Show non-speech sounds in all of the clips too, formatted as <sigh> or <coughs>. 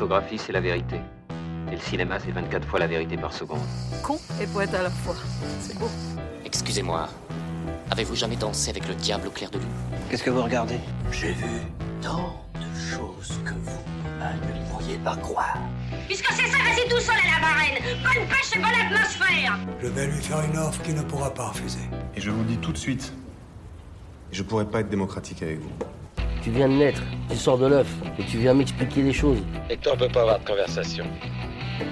photographie, c'est la vérité. Et le cinéma, c'est 24 fois la vérité par seconde. Con et poète à la fois. C'est beau. Excusez-moi. Avez-vous jamais dansé avec le diable au clair de lune? Qu'est-ce que vous regardez? J'ai vu tant de choses que vous ne pourriez pas croire. Puisque c'est ça, vas-y tout seul à la marraine. Bonne pêche et bonne atmosphère. Je vais lui faire une offre qu'il ne pourra pas refuser. Et je vous dis tout de suite, je pourrais pas être démocratique avec vous. Tu viens de naître, tu sors de l'œuf, et tu viens m'expliquer les choses. Hector peut pas avoir de conversation.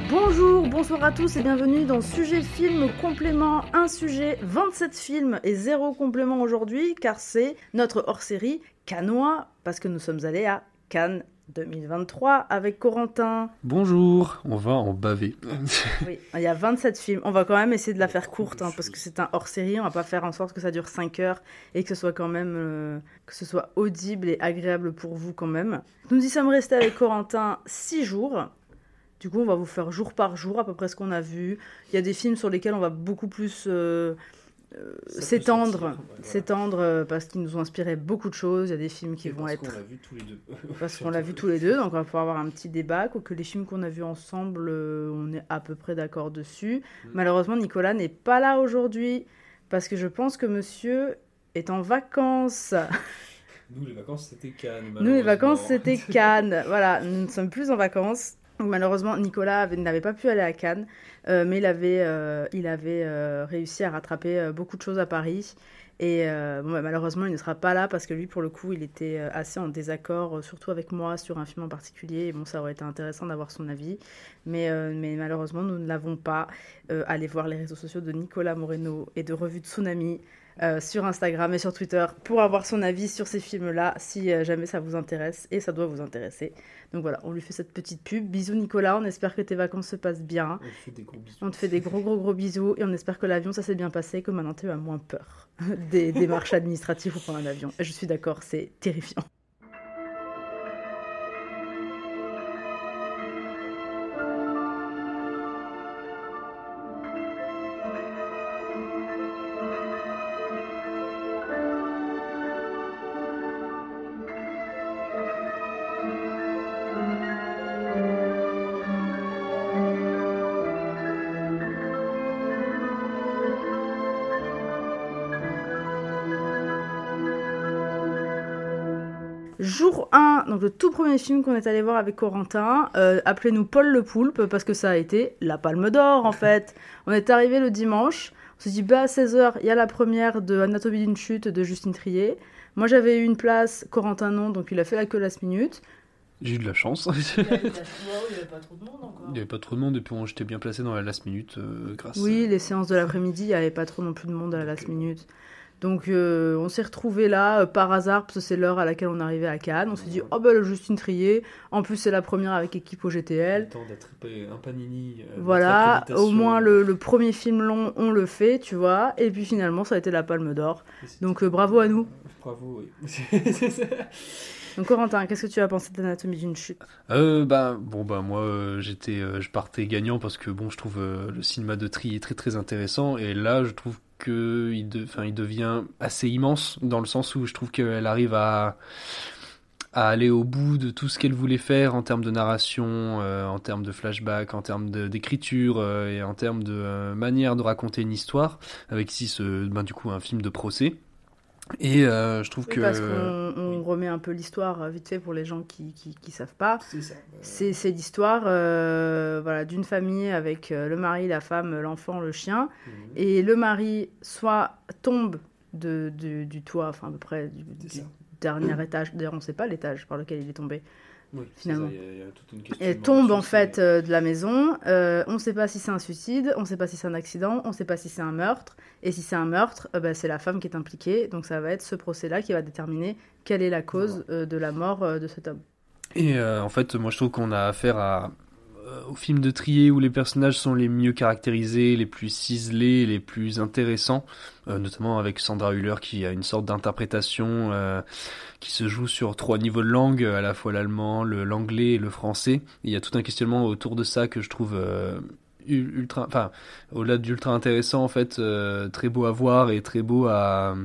Bonjour, bonsoir à tous et bienvenue dans Sujet Film Complément. Un sujet, 27 films et zéro complément aujourd'hui car c'est notre hors-série canois parce que nous sommes allés à Cannes 2023 avec Corentin. Bonjour, on va en baver. <laughs> oui, il y a 27 films. On va quand même essayer de la faire courte hein, parce que c'est un hors-série. On va pas faire en sorte que ça dure 5 heures et que ce soit quand même euh, que ce soit audible et agréable pour vous quand même. Nous y sommes restés avec Corentin 6 jours. Du coup, on va vous faire jour par jour à peu près ce qu'on a vu. Il y a des films sur lesquels on va beaucoup plus euh, s'étendre, s'étendre euh, parce qu'ils nous ont inspiré beaucoup de choses. Il y a des films qui Et vont parce être qu'on l'a vu tous les deux. <laughs> parce qu'on l'a vu tous les deux, donc on va pouvoir avoir un petit débat. Quoique les films qu'on a vus ensemble, euh, on est à peu près d'accord dessus. Mm. Malheureusement, Nicolas n'est pas là aujourd'hui parce que je pense que Monsieur est en vacances. <laughs> Nous, les vacances, c'était Cannes. Nous, les vacances, c'était <laughs> Cannes. voilà, nous ne sommes plus en vacances. Donc, malheureusement, Nicolas avait- n'avait pas pu aller à Cannes, euh, mais il avait, euh, euh, réussi à rattraper beaucoup de choses à Paris. Et bah, malheureusement, il ne sera pas là parce que lui, pour le coup, il était assez en désaccord, surtout avec moi, sur un film en particulier. Et bon, ça aurait été intéressant d'avoir son avis. Mais, mais malheureusement, nous ne l'avons pas. Allez voir les réseaux sociaux de Nicolas Moreno et de Revue de Tsunami euh, sur Instagram et sur Twitter pour avoir son avis sur ces films-là, si euh, jamais ça vous intéresse. Et ça doit vous intéresser. Donc voilà, on lui fait cette petite pub. Bisous Nicolas, on espère que tes vacances se passent bien. On te fait des gros bisous. On te fait des gros gros gros bisous et on espère que l'avion ça s'est bien passé, que maintenant tu as moins peur <laughs> des démarches administratives pour prendre un avion. Et je suis d'accord, c'est terrifiant. Donc le tout premier film qu'on est allé voir avec Corentin, euh, appelez-nous Paul le Poulpe parce que ça a été la Palme d'Or en <laughs> fait. On est arrivé le dimanche, on s'est dit bah à 16h il y a la première de Anatomie d'une chute de Justine Trier. Moi j'avais eu une place, Corentin non, donc il a fait la queue last minute. J'ai eu de la chance. il n'y <laughs> avait pas trop de monde encore. Il n'y avait pas trop de monde et puis on- j'étais bien placé dans la last minute euh, grâce. Oui, les séances de l'après-midi, il n'y avait pas trop non plus de monde à la last minute. Donc euh, on s'est retrouvés là euh, par hasard, parce que c'est l'heure à laquelle on arrivait à Cannes. On s'est dit, oh ben le Justine Trier, en plus c'est la première avec équipe au Le GTL. temps d'attraper un panini. euh, Voilà, au moins le, le premier film long, on le fait, tu vois. Et puis finalement, ça a été la Palme d'Or. Donc euh, bravo à nous. Bravo, oui. <laughs> Donc Corentin, qu'est-ce que tu as pensé d'Anatomie d'une chute? Euh, bah, bon, bah, moi, euh, j'étais, euh, je partais gagnant parce que, bon, je trouve euh, le cinéma de Tri très très intéressant. Et là, je trouve que il, devient assez immense dans le sens où je trouve qu'elle arrive à, aller au bout de tout ce qu'elle voulait faire en termes de narration, euh, en termes de flashback, en termes d'écriture euh, et en termes de euh, manière de raconter une histoire. Avec ici, ben, du coup, un film de procès. Et euh, je trouve Oui, que. Parce qu'on on remet un peu l'histoire euh, vite fait pour les gens qui qui, qui savent pas. C'est ça. C'est c'est l'histoire euh, voilà, d'une famille avec euh, le mari, la femme, l'enfant, le chien. Mhm. Et le mari soit tombe de, de- du toit, enfin à peu près du, du dernier étage. D'ailleurs, on ne sait pas l'étage par lequel il est tombé. Oui, finalement. c'est ça, il y a- il y a toute une question Elle tombe en fait euh, de la maison. Euh, on ne sait pas si c'est un suicide, on ne sait pas si c'est un accident, on ne sait pas si c'est un meurtre. Et si c'est un meurtre, euh, bah, c'est la femme qui est impliquée. Donc ça va être ce procès-là qui va déterminer quelle est la cause de la mort de cet homme. Et en fait, moi je trouve qu'on a affaire à, au film de Trier où les personnages sont les mieux caractérisés, les plus ciselés, les plus intéressants, euh, notamment avec Sandra Hüller qui a une sorte d'interprétation euh, qui se joue sur trois niveaux de langue, à la fois l'allemand, le- l'anglais et le français. Il y a tout un questionnement autour de ça que je trouve euh, ultra, enfin, au-delà d'ultra intéressant, en fait, euh, très beau à voir et très beau à,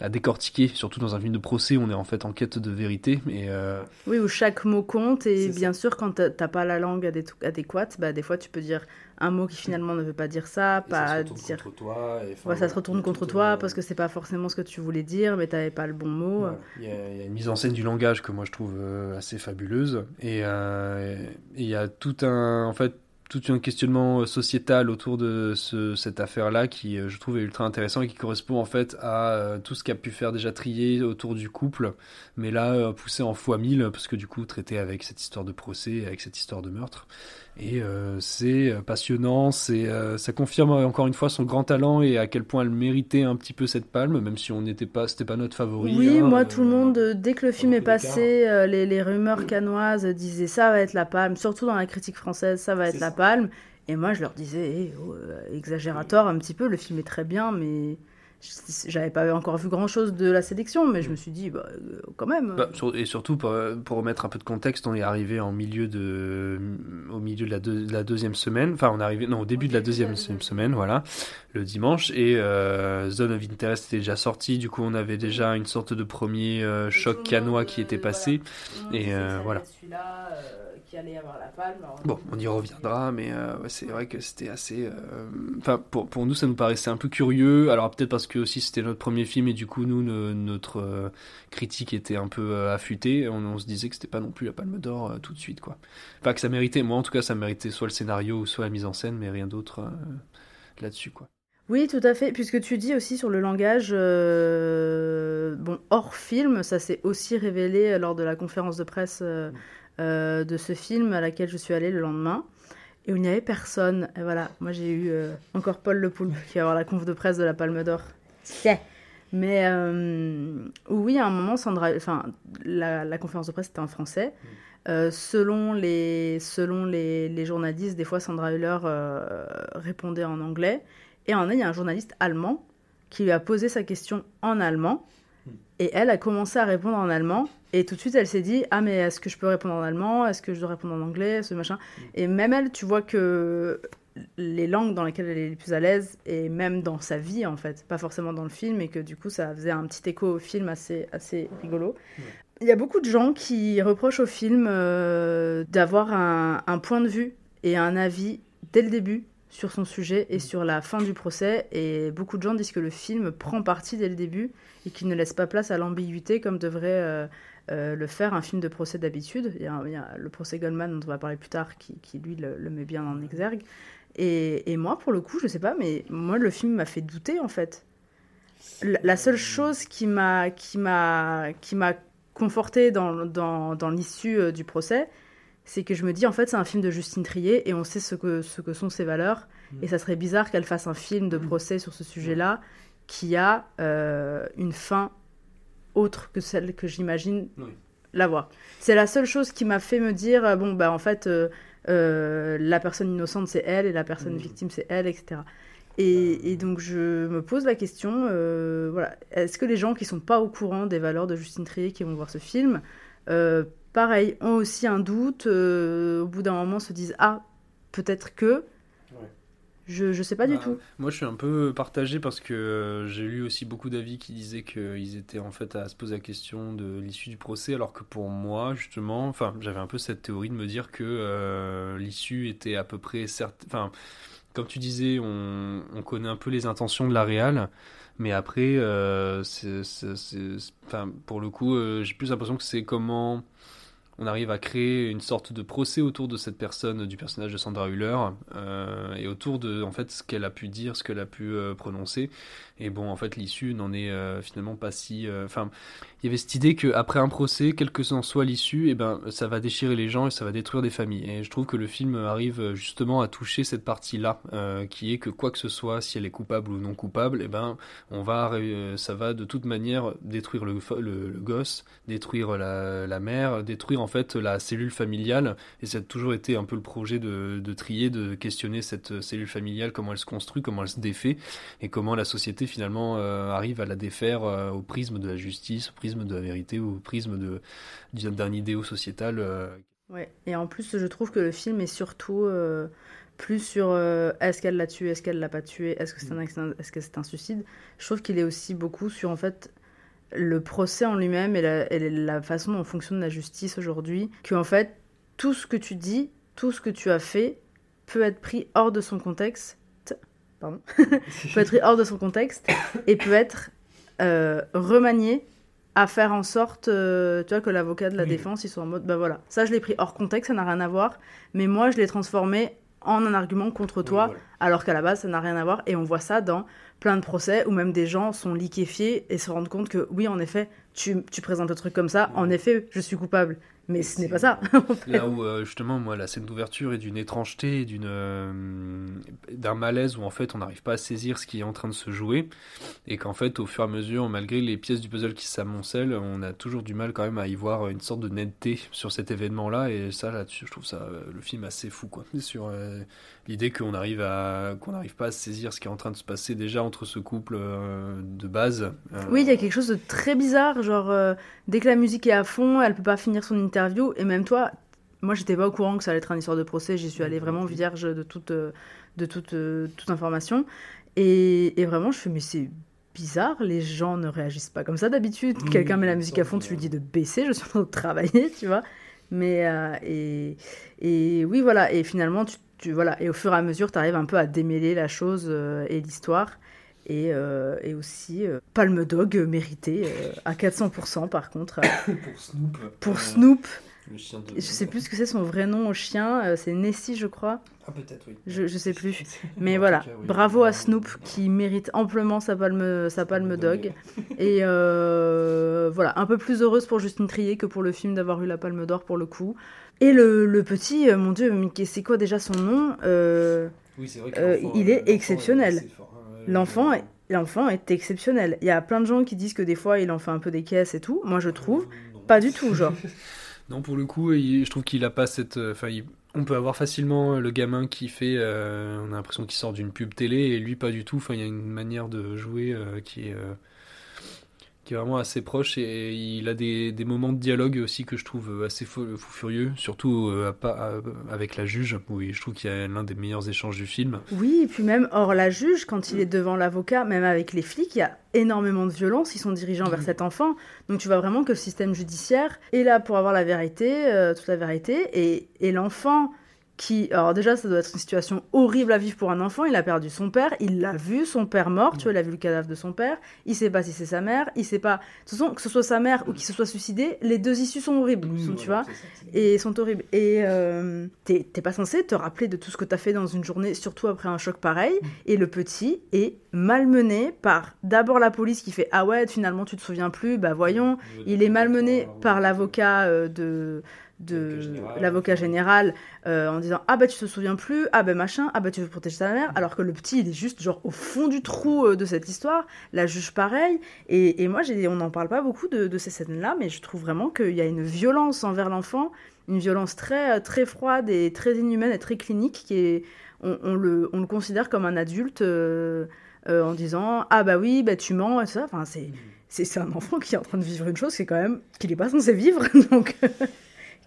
à, décortiquer, surtout dans un film de procès, on est en fait en quête de vérité. Euh, Oui, où chaque mot compte, et bien sûr, quand t'as pas la langue adéquate, bah, des fois tu peux dire un mot qui finalement ne veut pas dire ça, pas ça se retourne dire. contre toi. Et, Ouais, ça se retourne contre toi parce que c'est pas forcément ce que tu voulais dire, mais t'avais pas le bon mot. Il y, y, a une mise en scène du langage que moi je trouve euh, assez fabuleuse et euh, il y a tout un en fait tout un questionnement sociétal autour de ce, cette affaire-là qui, je trouve, est ultra intéressant et qui correspond en fait à euh, tout ce qu'a pu faire déjà Trier autour du couple, mais là euh, poussé en fois mille parce que du coup traité avec cette histoire de procès, avec cette histoire de meurtre. Et euh, c'est passionnant, c'est ça confirme encore une fois son grand talent et à quel point elle méritait un petit peu cette palme, même si on n'était pas, c'était pas notre favori. Oui, hein, moi tout le monde, dès que le film est passé, les, les, rumeurs canoises disaient ça va être la palme, surtout dans la critique française, ça va être la palme. Et moi, je leur disais, hey, oh, exagérateur un petit peu, le film est très bien, mais j'avais pas encore vu grand chose de la sélection, mais je me suis dit, bah, quand même. Bah, et surtout, pour, pour, remettre un peu de contexte, on est arrivé en milieu de, au milieu de la, de, de la deuxième semaine, enfin, on est arrivé, non, au début de la deuxième semaine, voilà, le dimanche, et euh, Zone of Interest était déjà sorti, du coup, on avait déjà une sorte de premier euh, choc canois qui était passé, et euh, voilà. Qui allait avoir la palme. Bon, on y reviendra, mais euh, ouais, c'est vrai que c'était assez. Enfin, pour, pour nous, ça nous paraissait un peu curieux. Alors, peut-être parce que aussi c'était notre premier film et du coup, nous, ne, notre euh, critique était un peu euh, affûtée. On, on, se disait que c'était pas non plus la palme d'or tout de suite, quoi. Enfin, que ça méritait, moi en tout cas, ça méritait soit le scénario ou soit la mise en scène, mais rien d'autre là-dessus, quoi. Oui, tout à fait. Puisque tu dis aussi sur le langage, euh, bon, hors film, ça s'est aussi révélé lors de la conférence de presse euh, euh, de ce film à laquelle je suis allée le lendemain, et où il n'y avait personne. Et voilà, moi j'ai eu euh, encore Paul Le Poulpe qui va avoir la conf de presse de la Palme d'Or. Mais euh, oui, à un moment, Sandra, enfin, la, la conférence de presse était en français. Euh, selon les, selon les, les, journalistes, des fois Sandra Hüller euh, répondait en anglais. Et en il y a un journaliste allemand qui lui a posé sa question en allemand. Et elle a commencé à répondre en allemand. Et tout de suite, elle s'est dit Ah, mais est-ce que je peux répondre en allemand? Est-ce que je dois répondre en anglais? Ce machin. Et même elle, tu vois que les langues dans lesquelles elle est le plus à l'aise, et même dans sa vie, en fait, pas forcément dans le film, et que du coup, ça faisait un petit écho au film assez, assez rigolo. Il y a beaucoup de gens qui reprochent au film euh, d'avoir un, un point de vue et un avis dès le début sur son sujet et sur la fin du procès. Et beaucoup de gens disent que le film prend parti dès le début et qu'il ne laisse pas place à l'ambiguïté comme devrait euh, euh, le faire un film de procès d'habitude. Il, il, y a le procès Goldman dont on va parler plus tard qui, qui lui le, le, met bien en exergue. Et, et, moi, pour le coup, je sais pas, mais moi, le film m'a fait douter en fait. La, la seule chose qui m'a qui m'a qui m'a conforté dans, dans, dans l'issue euh, du procès, c'est que je me dis en fait c'est un film de Justine Trier et on sait ce que, ce que sont ses valeurs mmh. et ça serait bizarre qu'elle fasse un film de procès sur ce sujet-là qui a euh, une fin autre que celle que j'imagine oui. l'avoir. C'est la seule chose qui m'a fait me dire bon bah en fait euh, euh, la personne innocente c'est elle et la personne mmh. victime c'est elle etc. Et, et, donc je me pose la question, euh, voilà, est-ce que les gens qui sont pas au courant des valeurs de Justine Trier qui vont voir ce film, euh, pareil, ont aussi un doute, euh, au bout d'un moment se disent ah peut-être que. Je je sais pas bah, du tout. Moi je suis un peu partagé parce que euh, j'ai lu aussi beaucoup d'avis qui disaient qu'ils étaient en fait à se poser la question de l'issue du procès, alors que pour moi justement, enfin j'avais un peu cette théorie de me dire que euh, l'issue était à peu près certes, enfin comme tu disais, on, on, connaît un peu les intentions de la Real, mais après, euh, pour le coup, euh, j'ai plus l'impression que c'est comment on arrive à créer une sorte de procès autour de cette personne, du personnage de Sandra Hüller, euh, et autour de en fait ce qu'elle a pu dire, ce qu'elle a pu euh, prononcer. Et bon, en fait, l'issue n'en est euh, finalement pas si. Enfin, il y avait cette idée qu'après un procès, quelle que soit l'issue, et ben ça va déchirer les gens et ça va détruire des familles. Et je trouve que le film arrive justement à toucher cette partie-là, qui est que quoi que ce soit, si elle est coupable ou non coupable, et ben on va, ça va de toute manière détruire le, le, le gosse, détruire la, la mère, détruire en fait la cellule familiale et ça a toujours été un peu le projet de, de trier de questionner cette cellule familiale comment elle se construit comment elle se défait et comment la société finalement euh, arrive à la défaire euh, au prisme de la justice au prisme de la vérité au prisme d'un idéal sociétal euh. ouais et en plus je trouve que le film est surtout plus sur euh, est-ce qu'elle l'a tué, est-ce qu'elle l'a pas tué, est-ce que c'est un accident, est-ce que c'est un suicide. Je trouve qu'il est aussi beaucoup sur en fait le procès en lui-même et la, et la façon dont fonctionne la justice aujourd'hui. Que en fait tout ce que tu dis, tout ce que tu as fait peut être pris hors de son contexte. Pardon. <laughs> peut être pris hors de son contexte et peut être euh, remanié à faire en sorte euh, tu vois, que l'avocat de la Oui. défense il soit en mode bah voilà ça je l'ai pris hors contexte ça n'a rien à voir mais moi je l'ai transformé en un argument contre toi voilà. alors qu'à la base ça n'a rien à voir et on voit ça dans plein de procès où même des gens sont liquéfiés et se rendent compte que oui en effet tu, tu présentes le truc comme ça. En effet je suis coupable mais ce n'est pas ça <laughs> en fait. Là où euh, justement moi la scène d'ouverture est d'une étrangeté, et d'une euh, d'un malaise où en fait on n'arrive pas à saisir ce qui est en train de se jouer et qu'en fait au fur et à mesure malgré les pièces du puzzle qui s'amoncellent, on a toujours du mal quand même à y voir une sorte de netteté sur cet événement là et ça là-dessus je trouve ça euh, le film assez fou quoi sur l'idée qu'on arrive à qu'on n'arrive pas à saisir ce qui est en train de se passer déjà entre ce couple de base. Oui, il y a quelque chose de très bizarre, genre dès que la musique est à fond, elle peut pas finir son interview, et même toi, moi j'étais pas au courant que ça allait être un histoire de procès, j'y suis allée vraiment vierge de toute, euh, de toute, euh, toute information, et, et vraiment je fais mais c'est bizarre, les gens ne réagissent pas comme ça d'habitude, Oui, quelqu'un met la musique à fond, tu lui dis de baisser, je suis en train de travailler, tu vois, mais euh, et, et oui voilà, et finalement tu, tu voilà, et au fur et à mesure tu arrives un peu à démêler la chose euh, et l'histoire. Et, euh, et aussi euh, Palme Dog mérité euh, à 400% par contre. <coughs> Pour Snoop. pour Snoop, Le chien de. je sais plus ce que c'est son vrai nom au chien, c'est Nessie je crois, Ah, peut-être, oui. je, je sais plus. <laughs> Mais voilà, cas, oui. bravo à Snoop qui mérite amplement sa palme, sa palme Dog. Et voilà, un peu plus heureuse pour Justine Trier que pour le film d'avoir eu la palme d'or pour le coup. Et le, le petit, mon dieu, c'est quoi déjà son nom Oui, c'est vrai il est exceptionnel. fort, euh, L'enfant est, l'enfant est exceptionnel. Il y a plein de gens qui disent que des fois il en fait un peu des caisses et tout. Moi je trouve non. pas du tout, genre. <laughs> Non, pour le coup, il- je trouve qu'il a pas cette. euh, Enfin, il- on peut avoir facilement le gamin qui fait. euh, on a l'impression qu'il sort d'une pub télé et lui pas du tout. Enfin, il y a une manière de jouer euh, qui est. euh, qui est vraiment assez proche et il a des, des moments de dialogue aussi que je trouve assez fou, fou furieux, surtout euh, à pas- à- avec la juge, où je trouve qu'il y a l'un des meilleurs échanges du film. Oui, et puis même hors la juge, quand il est devant l'avocat, même avec les flics, il y a énormément de violence. Ils sont dirigeants vers cet enfant. Donc tu vois vraiment que le système judiciaire est là pour avoir la vérité, euh, toute la vérité. Et, et l'enfant qui... Alors déjà, ça doit être une situation horrible à vivre pour un enfant. Il a perdu son père, il l'a vu, son père mort, tu vois, il a vu le cadavre de son père. Il sait pas si c'est sa mère, il sait pas... De toute façon, que ce soit sa mère ou qu'il se soit suicidé, les deux issues sont horribles, sont- tu vois et sont horribles. Et euh, t'es pas censé te rappeler de tout ce que t'as fait dans une journée, surtout après un choc pareil. Et le petit est malmené par d'abord la police qui fait Ah ouais, finalement tu te souviens plus, bah voyons. Il est malmené par l'avocat euh, de de L'avocat général, euh, en disant ah bah tu te souviens plus ah bah machin ah bah tu veux protéger ta mère alors que le petit il est juste genre au fond du trou euh, de cette histoire la juge pareil. Et, et moi j'ai on n'en parle pas beaucoup de, de ces scènes là mais je trouve vraiment qu'il y a une violence envers l'enfant une violence très très froide et très inhumaine et très clinique qui est on, on le on le considère comme un adulte euh, en disant ah bah oui bah tu mens et ça enfin c'est c'est c'est un enfant qui est en train de vivre une chose qui est quand même qu'il n'est pas censé vivre <laughs> donc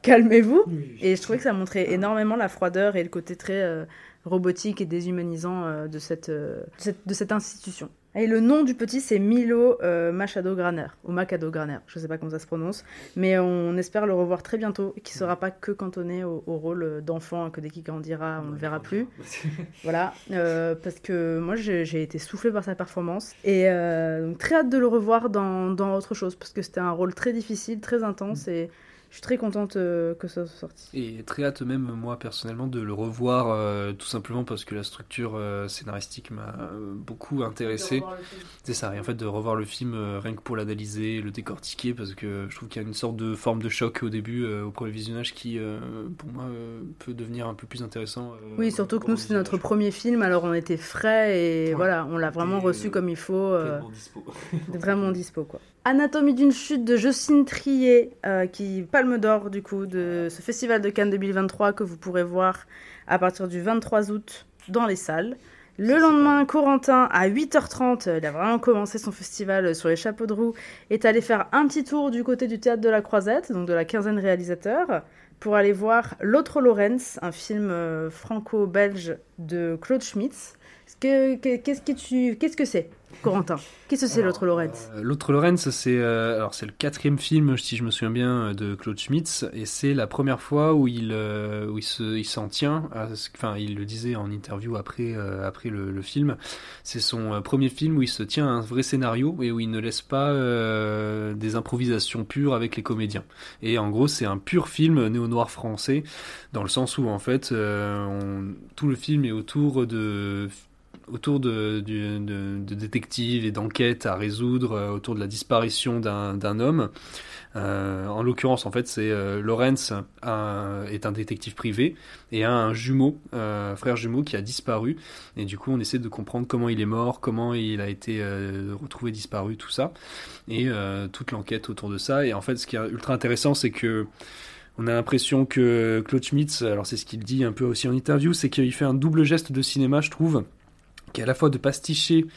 calmez-vous. Oui, et je trouvais que ça montrait énormément la froideur et le côté très euh, robotique et déshumanisant euh, de, cette, euh, de cette, de cette institution. Et le nom du petit, c'est Milo Machado Graner, ou Macado Graner, je sais pas comment ça se prononce, mais on espère le revoir très bientôt et qu'il sera pas que cantonné au, au rôle d'enfant, que dès qu'il grandira, on le verra plus. <laughs> Voilà, parce que moi j'ai été soufflée par sa performance et donc très hâte de le revoir dans, dans autre chose parce que c'était un rôle très difficile, très intense et je suis très contente euh, que ça soit sorti. Et très hâte même, moi personnellement, de le revoir, euh, tout simplement parce que la structure euh, scénaristique m'a euh, beaucoup intéressé. C'est ça, et en fait de revoir le film euh, rien que pour l'analyser, le décortiquer, parce que je trouve qu'il y a une sorte de forme de choc au début, euh, au premier visionnage, qui euh, pour moi euh, peut devenir un peu plus intéressant. euh, Oui, surtout que nous c'est notre premier film, alors on était frais et Ouais. voilà, on l'a vraiment reçu euh, comme il faut. euh, dispo. Vraiment dispo quoi. Anatomie d'une chute de Jocelyne Trier, euh, qui palme d'or du coup de ce festival de Cannes 2023 que vous pourrez voir à partir du 23 août dans les salles. Le lendemain, Corentin, à 8h30, il a vraiment commencé son festival sur les chapeaux de roue, est allé faire un petit tour du côté du théâtre de la Croisette, donc de la quinzaine réalisateur, pour aller voir L'autre Lorenz, un film euh, franco-belge de Claude Schmitz. Que, qu'est-ce que c'est, Corentin Qu'est-ce que c'est l'autre Lorenz Euh, L'autre Lorenz, c'est euh, alors c'est le quatrième film, si je me souviens bien, euh, de Claude Schmitz, et c'est la première fois où il où il se il s'en tient. à Enfin, il le disait en interview après après le, le film. C'est son premier film où il se tient à un vrai scénario et où il ne laisse pas euh, des improvisations pures avec les comédiens. Et en gros, c'est un pur film néo-noir français, dans le sens où en fait, euh, on- tout le film est autour de autour de, détectives et d'enquêtes à résoudre euh, autour de la disparition d'un homme. Euh, en l'occurrence, en fait, c'est euh, Lorenz un- est un détective privé et a un jumeau, euh, frère jumeau qui a disparu. Et du coup, on essaie de comprendre comment il est mort, comment il a été euh, retrouvé disparu, tout ça, et euh, toute l'enquête autour de ça. Et en fait, ce qui est ultra intéressant, c'est que on a l'impression que Claude Schmitz, alors c'est ce qu'il dit un peu aussi en interview, c'est qu'il fait un double geste de cinéma, je trouve, qui est à la fois de pasticher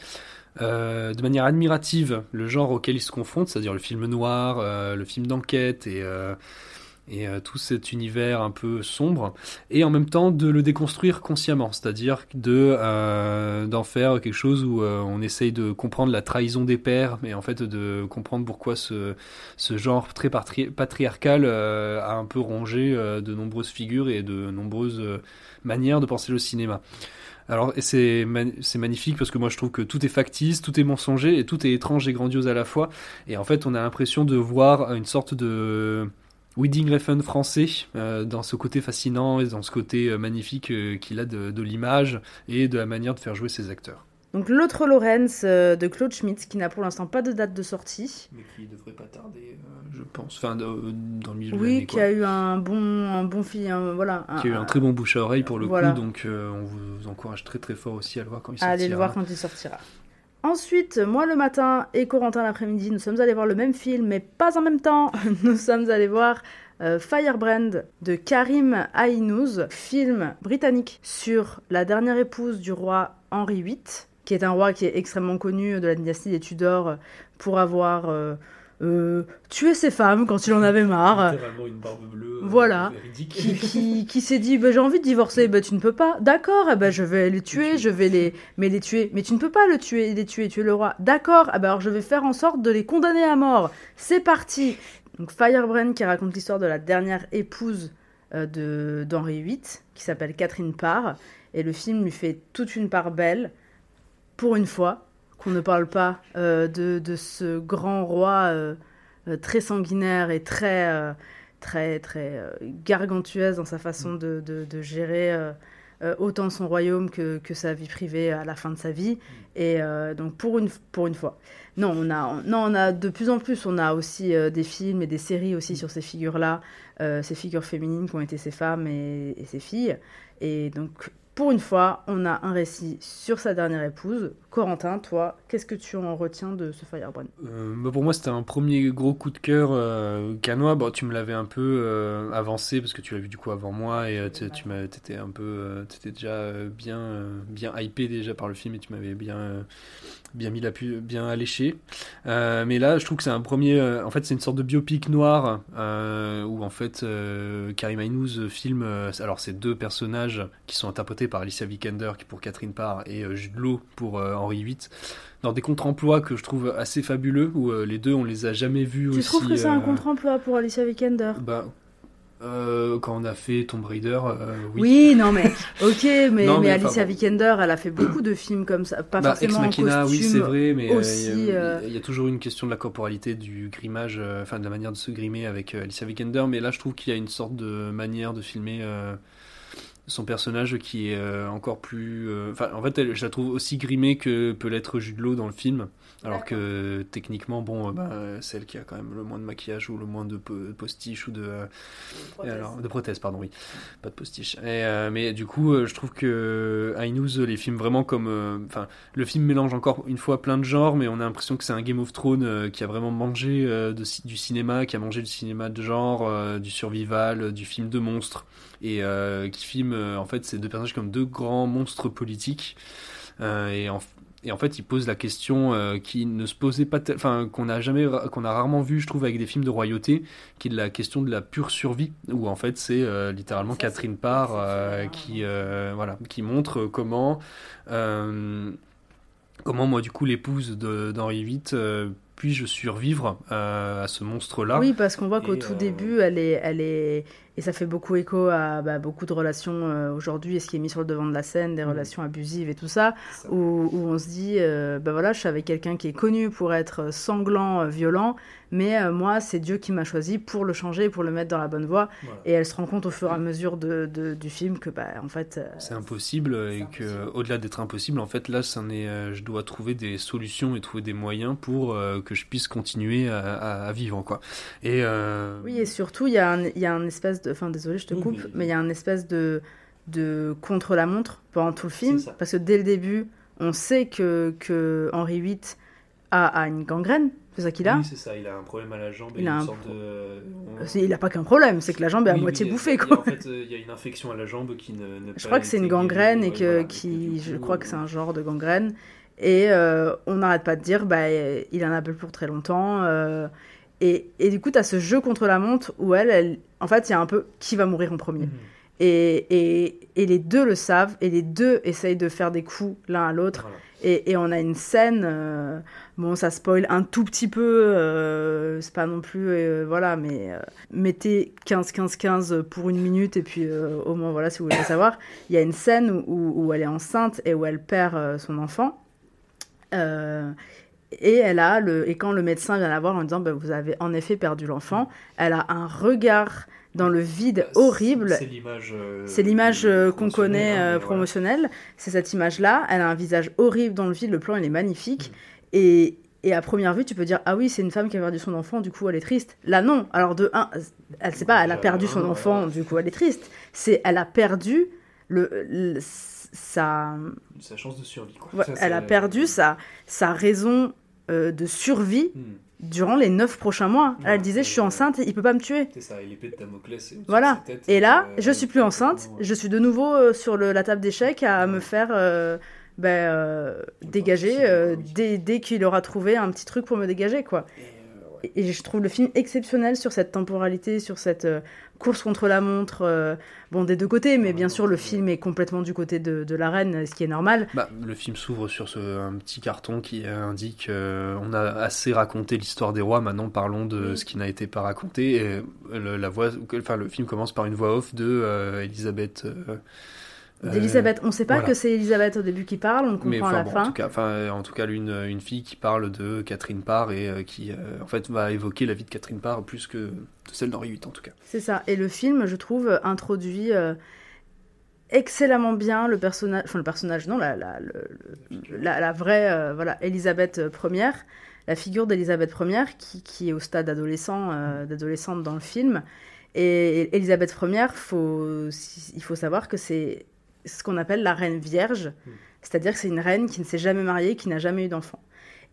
euh, de manière admirative le genre auquel il se confronte, c'est-à-dire le film noir, euh, le film d'enquête et, euh, tout cet univers un peu sombre, et en même temps de le déconstruire consciemment, c'est-à-dire de d'en faire quelque chose où on essaye de comprendre la trahison des pères, mais en fait de comprendre pourquoi ce, genre très patri- patriarcal a un peu rongé de nombreuses figures et de nombreuses manières de penser le cinéma. Alors c'est magnifique parce que moi je trouve que tout est factice, tout est mensonger et tout est étrange et grandiose à la fois. Et en fait on a l'impression de voir une sorte de Wedding Refn français euh, dans ce côté fascinant et dans ce côté euh, magnifique euh, qu'il a de l'image et de la manière de faire jouer ses acteurs. Donc l'autre Lorenz euh, de Claude Schmitz, qui n'a pour l'instant pas de date de sortie. Mais qui devrait pas tarder, euh, je pense. Enfin, de- dans le milieu de Oui, qui quoi. a eu un bon, un bon film, un- voilà. Qui a eu un très bon bouche à oreille pour le Voilà. coup, donc euh, on vous encourage très très fort aussi à le voir quand il à sortira. aller le voir quand il sortira. Ensuite, moi le matin et Corentin l'après-midi, nous sommes allés voir le même film, mais pas en même temps. <laughs> Nous sommes allés voir euh, Firebrand de Karim Aïnouz, film britannique sur la dernière épouse du roi Henri VIII, qui est un roi qui est extrêmement connu de la dynastie des Tudors euh, pour avoir euh, euh, tué ses femmes quand il en avait marre. Une barbe bleue. euh, Voilà. qui, <laughs> qui, qui s'est dit bah, j'ai envie de divorcer bah tu ne peux pas d'accord eh ben, je vais les tuer je vais les mais les tuer mais tu ne peux pas le tuer les tuer tu es le roi d'accord eh ben, alors je vais faire en sorte de les condamner à mort c'est parti donc Firebrand qui raconte l'histoire de la dernière épouse euh, de d'Henri VIII qui s'appelle Catherine Parr et le film lui fait toute une part belle pour une fois qu'on ne parle pas euh, de, de ce grand roi euh, euh, très sanguinaire et très très très gargantueuse dans sa façon de, de- gérer autant son royaume que, que sa vie privée à la fin de sa vie. Et donc pour une, pour une fois. Non, on a, on- non, on a de plus en plus, on a aussi des films et des séries aussi sur ces figures-là, ces figures féminines qui ont été ces femmes et, et ces filles. Et donc pour une fois, on a un récit sur sa dernière épouse. Corentin, toi, qu'est-ce que tu en retiens de ce Firebrand Euh, bah, pour moi, c'était un premier gros coup de cœur euh, canois. Bon, tu me l'avais un peu euh, avancé parce que tu l'as vu du coup avant moi et euh, tu t'étais un peu, euh, t'étais déjà bien, bien hypé déjà par le film et tu m'avais bien, bien mis la pu, bien alléché. Mais là, je trouve que c'est un premier. en fait, c'est une sorte de biopic noir où en fait Karim Aïnouz filme. alors, c'est deux personnages qui sont interprétés par Alicia Vikander qui pour Catherine Parr et Jude pour Henri VIII dans des contre-emplois que je trouve assez fabuleux où euh, les deux on les a jamais vus Tu aussi. trouves que c'est un euh, contre-emploi pour Alicia Vikander? Bah, euh, quand on a fait Tomb Raider, euh, oui. Oui, non mais <laughs> ok, mais, Non, mais, mais, Alicia bon. Vikander, elle a fait beaucoup de films comme ça, pas Bah, Ex forcément en Machina, oui, costume c'est vrai, mais il y, a- euh, il y a toujours une question de la corporalité, du grimage, enfin de la manière de se grimer avec Alicia Vikander, mais là je trouve qu'il y a une sorte de manière de filmer son personnage qui est euh, encore plus. euh, Enfin, en fait, elle- je la trouve aussi grimée que peut l'être Jude Law dans le film, alors que techniquement, bon, euh, bah, c'est elle qui a quand même le moins de maquillage ou le moins de po- postiches ou de. euh, alors, de prothèses, pardon, oui. Pas de postiche. Et, euh, mais du coup, euh, je trouve que Aïnouz les filme vraiment comme. euh, Enfin, le film mélange encore une fois plein de genres, mais on a l'impression que c'est un Game of Thrones euh, qui a vraiment mangé euh, de du cinéma, qui a mangé du cinéma de genre, euh, du survival, euh, du film de monstres, et euh, qui filme euh, en fait ces deux personnages comme deux grands monstres politiques. Euh, et en, Et en fait, il pose la question euh, qui ne se posait pas, enfin qu'on a jamais, qu'on a rarement vu, je trouve, avec des films de royauté, qui est la question de la pure survie, où en fait c'est euh, littéralement Catherine Parr euh, qui, voilà, qui montre comment, comment moi du coup l'épouse d'Henri VIII puis-je survivre euh, à ce monstre-là. Oui, parce qu'on voit qu'au tout euh, début, elle est, elle est, et ça fait beaucoup écho à bah, beaucoup de relations euh, aujourd'hui, et ce qui est mis sur le devant de la scène, des Mm. relations abusives et tout ça, où, où on se dit, euh, bah voilà, je suis avec quelqu'un qui est connu pour être sanglant, euh, violent, mais euh, moi, c'est Dieu qui m'a choisi pour le changer, pour le mettre dans la bonne voie, Voilà. et elle se rend compte au fur et à mesure de, de- du film que, bah, en fait, euh, C'est impossible et que au-delà d'être impossible, en fait là, c'en est, euh, je dois trouver des solutions et trouver des moyens pour que je puisse continuer à, à- à vivre quoi. Et Oui, et surtout, il y, a un- y a un espèce de. Enfin, désolé, je te coupe, mais- mais il y a un espèce de, de contre-la-montre pendant tout le film. Ça. Parce que dès le début, on sait que, que Henri VIII a, a une gangrène. C'est ça qu'il a Oui, c'est ça, il a un problème à la jambe et Il a une un sorte de. on- Il n'a pas qu'un problème, c'est que la jambe est à moitié bouffée. il y a- Quoi. En fait, euh, il y a une infection à la jambe qui ne. n'a Je crois que c'est une gangrène et que voilà, qui, je coup, crois que c'est un genre de gangrène. Et euh, on n'arrête pas de dire, bah, il en a plus pour très longtemps. euh, et, et du coup, tu as ce jeu contre la montre où elle, elle en fait, il y a un peu qui va mourir en premier. Mhm. Et, et, et les deux le savent, et les deux essayent de faire des coups l'un à l'autre. Voilà. Et, et on a une scène, euh, bon, ça spoil un tout petit peu, euh, c'est pas non plus, euh, voilà, mais euh, mettez 15-15-15 pour une minute, et puis euh, au moins, voilà, si vous voulez le savoir. Il y a une scène où, où- où elle est enceinte et où elle perd son enfant. Et elle a le et quand le médecin vient la voir en disant bah, vous avez en effet perdu l'enfant, elle a un regard dans le vide horrible. C'est l'image. euh, C'est l'image euh, qu'on connaît hein, euh, voilà. promotionnelle. C'est cette image-là. Elle a un visage horrible dans le vide. Le plan, il est magnifique. Mm. Et, et à première vue, tu peux dire ah oui, c'est une femme qui a perdu son enfant. Du coup, elle est triste. Là, non. Alors de un, elle sait pas. Elle a Déjà, perdu son enfant. Du coup, elle est triste. C'est elle a perdu le, le- sa Sa chance de survie. Quoi. Ouais, Ça, elle a perdu sa, sa raison euh, de survie Hmm. durant les neuf prochains mois. Ouais, elle disait, je suis euh, enceinte, il peut pas me tuer. C'est ça, l'épée de Damoclès. Voilà. tête, Et là, euh, je suis plus enceinte, je suis de nouveau euh, sur le- la table d'échecs à me faire euh, euh, dégager euh, dès, dès qu'il aura trouvé un petit truc pour me dégager, quoi. Et, et je trouve le film exceptionnel sur cette temporalité, sur cette euh, course contre la montre, euh, bon, des deux côtés, mais bien sûr, le film est complètement du côté de, de la reine, ce qui est normal. Bah, le film s'ouvre sur ce, un petit carton qui euh, indique euh, on a assez raconté l'histoire des rois, maintenant parlons de ce qui n'a été pas raconté. Et euh, le, la voix, enfin, le film commence par une voix off de euh, Elisabeth. Euh, euh, D'Elisabeth, on sait pas voilà. que c'est Elisabeth au début qui parle, on comprend Mais à la bon, fin. en tout cas, en tout cas, une, une fille qui parle de Catherine Parr et euh, qui, euh, en fait, va évoquer la vie de Catherine Parr plus que de celle d'Henri VIII, en tout cas. C'est ça. Et le film, je trouve, introduit euh, excellemment bien le personnage, enfin le personnage, non, la, la, le- la, la vraie, voilà, Elisabeth Ier, la figure d'Elisabeth Ier qui, qui est au stade adolescent, d'adolescente dans le film. Et Elisabeth Ier, faut, il faut savoir que c'est ce qu'on appelle la reine vierge, c'est-à-dire que c'est une reine qui ne s'est jamais mariée, qui n'a jamais eu d'enfant.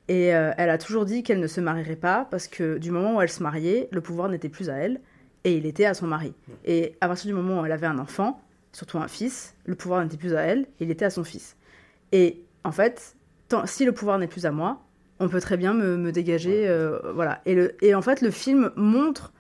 Et euh, elle a toujours dit qu'elle ne se marierait pas parce que du moment où elle se mariait, le pouvoir n'était plus à elle et il était à son mari. Et à partir du moment où elle avait un enfant, surtout un fils, le pouvoir n'était plus à elle, il était à son fils. Et en fait, tant, si le pouvoir n'est plus à moi, on peut très bien me, me dégager, euh, voilà. Et, le, et en fait, le film montre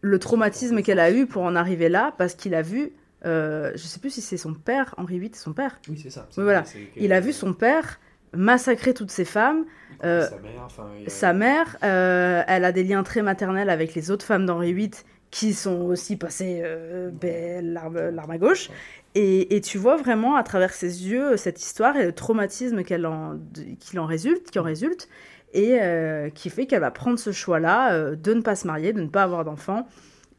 le traumatisme qu'elle a eu pour en arriver là, parce qu'il a vu, euh, je sais plus si c'est son père, Henri VIII, son père. Oui, c'est ça. Oui, voilà. Il a vu son père massacrer toutes ces femmes. euh, sa mère, enfin, a- sa mère, euh, elle a des liens très maternels avec les autres femmes d'Henri VIII qui sont aussi passées euh, ben, l'arme à gauche. Et, et tu vois vraiment à travers ses yeux cette histoire et le traumatisme qu'elle en, qu'il en résulte, qui en résulte, et euh, qui fait qu'elle va prendre ce choix-là euh, de ne pas se marier, de ne pas avoir d'enfants.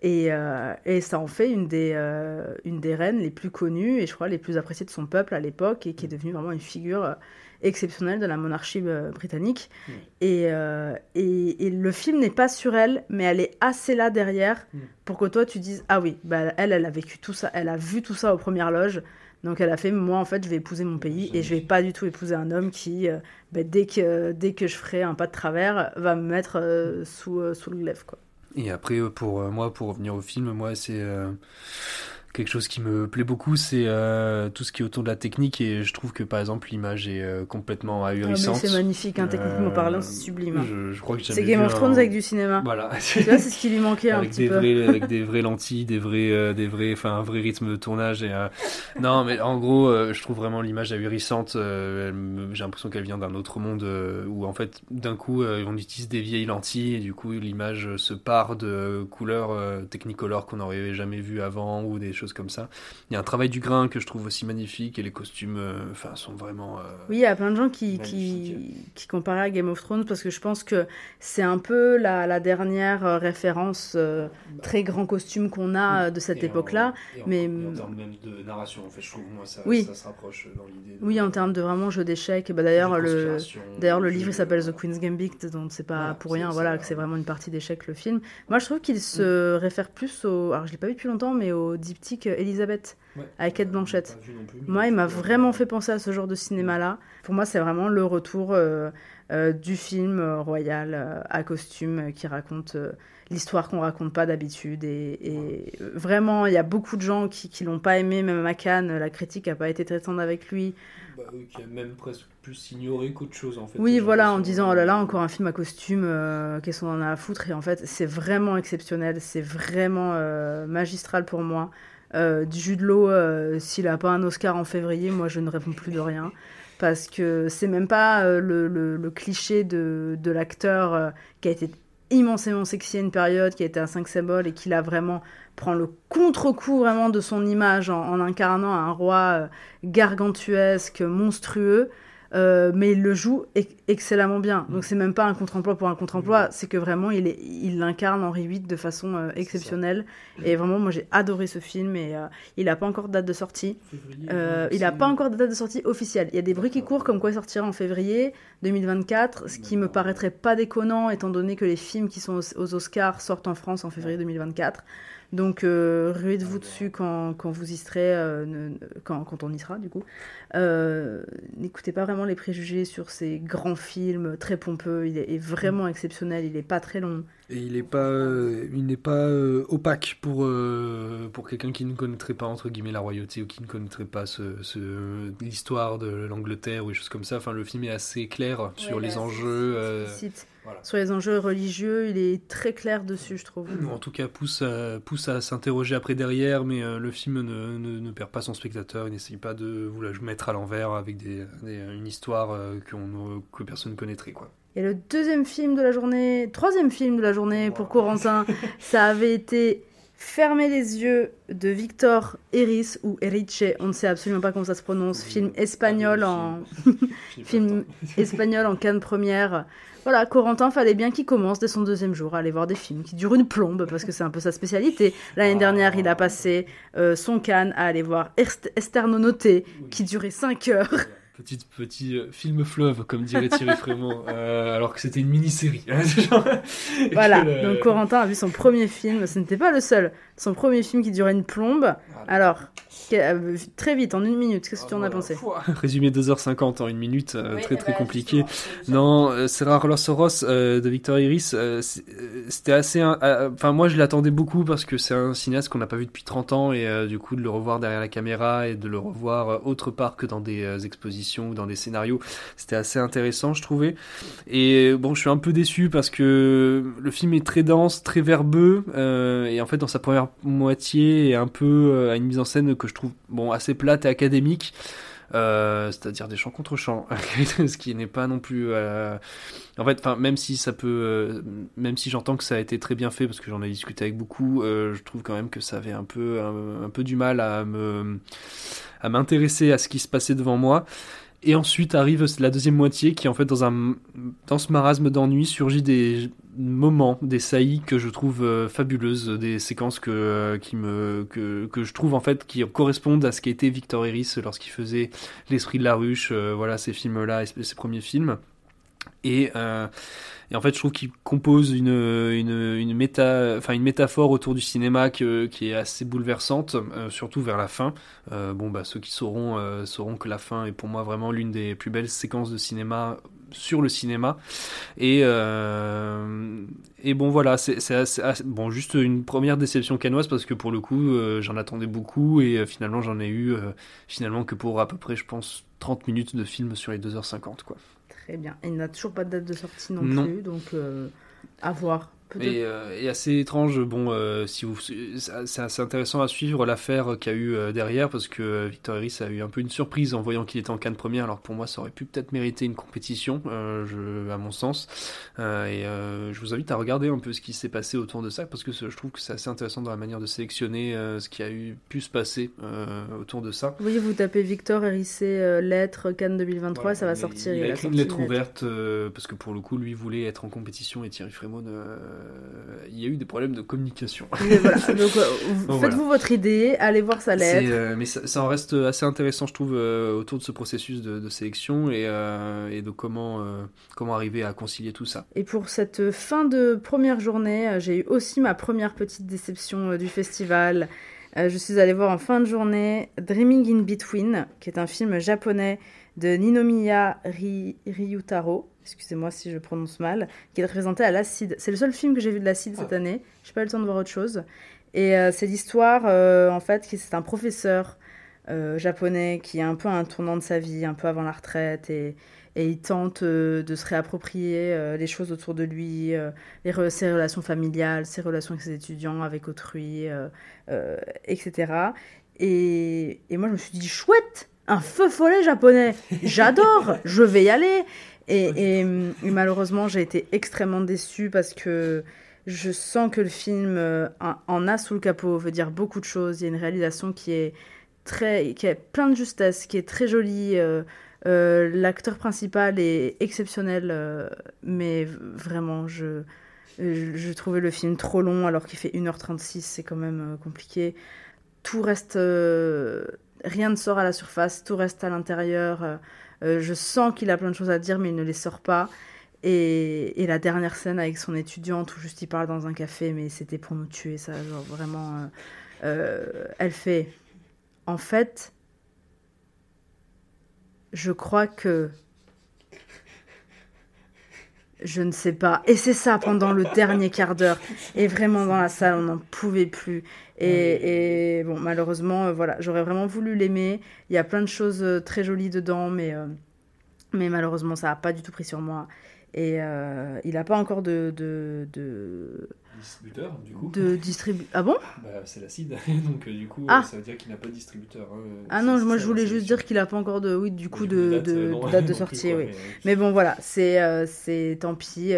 Et, euh, et ça en fait une des, euh, une des reines les plus connues et je crois les plus appréciées de son peuple à l'époque et qui est devenue vraiment une figure euh, exceptionnelle de la monarchie euh, britannique. Et, euh, et, et le film n'est pas sur elle, mais elle est assez là derrière Mm. pour que toi tu dises Ah oui, bah, elle, elle a vécu tout ça, elle a vu tout ça aux premières loges. Donc elle a fait Moi en fait, je vais épouser mon pays et je vais pas du tout épouser un homme qui, bah, dès, que, dès que je ferai un pas de travers, va me mettre sous, sous le glaive. Quoi. Et après, euh, pour euh, moi, pour revenir au film, moi, c'est euh, quelque chose qui me plaît beaucoup, c'est euh, tout ce qui est autour de la technique et je trouve que par exemple l'image est euh, complètement ahurissante. Ah, c'est magnifique, hein, techniquement parlant, c'est sublime. hein. Je, je crois que C'est Game of Thrones un- avec du cinéma. Voilà. C'est ce qui lui manquait un avec petit des peu. vrais, avec des <laughs> vrais lentilles, des vrais, euh, des vrais, enfin un vrai rythme de tournage et euh, non mais en gros euh, je trouve vraiment l'image ahurissante. euh, J'ai l'impression qu'elle vient d'un autre monde euh, où en fait d'un coup euh, on utilise des vieilles lentilles et du coup l'image se part de couleurs euh, Technicolor qu'on n'aurait jamais vu avant ou des choses comme ça. Il y a un travail du grain que je trouve aussi magnifique et les costumes, euh, enfin sont vraiment. euh, Oui, il y a plein de gens qui, qui, qui comparaient à Game of Thrones parce que je pense que c'est un peu la, la dernière euh, référence euh, très grand costume qu'on a de cette époque-là. Mais en termes même de narration, en fait, je trouve moi ça, Oui. ça se rapproche dans l'idée. de- oui, en termes de vraiment jeu d'échecs, bah, d'ailleurs le d'ailleurs le livre s'appelle voilà. The Queen's Gambit, donc c'est pas Voilà, pour rien, c'est voilà, que c'est vraiment une partie d'échecs le film. Moi, je trouve qu'il se réfère plus au, alors je l'ai pas vu depuis longtemps, mais au diptyque Elisabeth Ouais. avec Kate Euh, Blanchett. plus, Moi, il m'a vraiment fait penser à ce genre de cinéma-là. Pour moi, c'est vraiment le retour euh, euh, du film euh, royal euh, à costume euh, qui raconte euh, l'histoire qu'on raconte pas d'habitude. Et, et, euh, vraiment, il y a beaucoup de gens qui, qui l'ont pas aimé, même à Cannes. La critique a pas été très tendre avec lui. Bah, oui, qui a même presque plus ignoré qu'autre chose en fait. Oui, voilà, en disant oh là là, encore un film à costume, euh, qu'est-ce qu'on en a à foutre Et en fait, c'est vraiment exceptionnel, c'est vraiment euh, magistral pour moi. Euh, Jude Law, euh, s'il a pas un Oscar en février, moi je ne réponds plus de rien. Parce que c'est même pas euh, le, cliché de, de l'acteur euh, qui a été immensément sexy à une période, qui a été un 5 symbole et qui là vraiment prend le contre-coup vraiment de son image en, en incarnant un roi euh, gargantuesque, monstrueux. Euh, mais il le joue ex- excellemment bien. Donc c'est même pas un contre-emploi pour un contre-emploi, c'est que vraiment il est- il l'incarne Henri VIII de façon euh, exceptionnelle. Et vraiment moi j'ai adoré ce film et euh, il a pas encore de date de sortie. Février, il a c'est- pas encore de date de sortie officielle. Il y a des bruits qui courent comme quoi il sortira en février 2024, ce qui me paraîtrait pas déconnant étant donné que les films qui sont aux, aux Oscars sortent en France en février 2024. Donc euh, ruez-vous dessus quand, quand vous y serez, euh, quand, quand on y sera du coup. Euh, N'écoutez pas vraiment les préjugés sur ces grands films très pompeux. Il est, est vraiment exceptionnel. Il est pas très long. Et il n'est pas, euh, il n'est pas euh, opaque pour, pour quelqu'un qui ne connaîtrait pas entre guillemets la royauté ou qui ne connaîtrait pas ce, ce- l'histoire de l'Angleterre ou des choses comme ça. Enfin, le film est assez clair sur les enjeux. Voilà. Sur les enjeux religieux, il est très clair dessus, je trouve. ou en tout cas pousse à, pousse à s'interroger après derrière, mais euh, le film ne, ne, ne perd pas son spectateur, il n'essaye pas de vous la mettre à l'envers avec des, des- une histoire euh, que personne ne connaîtrait. Quoi. Et le deuxième film de la journée, troisième film de la journée pour Corentin, <laughs> ça avait été Fermer les yeux de Victor Erice ou Erice, on ne sait absolument pas comment ça se prononce, film <laughs> espagnol en film espagnol en Cannes première. Voilà, Corentin fallait bien qu'il commence dès son deuxième jour à aller voir des films qui durent une plombe parce que c'est un peu sa spécialité. L'année dernière, il a passé euh, son Cannes à aller voir Est- Esther Nonoté qui durait 5 heures. Petit, petit euh, film fleuve, comme dirait Thierry <laughs> Frémont, euh, alors que c'était une mini-série. <laughs> Voilà, le- donc Corentin a vu son premier film, ce n'était pas le seul, son premier film qui durait une plombe. Alors, euh, très vite, en une minute, qu'est-ce que tu en as pensé <laughs> Résumé 2h50 en une minute, euh, Oui, très eh très ben, compliqué. Non, euh, Serrar Los Oros euh, de Victor Iris, c'était assez. euh, Enfin, moi je l'attendais beaucoup parce que c'est un cinéaste qu'on n'a pas vu depuis 30 ans et euh, du coup de le revoir derrière la caméra et de le revoir autre part que dans des euh, expositions ou dans des scénarios, c'était assez intéressant, je trouvais. Et bon, je suis un peu déçu parce que le film est très dense, très verbeux euh, et en fait dans sa première moitié est un peu euh, à une mise en scène que je trouve bon assez plate et académique. Euh, c'est-à-dire des chants contre chants, <laughs> ce qui n'est pas non plus. euh, En fait, enfin, même si ça peut, même si j'entends que ça a été très bien fait parce que j'en ai discuté avec beaucoup, je trouve quand même que ça avait un peu, un peu du mal à me, à m'intéresser à ce qui se passait devant moi. Et ensuite arrive la deuxième moitié qui, en fait, dans un, dans ce marasme d'ennui, surgit des moments, des saillies que je trouve euh, fabuleuses, des séquences que, euh, qui que, je trouve en fait qui correspondent à ce qu'était Victor Eris lorsqu'il faisait L'Esprit de la Ruche, euh, voilà ces films-là, ses premiers films. Et, en fait, je trouve qu'il compose une, une, métaphore autour du cinéma qui est assez bouleversante, surtout vers la fin. Bon, bah, ceux qui sauront, sauront que la fin est pour moi vraiment l'une des plus belles séquences de cinéma sur le cinéma. Et, et bon, voilà, c'est bon, juste une première déception canoise parce que pour le coup, j'en attendais beaucoup et finalement, j'en ai eu finalement que pour à peu près, je pense, 30 minutes de film sur les 2h50, quoi. Très bien. Et il n'a toujours pas de date de sortie non, plus, donc à voir. Et, euh, et, assez étrange, bon, euh, si vous, c'est assez intéressant à suivre l'affaire qu'il y a eu euh, derrière parce que Victor Harris a eu un peu une surprise en voyant qu'il était en canne première, alors pour moi ça aurait pu peut-être mériter une compétition, je, à mon sens. et je vous invite à regarder un peu ce qui s'est passé autour de ça parce que je trouve que c'est assez intéressant dans la manière de sélectionner ce qui a eu pu se passer autour de ça. Oui, vous tapez Victor Harris lettre Cannes 2023, ça va sortir. Il, a écrit une lettre ouverte parce que pour le coup, lui voulait être en compétition et Thierry Frémaux il y a eu des problèmes de communication. <laughs> voilà. Donc, euh, faites-vous votre idée, allez voir sa lettre. Euh, mais ça, en reste assez intéressant, je trouve, autour de ce processus de, sélection et, et, de comment, comment arriver à concilier tout ça. Et pour cette fin de première journée, j'ai eu aussi ma première petute déception du festival. je suis allée voir en fin de journée Dreaming in Between, qui est un film japonais de Ninomiya Ryutaro excusez-moi si je prononce mal, qui est représenté à l'acide. C'est le seul film que j'ai vu de l'acide cette ah. année. Je n'ai pas eu le temps de voir autre chose. Et euh, c'est l'histoire, euh, en fait, qui c'est un professeur euh, japonais qui est un peu à un tournant de sa vie, un peu avant la retraite, et, et il tente de se réapproprier les choses autour de lui, les ses relations familiales, ses relations avec ses étudiants, avec autrui, etc. Et, et moi, je me suis dit, chouette, un feu follet japonais, j'adore, je vais y aller. Et, malheureusement, j'ai été extrêmement déçue parce que je sens que le film euh, en a sous le capot, veut dire beaucoup de choses. Il y a une réalisation qui est très, qui est plein de justesse, qui est très jolie. Euh, euh, l'acteur principal est exceptionnel, mais vraiment, je, je, trouvais le film trop long alors qu'il fait 1h36, c'est quand même compliqué. Tout reste, rien ne sort à la surface, tout reste à l'intérieur. Euh, je sens qu'il a plein de choses à dire, mais il ne les sort pas. Et, la dernière scène avec son étudiante où juste il parle dans un café, mais c'était pour nous tuer, ça, vraiment. Euh, euh, elle fait. En fait, je crois que. Je ne sais pas. Et c'est ça pendant le dernier quart d'heure. Et vraiment dans la salle, on n'en pouvait plus. Et, bon, malheureusement, euh, voilà, j'aurais vraiment voulu l'aimer. Il y a plein de choses euh, très jolies dedans, mais, euh, mais malheureusement, ça n'a pas du tout pris sur moi. Et il n'a pas encore de, de, de... Distributeur, du coup De distribu... Ah bon? Bah, C'est l'acide, <laughs> donc du coup, ah. ça veut dire qu'il n'a pas de distributeur. Hein. Ah non, moi je voulais juste dire qu'il n'a pas encore de, oui, du coup, de, date, de, date de <laughs> sortie. oui. Mais bon, voilà, c'est c'est tant pis.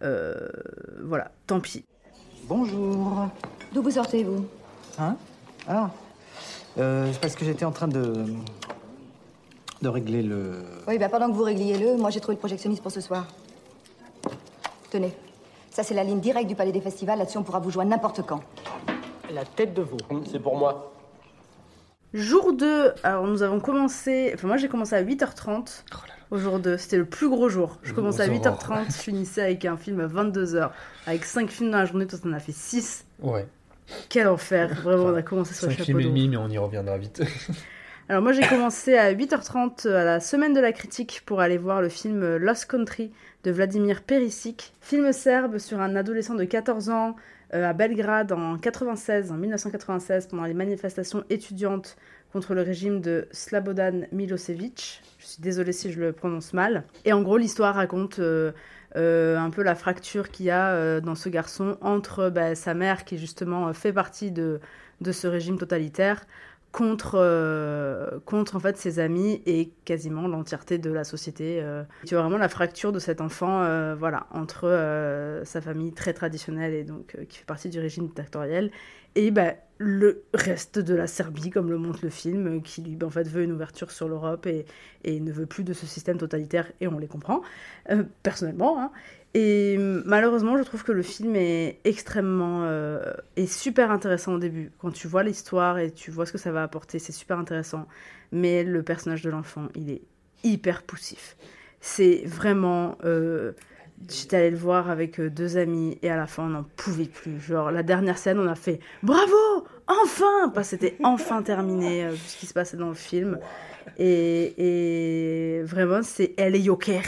voilà, tant pis. Bonjour. D'où vous sortez-vous? Hein? Ah euh, Parce que j'étais en train de. de régler le. Oui, bah pendant que vous régliez le, moi j'ai trouvé le projectionniste pour ce soir. Tenez. Ça, c'est la ligne directe du Palais des Festivals. Là-dessus, on pourra vous joindre n'importe quand. La tête de veau. C'est pour moi. Jour 2, alors nous avons commencé. Enfin, moi j'ai commencé à 8h30 au jour 2. C'était le plus gros jour. Je commençais à 8h30, je finissais avec un film à 22h. Avec 5 films dans la journée, toi t'en as fait 6. Ouais. Quel enfer, vraiment, on a commencé sur le chapeau film et demi, mais on y reviendra vite. <laughs> Alors moi j'ai commencé à 8h30 à la semaine de la critique pour aller voir le film Lost Country de Vladimir Perisic, film serbe sur un adolescent de 14 ans euh, à Belgrade en 96, en 1996 pendant les manifestations étudiantes contre le régime de Slabodan Milosevic. Je suis désolée si je le prononce mal. Et en gros l'histoire raconte euh, euh, un peu la fracture qu'il y a dans ce garçon entre bah, sa mère, qui justement fait partie de ce régime totalitaire, contre, contre en fait ses amis et quasiment l'entièreté de la société. Tu vois vraiment la fracture de cet enfant voilà, entre sa famille très traditionnelle et donc qui fait partie du régime dictatorial et bah, le reste de la Serbie, comme le montre le film, qui lui en fait veut une ouverture sur l'Europe et, ne veut plus de ce système totalitaire, et on les comprend, euh, personnellement. Hein. Et malheureusement, je trouve que le film est extrêmement euh, est super intéressant au début. Quand tu vois l'histoire et tu vois ce que ça va apporter, c'est super intéressant. Mais le personnage de l'enfant, il est hyper poussif. C'est vraiment euh, J'étais allée le voir avec euh, deux amis et à la fin on n'en pouvait plus. Genre la dernière scène on a fait bravo enfin parce que c'était enfin terminé euh, ce qui se passait dans le film et, vraiment c'est Elle Joker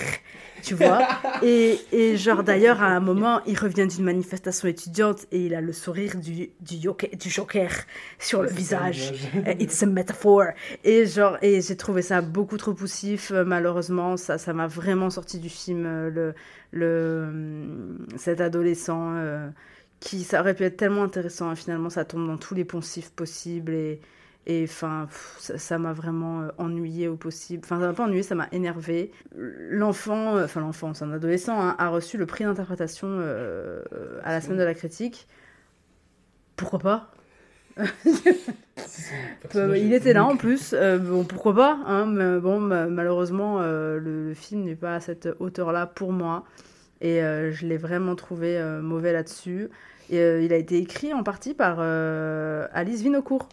tu vois. Et, et genre, d'ailleurs, à un moment, il revient d'une manifestation étudiante et il a le sourire du, du, joker, du joker sur le visage. It's a metaphor. Et genre, et j'ai trouvé ça beaucoup trop poussif, euh, malheureusement. Ça, ça m'a vraiment sorti du film, euh, le, le, hum, cet adolescent. euh, qui ça aurait pu être tellement intéressant et finalement ça tombe dans tous les poncifs possibles et et enfin ça- m'a vraiment euh, ennuyé au possible. Enfin ça m'a pas ennuyé ça m'a énervé l'enfant euh, enfin l'enfant c'est un adolescent hein, a reçu le prix d'interprétation euh, à la semaine de la critique. Pourquoi pas? <laughs> Il était là en plus, euh, bon pourquoi pas, hein, mais bon ma- malheureusement euh, le, le film n'est pas à cette hauteur-là pour moi. Et euh, je l'ai vraiment trouvé mauvais là-dessus. Et il a été écrit en partie par Alice Vinocourt.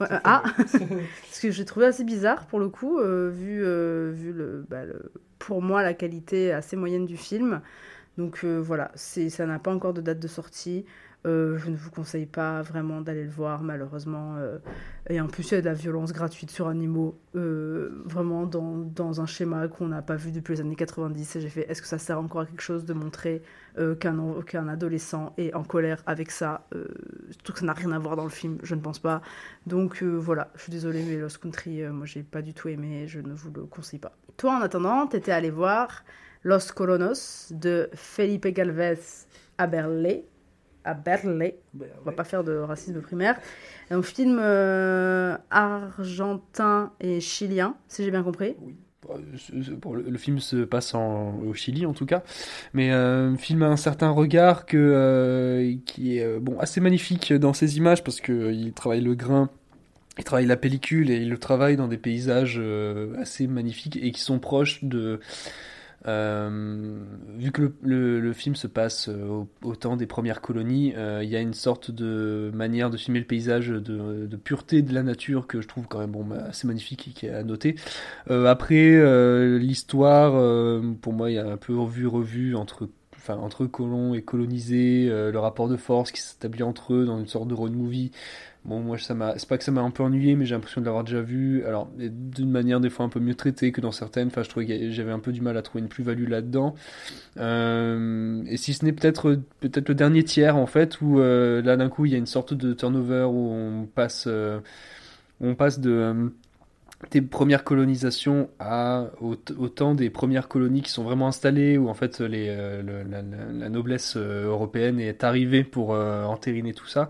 Ouais, euh, ah, <laughs> ce que j'ai trouvé assez bizarre pour le coup, euh, vu, euh, vu le, bah, le- pour moi la qualité assez moyenne du film. Donc euh, voilà, ça n'a pas encore de date de sortie. Euh, je ne vous conseille pas vraiment d'aller le voir, malheureusement. euh, et en plus, il y a de la violence gratuite sur animaux, euh, vraiment dans, dans un schéma qu'on n'a pas vu depuis les années 90. Et j'ai fait, est-ce que ça sert encore à quelque chose de montrer qu'un en- qu'un adolescent est en colère avec ça Surtout que ça n'a rien à voir dans le film, je ne pense pas. Donc voilà, je suis désolée, mais Lost Country, moi j'ai pas du tout aimé, je ne vous le conseille pas. Toi, en attendant, t'étais allé voir Los Colonos de Felipe Galvez à Berlay. À Berlay. On va pas faire de racisme primaire. Un film euh, argentin et chilien, si j'ai bien compris. Ce- bon, le, film se passe en, au Chili en tout cas, mais euh, un film a un certain regard que, euh, qui est euh, bon, assez magnifique dans ses images parce qu'il travaille le grain, il travaille la pellicule et il le travaille dans des paysages assez magnifiques et qui sont proches de... euh, vu que le, le- le film se passe euh, au, au temps des premières colonies, euh, il y a une sorte de manière de filmer le paysage de, de pureté de la nature que je trouve quand même bon, bah, assez magnifique et qui est à noter. Après, l'histoire, pour moi, il y a un peu revu, revu entre, enfin, entre colons et colonisés, euh, le rapport de force qui s'établit entre eux dans une sorte de road movie. Bon, moi, ça m'a, c'est pas que ça m'a un peu ennuyé, mais j'ai l'impression de l'avoir déjà vu. Alors, d'une manière des fois un peu mieux traitée que dans certaines. Enfin, je trouvais que j'avais un peu du mal à trouver une plus-value là-dedans. Euh, et si ce n'est peut-être, peut-être le dernier tiers, en fait, où euh, là, d'un coup, il y a une sorte de turnover où on passe, euh, on passe de, des premières colonisations à, au, au temps des premières colonies qui sont vraiment installées, où en fait les, euh, la, noblesse euh, européenne est arrivée pour euh, entériner tout ça.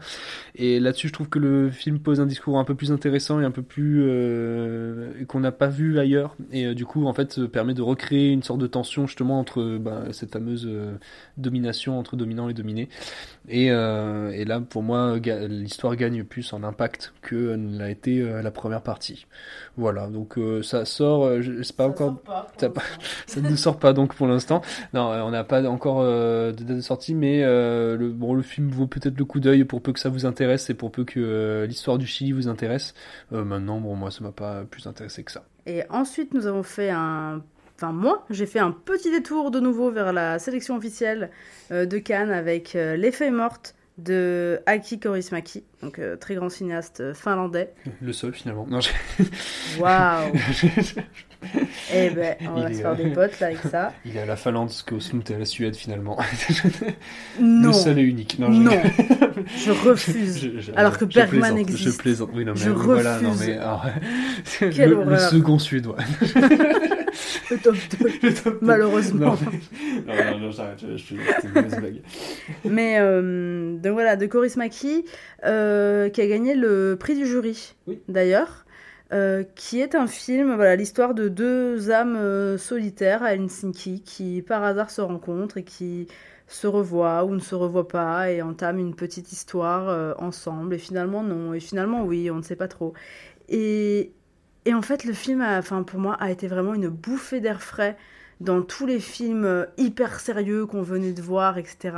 Et là-dessus, je trouve que le film pose un discours un peu plus intéressant et un peu plus euh, qu'on n'a pas vu ailleurs. Et euh, du coup, en fait, permet de recréer une sorte de tension justement entre ben, cette fameuse domination entre dominants et dominés. Et, euh, et là, pour moi, l'histoire gagne plus en impact que l'a été euh, la première partie. Voilà, donc euh, ça sort, euh, je- c'est pas encore, ça, pas- <laughs> ça ne sort pas donc pour l'instant. Non, on n'a pas encore euh, de date de sortie, mais euh, le, bon, le film vaut peut-être le coup d'œil pour peu que ça vous intéresse et pour peu que euh, l'histoire du Chili vous intéresse. Euh, maintenant, bon, moi, ça m'a pas plus intéressé que ça. Et ensuite, nous avons fait un. Enfin, moi, j'ai fait un petit détour de nouveau vers la sélection officielle euh, de Cannes avec euh, Les Feuilles Mortes de Aki Kaurismäki, donc euh, très grand cinéaste euh, finlandais. Le seul finalement. Non, Waouh <laughs> Eh ben, on va Il se est, faire des potes là avec ça. <laughs> Il est à la Finlande, ce Snoot est à la Suède finalement. Non. Le seul et unique. je- Non. <laughs> Je refuse. Je- je- Alors que Bergman existe. Je plaisante. Oui, non, mais Je voilà, non, refuse. mais alors, Quelle le, second suédois. <laughs> Le top 2, malheureusement. Non, mais- non, non, non, j'arrête, je, je, c'était une blague. <laughs> Mais euh, donc voilà, de Coris Maki, euh, qui a gagné le prix du jury, d'ailleurs, euh, qui est un film, voilà, l'histoire de deux âmes solitaires à Helsinki qui par hasard se rencontrent et qui se revoient ou ne se revoient pas et entament une petite histoire ensemble. Et finalement non, et finalement oui, on ne sait pas trop. Et, et en fait, le film, enfin pour moi, a été vraiment une bouffée d'air frais dans tous les films euh, hyper sérieux qu'on venait de voir, etc.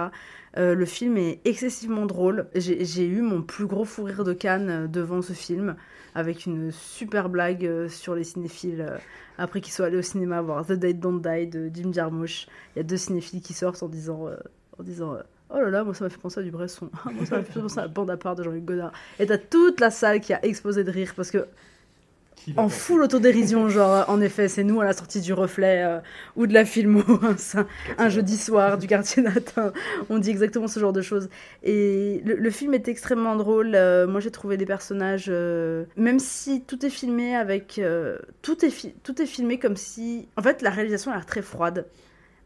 Euh, le film est excessivement drôle. J'ai eu mon plus gros fou rire de Cannes euh, devant ce film, avec une super blague sur les cinéphiles. après qu'ils soient allés au cinéma voir The Dead Don't Die de Jim Jarmusch, il y a deux cinéphiles qui sortent en disant, en disant Oh là là, moi ça m'a fait penser à du Bresson. <laughs> moi ça m'a fait penser à la bande à part de Jean-Luc Godard. Et t'as toute la salle qui a explosé de rire parce que en full autodérision, genre, en effet, c'est nous à la sortie du reflet euh, ou de la filmo, <laughs> un, un jeudi soir du quartier latin. On dit exactement ce genre de choses. Et le, le film est extrêmement drôle. euh, moi, j'ai trouvé des personnages, euh, même si tout est filmé avec. euh, tout, est tout est filmé comme si. En fait, la réalisation a l'air très froide,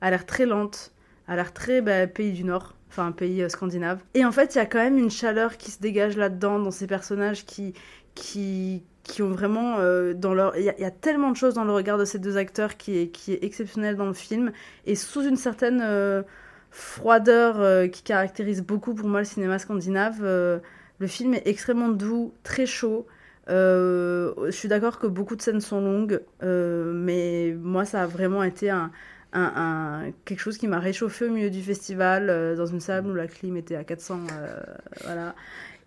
a l'air très lente, a l'air très bah, pays du Nord. Enfin, un pays euh, scandinave. Et en fait, il y a quand même une chaleur qui se dégage là-dedans, dans ces personnages qui, qui, qui ont vraiment euh, dans leur il y, a- tellement de choses dans le regard de ces deux acteurs qui est qui est exceptionnel dans le film. Et sous une certaine euh, froideur euh, qui caractérise beaucoup pour moi le cinéma scandinave le film est extrêmement doux très chaud. Je suis d'accord que beaucoup de scènes sont longues mais moi ça a vraiment été un quelque chose qui m'a réchauffé au milieu du festival dans une salle où la clim était à 400 euh, voilà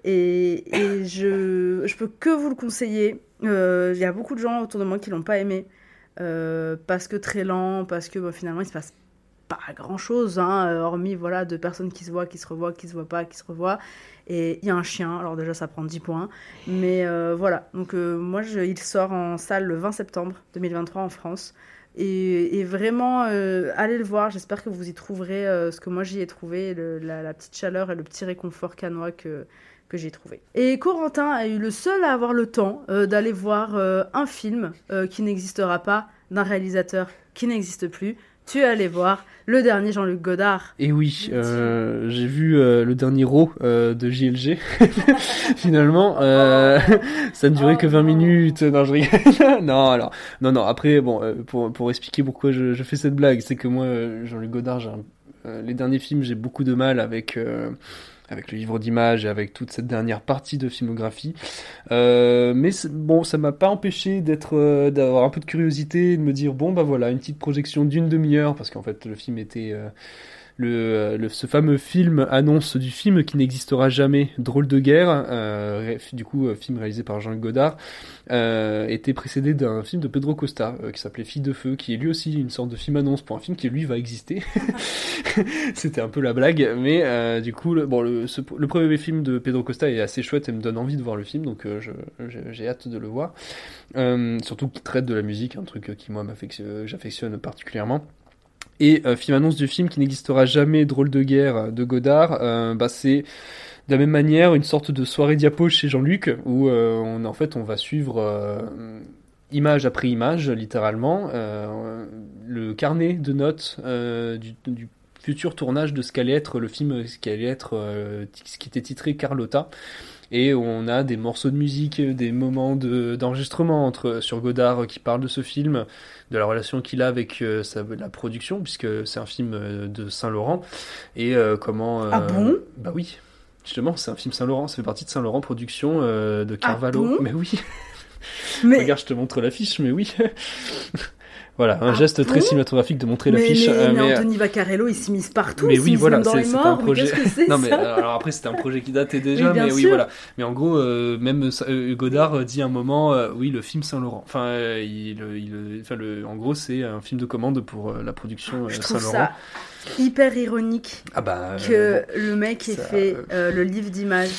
et, je, peux que vous le conseiller. Euh, Il y a beaucoup de gens autour de moi qui l'ont pas aimé. euh, parce que très lent, parce que bah, finalement il se passe pas grand chose, hormis voilà, deux personnes qui se voient, qui se revoient, qui se voient pas, qui se revoient. Et il y a un chien, alors déjà ça prend 10 points. Mais euh, voilà, donc euh, moi il sort en salle le 20 septembre 2023 en France. Et, vraiment, euh, allez le voir. J'espère que vous y trouverez euh, ce que moi j'y ai trouvé, la, petite chaleur et le petit réconfort canois que j'ai trouvé. Et Corentin a eu le seul à avoir le temps euh, d'aller voir euh, un film euh, qui n'existera pas, d'un réalisateur qui n'existe plus. Tu es allé voir le dernier Jean-Luc Godard. Et oui, euh, j'ai vu euh, le dernier Raw euh, de JLG. <laughs> Finalement, <laughs> ça ne durait que 20 minutes. Non, je rigole. <laughs> non, alors, non, non. Après, bon, pour pour expliquer pourquoi je, je fais cette blague, c'est que moi, Jean-Luc Godard, j'ai un- les derniers films, j'ai beaucoup de mal avec. Avec le livre d'images et avec toute cette dernière partie de filmographie. Euh, mais bon, ça m'a pas empêché d'être, euh, d'avoir un peu de curiosité, et de me dire bon bah voilà une petite projection d'une demi-heure parce qu'en fait le film était euh, le, le- ce fameux film annonce du film qui n'existera jamais, Drôle de guerre, euh, du coup euh, film réalisé par Jean Godard, euh, était précédé d'un film de Pedro Costa euh, qui s'appelait Fille de feu, qui est lui aussi une sorte de film annonce pour un film qui lui va exister. <laughs> C'était un peu la blague, mais euh, du coup le, bon le, premier film de Pedro Costa est assez chouette et me donne envie de voir le film, donc euh, j'ai hâte de le voir. Euh, surtout qu'il traite de la musique, un truc qui moi j'affectionne particulièrement. Et euh, film annonce du film qui n'existera jamais, Drôle de guerre euh, de Godard, euh, bah c'est de la même manière une sorte de soirée diapo chez Jean-Luc où euh, on en fait on va suivre euh, image après image littéralement euh, le carnet de notes du, du futur tournage de ce qu'allait être le film ce qui allait être ce qui était titré Carlotta et on a des morceaux de musique, des moments de- d'enregistrement entre sur Godard euh, qui parle de ce film, de la relation qu'il a avec euh, sa- la production, puisque c'est un film euh, de Saint-Laurent, et euh, comment... Ah bon? Bah oui, justement, c'est un film Saint-Laurent, ça fait partie de Saint-Laurent Production euh, de Carvalho. Ah bon? Mais oui, Mais, regarde, je te montre l'affiche, mais oui. Voilà, un Ah geste très cinématographique de montrer l'affiche. mais, euh, mais mais- Anthony Vaccarello, il s'immisce partout. mais oui, voilà, c'est un. Mais projet. <laughs> non, mais euh, alors après, c'était un projet qui datait déjà, Oui, mais oui, voilà. Mais en gros, euh, même euh, Godard euh, dit un moment, euh, oui, le film Saint-Laurent. Enfin, euh, il, il, enfin, le, en gros, c'est un film de commande pour euh, la production euh, Saint-Laurent. ça hyper ironique Ah bah. que euh, le mec ait ça- fait euh, le livre d'images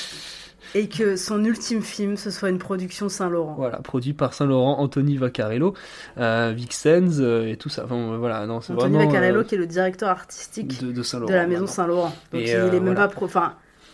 et que son ultime film ce soit une production Saint-Laurent. Voilà, produit par Saint-Laurent, Anthony Vaccarello, euh, Vixens euh, et tout ça. Enfin, euh, voilà, non, Anthony vraiment. Vaccarello qui est le directeur artistique de, de Saint-Laurent. de la maison. Saint-Laurent. Donc Et, il est même voilà. pas pro...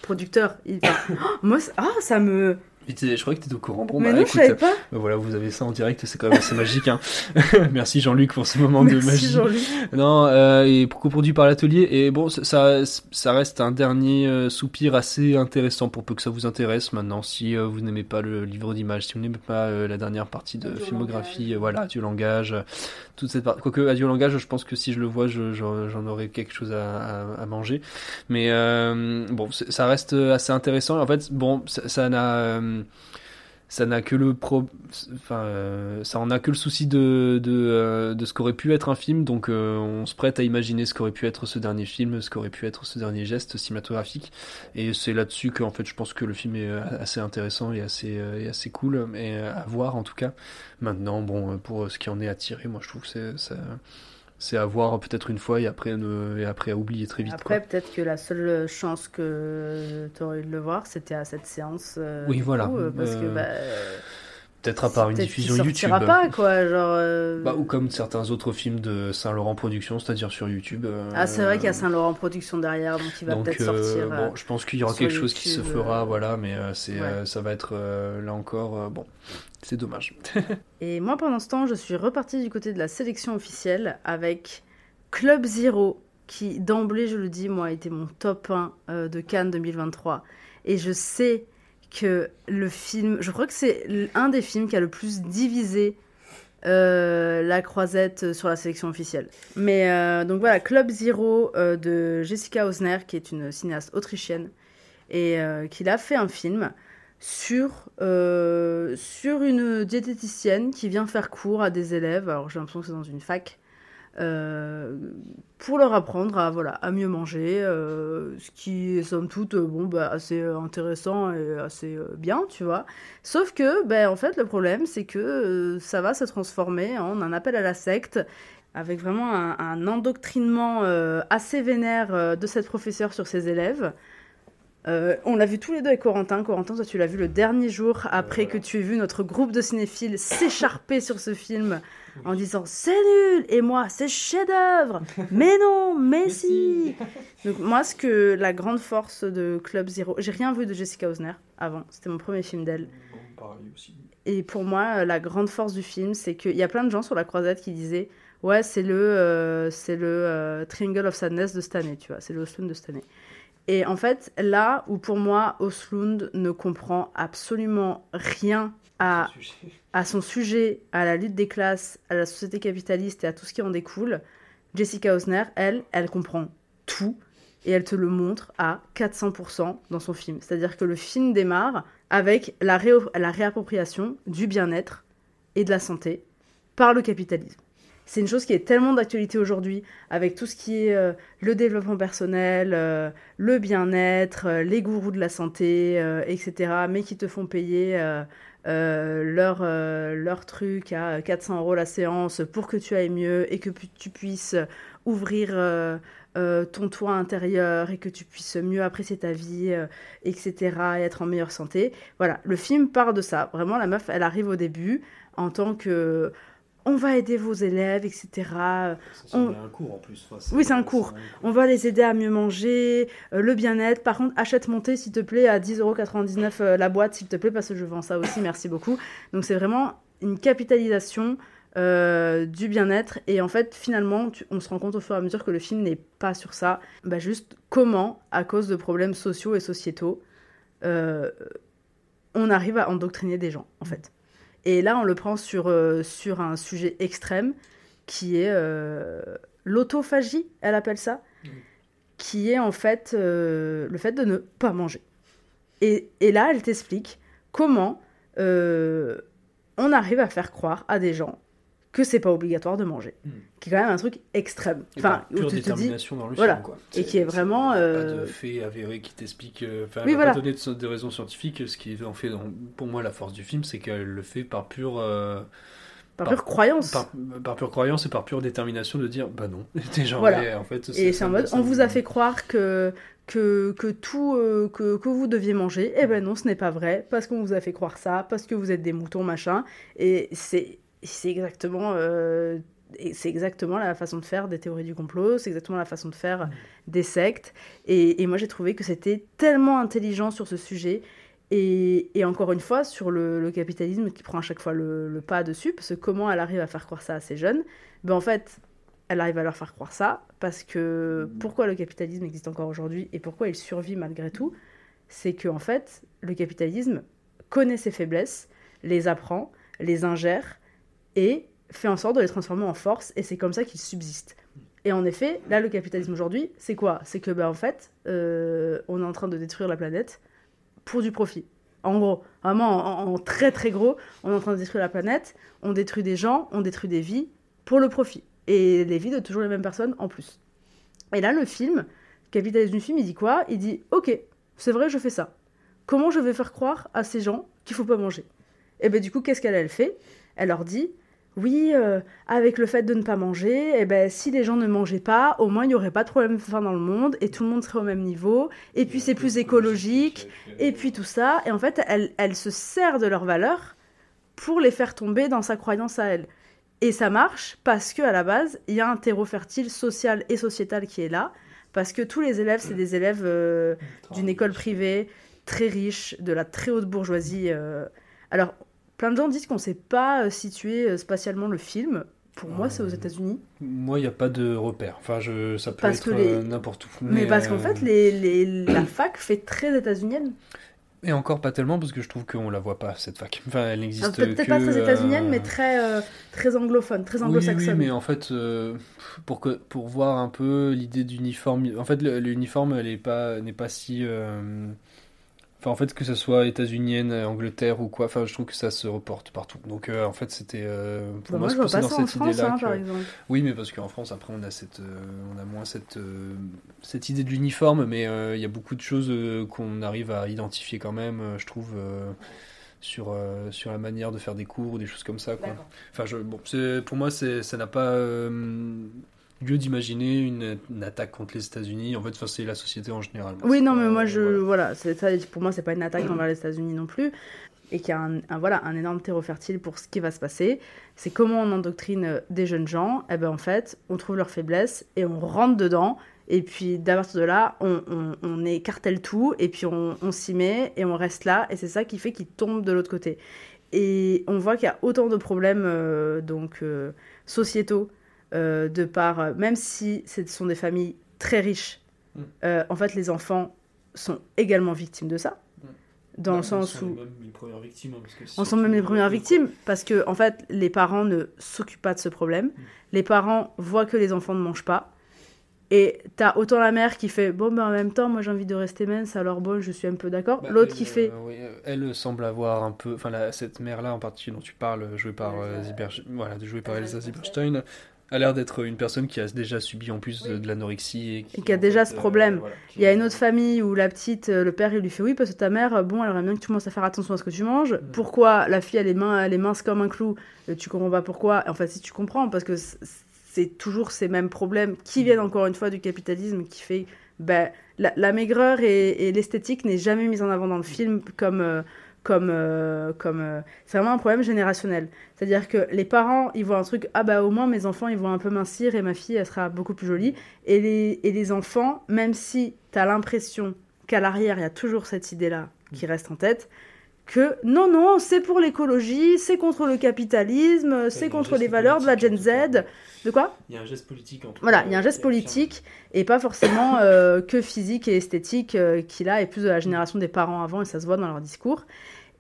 producteur. Il... enfin, <gasps> moi ça- ah ça me Je crois que t'étais au courant. Bon, mais bah, non écoute, je savais pas. bah, voilà, vous avez ça en direct, c'est quand même assez magique. Hein. <laughs> Merci Jean-Luc pour ce moment de Merci magie. Jean-Luc. Non, euh, et coproduit par l'atelier. Et bon, ça- ça, reste un dernier euh, soupir assez intéressant pour peu que ça vous intéresse. Maintenant, si euh, vous n'aimez pas le livre d'images, si vous n'aimez pas euh, la dernière partie de Adieu filmographie, voilà, adieu langage, toute cette partie. Quoique adieu langage, je pense que si je le vois, je- je- j'en aurai quelque chose à, à- à manger. Mais bon, ça reste assez intéressant. En fait, bon, ça ça n'a euh, ça n'a que le pro enfin euh, ça en a que le souci de de, euh, ce qu'aurait pu être un film. Donc euh, on se prête à imaginer ce qu'aurait pu être ce dernier film ce qu'aurait pu être ce dernier geste cinématographique. Et c'est là-dessus que en fait je pense que le film est assez intéressant et assez et assez cool et à voir en tout cas. Maintenant bon pour ce qui en est à tirer moi je trouve que c'est ça- c'est à voir peut-être une fois et après ne, et après à oublier très vite Après peut-être que la seule chance que tu aurais eu de le voir c'était à cette séance. euh, Oui, voilà. coup, euh, parce que Euh, bah, Peut-être à part une diffusion YouTube. pas, quoi. Genre. euh, Bah, ou comme certains autres films de Saint-Laurent Productions, c'est-à-dire sur YouTube. euh, Ah, c'est vrai qu'il y a Saint-Laurent Production derrière, donc il va peut-être euh, sortir. euh, bon, je pense qu'il y aura quelque chose qui se fera, euh, voilà, mais euh, c'est, ouais. euh, ça va être euh, là encore, euh, bon, c'est dommage. <laughs> Et moi, pendant ce temps, je suis repartie du côté de la sélection officielle avec Club Zero, qui d'emblée, je le dis, moi, a été mon top 1 euh, de Cannes 2023. Et je sais que le film, je crois que c'est un des films qui a le plus divisé euh, la croisette sur la sélection officielle. Mais euh, donc voilà, Club Zero euh, de Jessica Hausner, qui est une cinéaste autrichienne, et qui a fait un film sur, sur une diététicienne qui vient faire cours à des élèves, alors j'ai l'impression que c'est dans une fac, euh, pour leur apprendre à, voilà, à mieux manger, euh, ce qui est somme toute euh, bon, bah, assez intéressant et assez euh, bien, tu vois. Sauf que, ben, en fait, le problème, c'est que ça va se transformer en un appel à la secte, avec vraiment un, un endoctrinement assez vénère de cette professeure sur ses élèves. Euh, on l'a vu tous les deux avec Corentin. Corentin, toi, tu l'as vu le dernier jour après que tu aies vu notre groupe de cinéphiles s'écharper sur ce film en disant c'est nul et moi c'est chef-d'œuvre. mais non, mais si. Donc moi, ce que la grande force de Club Zero, j'ai rien vu de Jessica Hausner avant. C'était mon premier film d'elle. Et pour moi, la grande force du film, c'est qu'il y a plein de gens sur la croisette qui disaient Ouais, c'est le, euh, c'est le euh, Triangle of Sadness de cette année, tu vois, c'est le Oslund de cette année. Et en fait, là où pour moi, Oslund ne comprend absolument rien à, à son sujet, à la lutte des classes, à la société capitaliste et à tout ce qui en découle, Jessica Hausner, elle, elle comprend tout et elle te le montre à 400% dans son film. C'est-à-dire que le film démarre avec la, ré- la réappropriation du bien-être et de la santé par le capitalisme. C'est une chose qui est tellement d'actualité aujourd'hui, avec tout ce qui est euh, le développement personnel, euh, le bien-être, euh, les gourous de la santé, etc., mais qui te font payer leur, leur truc à 400 euros la séance pour que tu ailles mieux et que tu puisses ouvrir ton toit intérieur et que tu puisses mieux apprécier ta vie, etc., et être en meilleure santé. Voilà, le film part de ça. Vraiment, la meuf, elle arrive au début en tant que on va aider vos élèves, etc. Ça On- un cours en plus. Enfin, oui, c'est un cours. On va les aider à mieux manger, euh, le bien-être. Par contre, achète mon thé, s'il te plaît, à 10,99€ euh, la boîte, s'il te plaît, parce que je vends ça aussi. <laughs> Merci beaucoup. Donc, c'est vraiment une capitalisation euh, du bien-être. Et en fait, finalement, tu- on se rend compte au fur et à mesure que le film n'est pas sur ça. Bah, juste comment, à cause de problèmes sociaux et sociétaux, euh, on arrive à endoctriner des gens, en fait. Et là, on le prend sur, euh, un sujet extrême qui est euh, l'autophagie, elle appelle ça, qui est en fait euh, le fait de ne pas manger. Et, là, elle t'explique comment on arrive à faire croire à des gens que c'est pas obligatoire de manger, qui est quand même un truc extrême. Et Enfin, par où pure tu te dis, détermination dans le voilà, film, quoi. et qui est vraiment. Pas euh, de faits avérés qui t'expliquent. euh, Enfin, Oui, elle voilà. pas donner de- des raisons scientifiques. Ce qui en fait, pour moi, la force du film, c'est qu'elle le fait par pure. euh, Par pure croyance. Par, par pure croyance et par pure détermination de dire bah non. <laughs> T'es genre, Voilà. en fait, Et c'est en mode, on vous a fait croire que, que, que tout, euh, que, que vous deviez manger. Eh ben non, ce n'est pas vrai, parce qu'on vous a fait croire ça, parce que vous êtes des moutons, machin. Et c'est c'est exactement, euh, c'est exactement la façon de faire des théories du complot, c'est exactement la façon de faire des sectes. Et, et moi, j'ai trouvé que c'était tellement intelligent sur ce sujet. Et, et encore une fois, sur le, le capitalisme qui prend à chaque fois le, le pas dessus, parce que comment elle arrive à faire croire ça à ces jeunes? Ben En fait, elle arrive à leur faire croire ça, parce que pourquoi le capitalisme existe encore aujourd'hui et pourquoi il survit malgré tout, c'est que en fait, le capitalisme connaît ses faiblesses, les apprend, les ingère et fait en sorte de les transformer en force, et c'est comme ça qu'il subsiste. Et en effet, là, le capitalisme aujourd'hui, c'est quoi? C'est que, ben, en fait, euh, on est en train de détruire la planète pour du profit. En gros, vraiment en, très très gros, on est en train de détruire la planète, on détruit des gens, on détruit des vies pour le profit. Et les vies de toujours les mêmes personnes en plus. Et là, le film, capitalisme du film, il dit quoi? Il dit Ok, c'est vrai, je fais ça. Comment je vais faire croire à ces gens qu'il faut pas manger? Et bien, du coup, qu'est-ce qu'elle elle fait? Elle leur dit oui, euh, avec le fait de ne pas manger, eh ben, si les gens ne mangeaient pas, au moins il n'y aurait pas de problème de faim dans le monde et tout le monde serait au même niveau. Et puis c'est plus écologique, et puis tout ça. Et en fait, elle, elle se sert de leurs valeurs pour les faire tomber dans sa croyance à elle. Et ça marche parce que à la base, il y a un terreau fertile social et sociétal qui est là, parce que tous les élèves, c'est des élèves euh, d'une école privée très riche, de la très haute bourgeoisie. euh. Alors, plein de gens disent qu'on ne sait pas euh, situer euh, spatialement le film. Pour moi, c'est aux États-Unis. Moi, il n'y a pas de repère. Enfin, je, ça peut Parce être les- euh, n'importe où. Mais, parce qu'en euh, fait, les, les- la fac fait très états-unienne. Et encore pas tellement, parce que je trouve qu'on la voit pas, cette fac. Enfin, elle n'existe Alors, Peut-être que... pas très états-unienne, euh, mais très, euh, très anglophone, très Oui, anglo-saxonne. oui, mais en fait, euh, pour, que, pour voir un peu l'idée d'uniforme, en fait, l'uniforme, elle est pas, n'est pas si. Enfin, en fait, que ce soit états-unienne, Angleterre ou quoi, enfin, je trouve que ça se reporte partout. Donc, euh, en fait, c'était. euh, pour Bah, moi, moi, c'est je pas dans cette France, idée-là hein, que-. Oui, mais parce qu'en France, après, on a cette, euh, on a moins cette, euh, cette idée de l'uniforme, mais euh, il y a beaucoup de choses euh, qu'on arrive à identifier quand même, euh, je trouve. euh, sur, euh, sur la manière de faire des cours ou des choses comme ça quoi. Enfin je, bon pour moi c'est ça n'a pas euh, lieu d'imaginer une, une attaque contre les États-Unis en fait enfin, c'est la société en général. Moi, Oui, non, pas- mais moi, je, voilà, ça, pour moi, c'est pas une attaque envers les États-Unis non plus, et qu'il y a un, un- voilà, un énorme terreau fertile pour ce qui va se passer. C'est comment on endoctrine euh, des jeunes gens. Et ben en fait, on trouve leurs faiblesses et on rentre dedans. Et puis, d'à partir de là, on, on, on écartèle tout, et puis on, on s'y met, et on reste là, et c'est ça qui fait qu'ils tombent de l'autre côté. Et on voit qu'il y a autant de problèmes euh, donc euh, sociétaux, euh, de par, euh, même si ce sont des familles très riches, Mm. euh, en fait, les enfants sont également victimes de ça. Dans Bah, le ils sens où. même les premières victimes. hein, parce que On si sont même les premières quoi. victimes parce que en fait les parents ne s'occupent pas de ce problème. Mm. Les parents voient que les enfants ne mangent pas. Et t'as autant la mère qui fait bon ben en même temps moi j'ai envie de rester mince alors bon je suis un peu d'accord. Bah, L'autre qui fait euh, oui, elle semble avoir un peu, enfin cette mère-là en particulier dont tu parles, jouée par euh, Zieber- voilà, jouée par Elsa Zieberstein, a l'air d'être une personne qui a déjà subi en plus de, de l'anorexie et qui, et qui a déjà fait, ce euh, problème. voilà, Il y a une autre famille où la petite, euh, le père, il lui fait oui parce que ta mère, euh, bon, elle aimerait bien que tu commences à faire attention à ce que tu manges. Mm. Pourquoi la fille, elle est, min- elle est mince comme un clou Tu comprends pas pourquoi? En fait, si tu comprends, parce que c'est toujours ces mêmes problèmes qui Mm. viennent encore une fois du capitalisme qui fait ben, la, la maigreur et, et l'esthétique n'est jamais mise en avant dans le film comme euh, comme euh, comme euh, c'est vraiment un problème générationnel. C'est-à-dire que les parents, ils voient un truc ah bah au moins mes enfants ils vont un peu mincir et ma fille elle sera beaucoup plus jolie et les et les enfants même si tu as l'impression qu'à l'arrière il y a toujours cette idée-là qui reste en tête que non non, c'est pour l'écologie, c'est contre le capitalisme, c'est contre les valeurs de la Gen Z. De quoi? Il y a un geste politique en tout voilà, il y a un geste est politique et pas forcément euh, que physique et esthétique euh, qui là est plus de la génération des parents avant et ça se voit dans leur discours.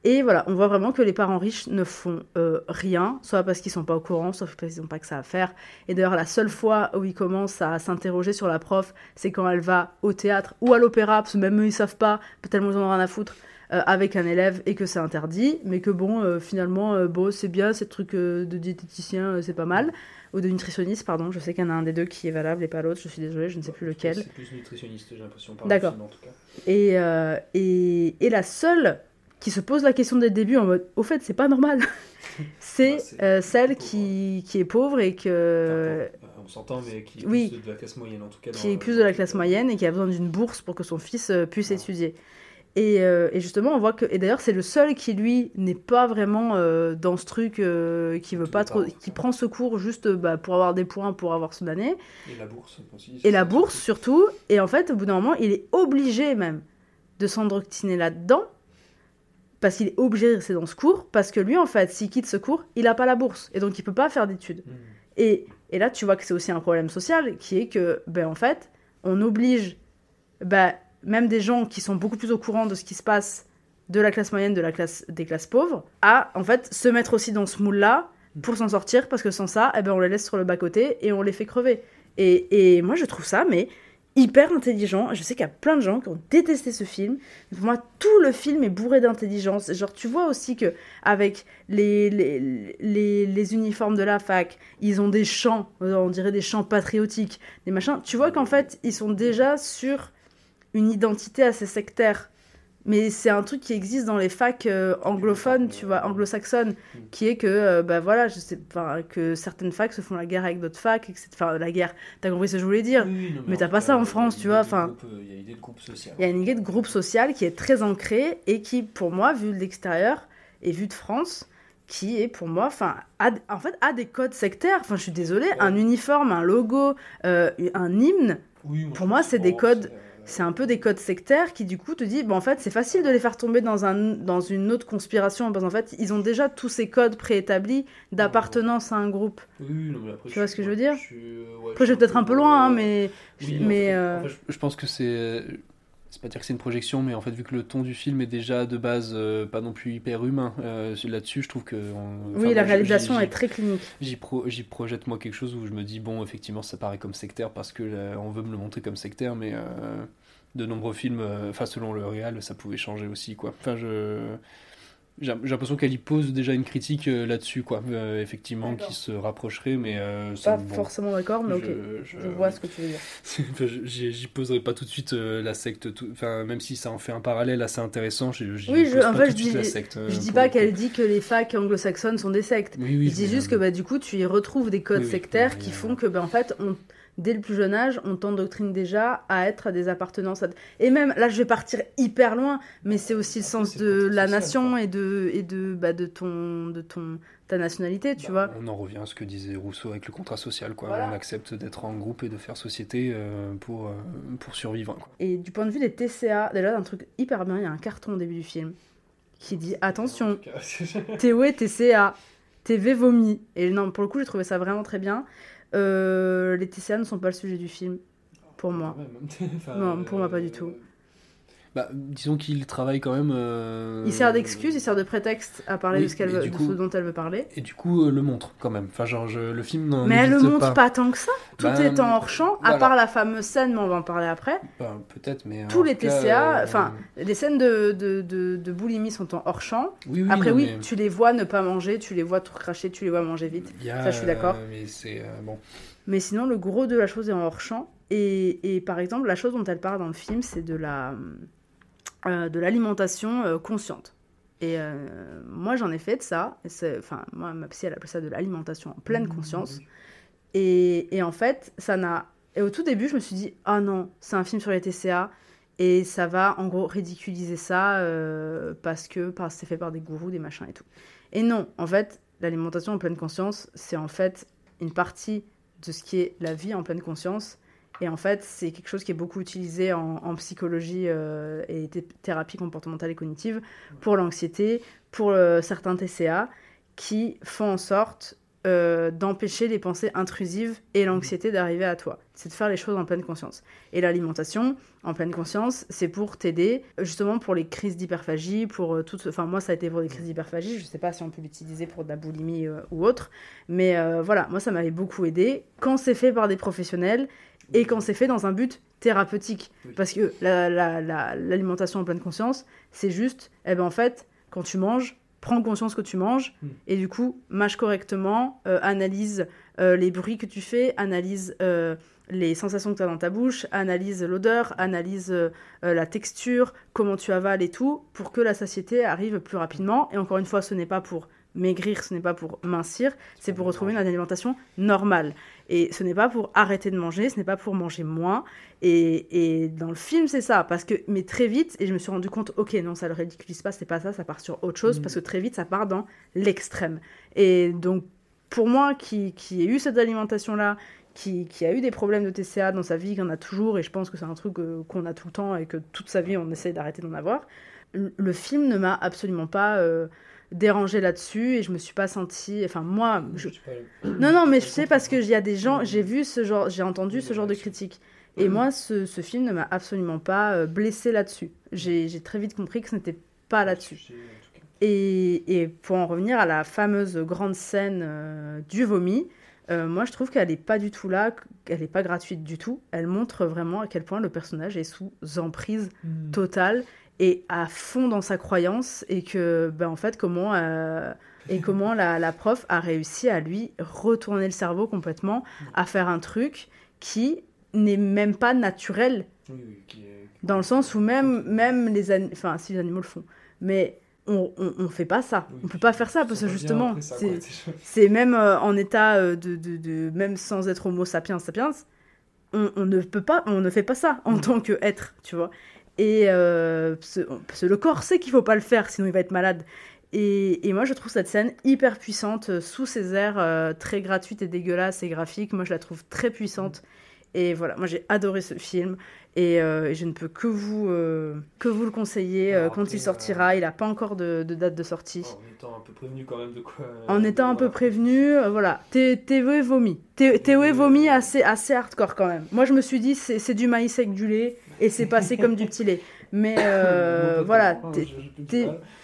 Et voilà, on voit vraiment que les parents riches ne font euh, rien, soit parce qu'ils sont pas au courant, soit parce qu'ils n'ont pas que ça à faire. Et d'ailleurs, la seule fois où ils commencent à s'interroger sur la prof, c'est quand elle va au théâtre ou à l'opéra, parce que même eux ils savent pas, tellement ils en ont rien à foutre, euh, avec un élève et que c'est interdit, mais que bon, euh, finalement, euh, bon, c'est bien, ces trucs de diététicien, c'est pas mal. Ou de nutritionniste, pardon, je sais qu'il y en a un des deux qui est valable et pas l'autre, je suis désolée, je ne sais plus lequel. C'est plus nutritionniste, j'ai l'impression. par D'accord. en tout cas. Et, et, et la seule qui se pose la question dès le début en mode au fait c'est pas normal <laughs> c'est euh, celle qui, qui est pauvre et que on s'entend, mais qui est Oui. plus de la classe moyenne en tout cas. qui est plus de la classe moyenne et qui a besoin d'une bourse pour que son fils puisse étudier et, euh, et justement on voit que et d'ailleurs c'est le seul qui lui n'est pas vraiment euh, dans ce truc euh, qui veut pas trop qui prend ce cours juste bah, pour avoir des points pour avoir son année Et la bourse aussi. et la bourse surtout. Et en fait, au bout d'un moment, il est obligé même de s'endoctriner là-dedans. Parce qu'il est obligé de rester dans ce cours. Parce que lui, en fait, s'il quitte ce cours, il n'a pas la bourse. Et donc, il peut pas faire d'études. Et, et là, tu vois que c'est aussi un problème social qui est que, ben, en fait, on oblige ben, même des gens qui sont beaucoup plus au courant de ce qui se passe de la classe moyenne, de la classe, des classes pauvres, à en fait se mettre aussi dans ce moule-là pour s'en sortir, parce que sans ça, eh ben, on les laisse sur le bas-côté et on les fait crever. Et, moi, je trouve ça, mais hyper intelligent. Je sais qu'il y a plein de gens qui ont détesté ce film. Pour moi, tout le film est bourré d'intelligence. Genre, tu vois aussi que avec les, les, uniformes de la fac, ils ont des chants, on dirait des chants patriotiques, des machins. Tu vois qu'en fait, ils sont déjà sur une identité assez sectaire. Mais c'est un truc qui existe dans les facs euh, anglophones, tu vois, anglo-saxonnes, qui est que, euh, bah voilà, je sais pas, que certaines facs se font la guerre avec d'autres facs, etc. Enfin, la guerre, t'as compris ce que je voulais dire? Oui, non, mais t'as pas ça en France, tu vois. Enfin, euh, Il y a une idée de groupe social. il y a une idée de groupe social qui est très ancrée et qui, pour moi, vu de l'extérieur et vu de France, qui est pour moi, enfin, en fait, a des codes sectaires. Enfin, je suis désolée, un uniforme, un logo, euh, un hymne. pour moi, c'est des codes. C'est un peu des codes sectaires qui, du coup, te dit, bon, en fait, c'est facile de les faire tomber dans, un, dans une autre conspiration, parce qu'en fait, ils ont déjà tous ces codes préétablis d'appartenance à un groupe. Oui, oui, non, mais après, Tu vois ce que je veux dire je suis, ouais, Après, je vais peut-être un peu loin, hein, mais... Oui, mais en fait, euh, en fait, je, je pense que c'est. C'est pas dire que c'est une projection, mais en fait, vu que le ton du film est déjà de base euh, pas non plus hyper humain, euh, là-dessus, je trouve que. on- Oui, la moi, réalisation est très clinique. J'y pro- j'y projette moi quelque chose où je me dis, bon, effectivement, ça paraît comme sectaire parce que euh, on veut me le montrer comme sectaire, mais euh, de nombreux films, enfin, selon le réal, ça pouvait changer aussi, quoi. Enfin, je. J'ai l'impression qu'elle y pose déjà une critique euh, là-dessus, quoi. Euh, effectivement, qui se rapprocherait, mais. euh, Pas bon, forcément d'accord, mais ok. je- Je vois ce que tu veux dire. <laughs> J'y poserai pas tout de suite euh, la secte, tout- enfin, même si ça en fait un parallèle assez intéressant, Oui, je, en fait, je dis, secte. je dis pas qu'elle dit que les facs anglo-saxonnes sont des sectes. Oui, oui, je dis juste que bah, du coup, tu y retrouves des codes oui, sectaires qui font que, bah, en fait, on, dès le plus jeune âge, on t'endoctrine déjà à être à des appartenances. à- Et même, là, je vais partir hyper loin, mais c'est aussi le sens de la nation et de, et de, bah, de, ton, de ton, ta nationalité, tu vois. On en revient à ce que disait Rousseau avec le contrat social, quoi. Voilà. On accepte d'être en groupe et de faire société euh, pour, euh, pour survivre, quoi. Et du point de vue des TCA, déjà, un truc hyper bien, il y a un carton au début du film qui dit attention, Théo est TCA, TV vomi. Et non, pour le coup, j'ai trouvé ça vraiment très bien. Euh, les TCA ne sont pas le sujet du film, pour moi. <laughs> Enfin, non, pour moi, pas du euh, tout. Bah, disons qu'il travaille quand même. euh, Il sert d'excuse, il sert de prétexte à parler oui, de, ce, qu'elle mais veut- du de coup- ce dont elle veut parler. Et du coup, euh, le montre quand même. Enfin, genre, je- le film n'en Mais elle le montre pas. tant que ça. Tout Bah, est en hors champ, à part la fameuse scène, mais on va en parler après. Bah, Peut-être, mais. Tous les TCA, euh, enfin, les scènes de, de, de, boulimie sont en hors champ. Oui, oui, Après, non, oui, mais- tu les vois ne pas manger, tu les vois tout cracher, tu les vois manger vite. a, Ça, je suis d'accord. euh, Mais c'est. euh, bon. Mais sinon, le gros de la chose est en hors champ. Et, et par exemple, la chose dont elle parle dans le film, c'est de la euh, de l'alimentation euh, consciente. Et euh, moi, j'en ai fait de ça. Et Enfin, moi, ma psy, elle appelle ça de l'alimentation en pleine conscience. Et, et en fait, ça n'a. Et au tout début, je me suis dit, ah non, c'est un film sur les TCA. Et ça va, en gros, ridiculiser ça euh, parce que parce que c'est fait par des gourous, des machins et tout. Et non, en fait, l'alimentation en pleine conscience, c'est en fait une partie de ce qui est la vie en pleine conscience. Et en fait, c'est quelque chose qui est beaucoup utilisé en, psychologie euh, et thé- thérapie comportementale et cognitive pour l'anxiété, pour euh, certains TCA, qui font en sorte euh, d'empêcher les pensées intrusives et l'anxiété d'arriver à toi. C'est de faire les choses en pleine conscience. Et l'alimentation, en pleine conscience, c'est pour t'aider, justement pour les crises d'hyperphagie, pour toutes... Enfin, moi, ça a été pour des crises d'hyperphagie. Je sais pas si on peut l'utiliser pour de la boulimie ou autre. Mais voilà, moi, ça m'avait beaucoup aidé. Quand c'est fait par des professionnels et quand c'est fait dans un but thérapeutique. Parce que la- la- la- l'alimentation en pleine conscience, c'est juste, eh ben, en fait, quand tu manges, prends conscience que tu manges et du coup, mâche correctement, euh, analyse euh, les bruits que tu fais, analyse euh, les sensations que tu as dans ta bouche, analyse l'odeur, analyse la texture, comment tu avales et tout, pour que la satiété arrive plus rapidement. Et encore une fois, ce n'est pas pour maigrir, ce n'est pas pour mincir, c'est pour retrouver une alimentation normale. Et ce n'est pas pour arrêter de manger, ce n'est pas pour manger moins. Et, et dans le film, c'est ça. Parce que, mais très vite, et je me suis rendu compte, ok, non, ça le ridiculise pas, c'est pas ça, ça part sur autre chose, Mm. parce que très vite, ça part dans l'extrême. Et donc, pour moi, qui, qui ai eu cette alimentation-là, qui, qui a eu des problèmes de TCA dans sa vie, qu'on a toujours, et je pense que c'est un truc euh, qu'on a tout le temps et que toute sa vie, on essaye d'arrêter d'en avoir, le, le film ne m'a absolument pas euh, dérangé là-dessus, et je me suis pas sentie... Enfin, moi... Je... <clears throat> Non, non, mais <clears throat> je sais parce que il y a des gens, j'ai vu ce genre, j'ai entendu ce genre de critiques. Et moi, ce, ce film ne m'a absolument pas euh, blessé là-dessus. J'ai très vite compris que ce n'était pas là-dessus. Et, et pour en revenir à la fameuse grande scène euh, du vomi, euh, moi je trouve qu'elle n'est pas du tout là, qu'elle n'est pas gratuite du tout. Elle montre vraiment à quel point le personnage est sous emprise Mm. totale et à fond dans sa croyance et que ben, en fait comment euh, et <laughs> comment la, la prof a réussi à lui retourner le cerveau complètement à faire un truc qui n'est même pas naturel. Dans le sens où même même les ani- enfin si les animaux le font. Mais on, on, on fait pas ça. On peut pas faire ça parce que justement c'est même euh, en état euh, de, de, de- même sans être homo sapiens sapiens on, on ne peut pas on ne fait pas ça en tant qu'être tu vois et euh, le corps sait qu'il faut pas le faire sinon il va être malade Et, et moi, je trouve cette scène hyper puissante, euh, sous ces airs euh, très gratuites et dégueulasses et graphiques. Moi, je la trouve très puissante. Et voilà, moi, j'ai adoré ce film. Et, euh, et je ne peux que vous, euh, que vous le conseiller euh, quand il sortira. Il n'a pas encore de, de date de sortie. En étant un peu prévenu quand même de quoi. En étant un peu prévenu, voilà. Thé- Théo vomi. Thé- Théo est vomi assez, assez hardcore quand même. Moi, je me suis dit, c'est c'est du maïs avec du lait et c'est passé comme du petit lait. <laughs> Mais <coughs> euh, voilà,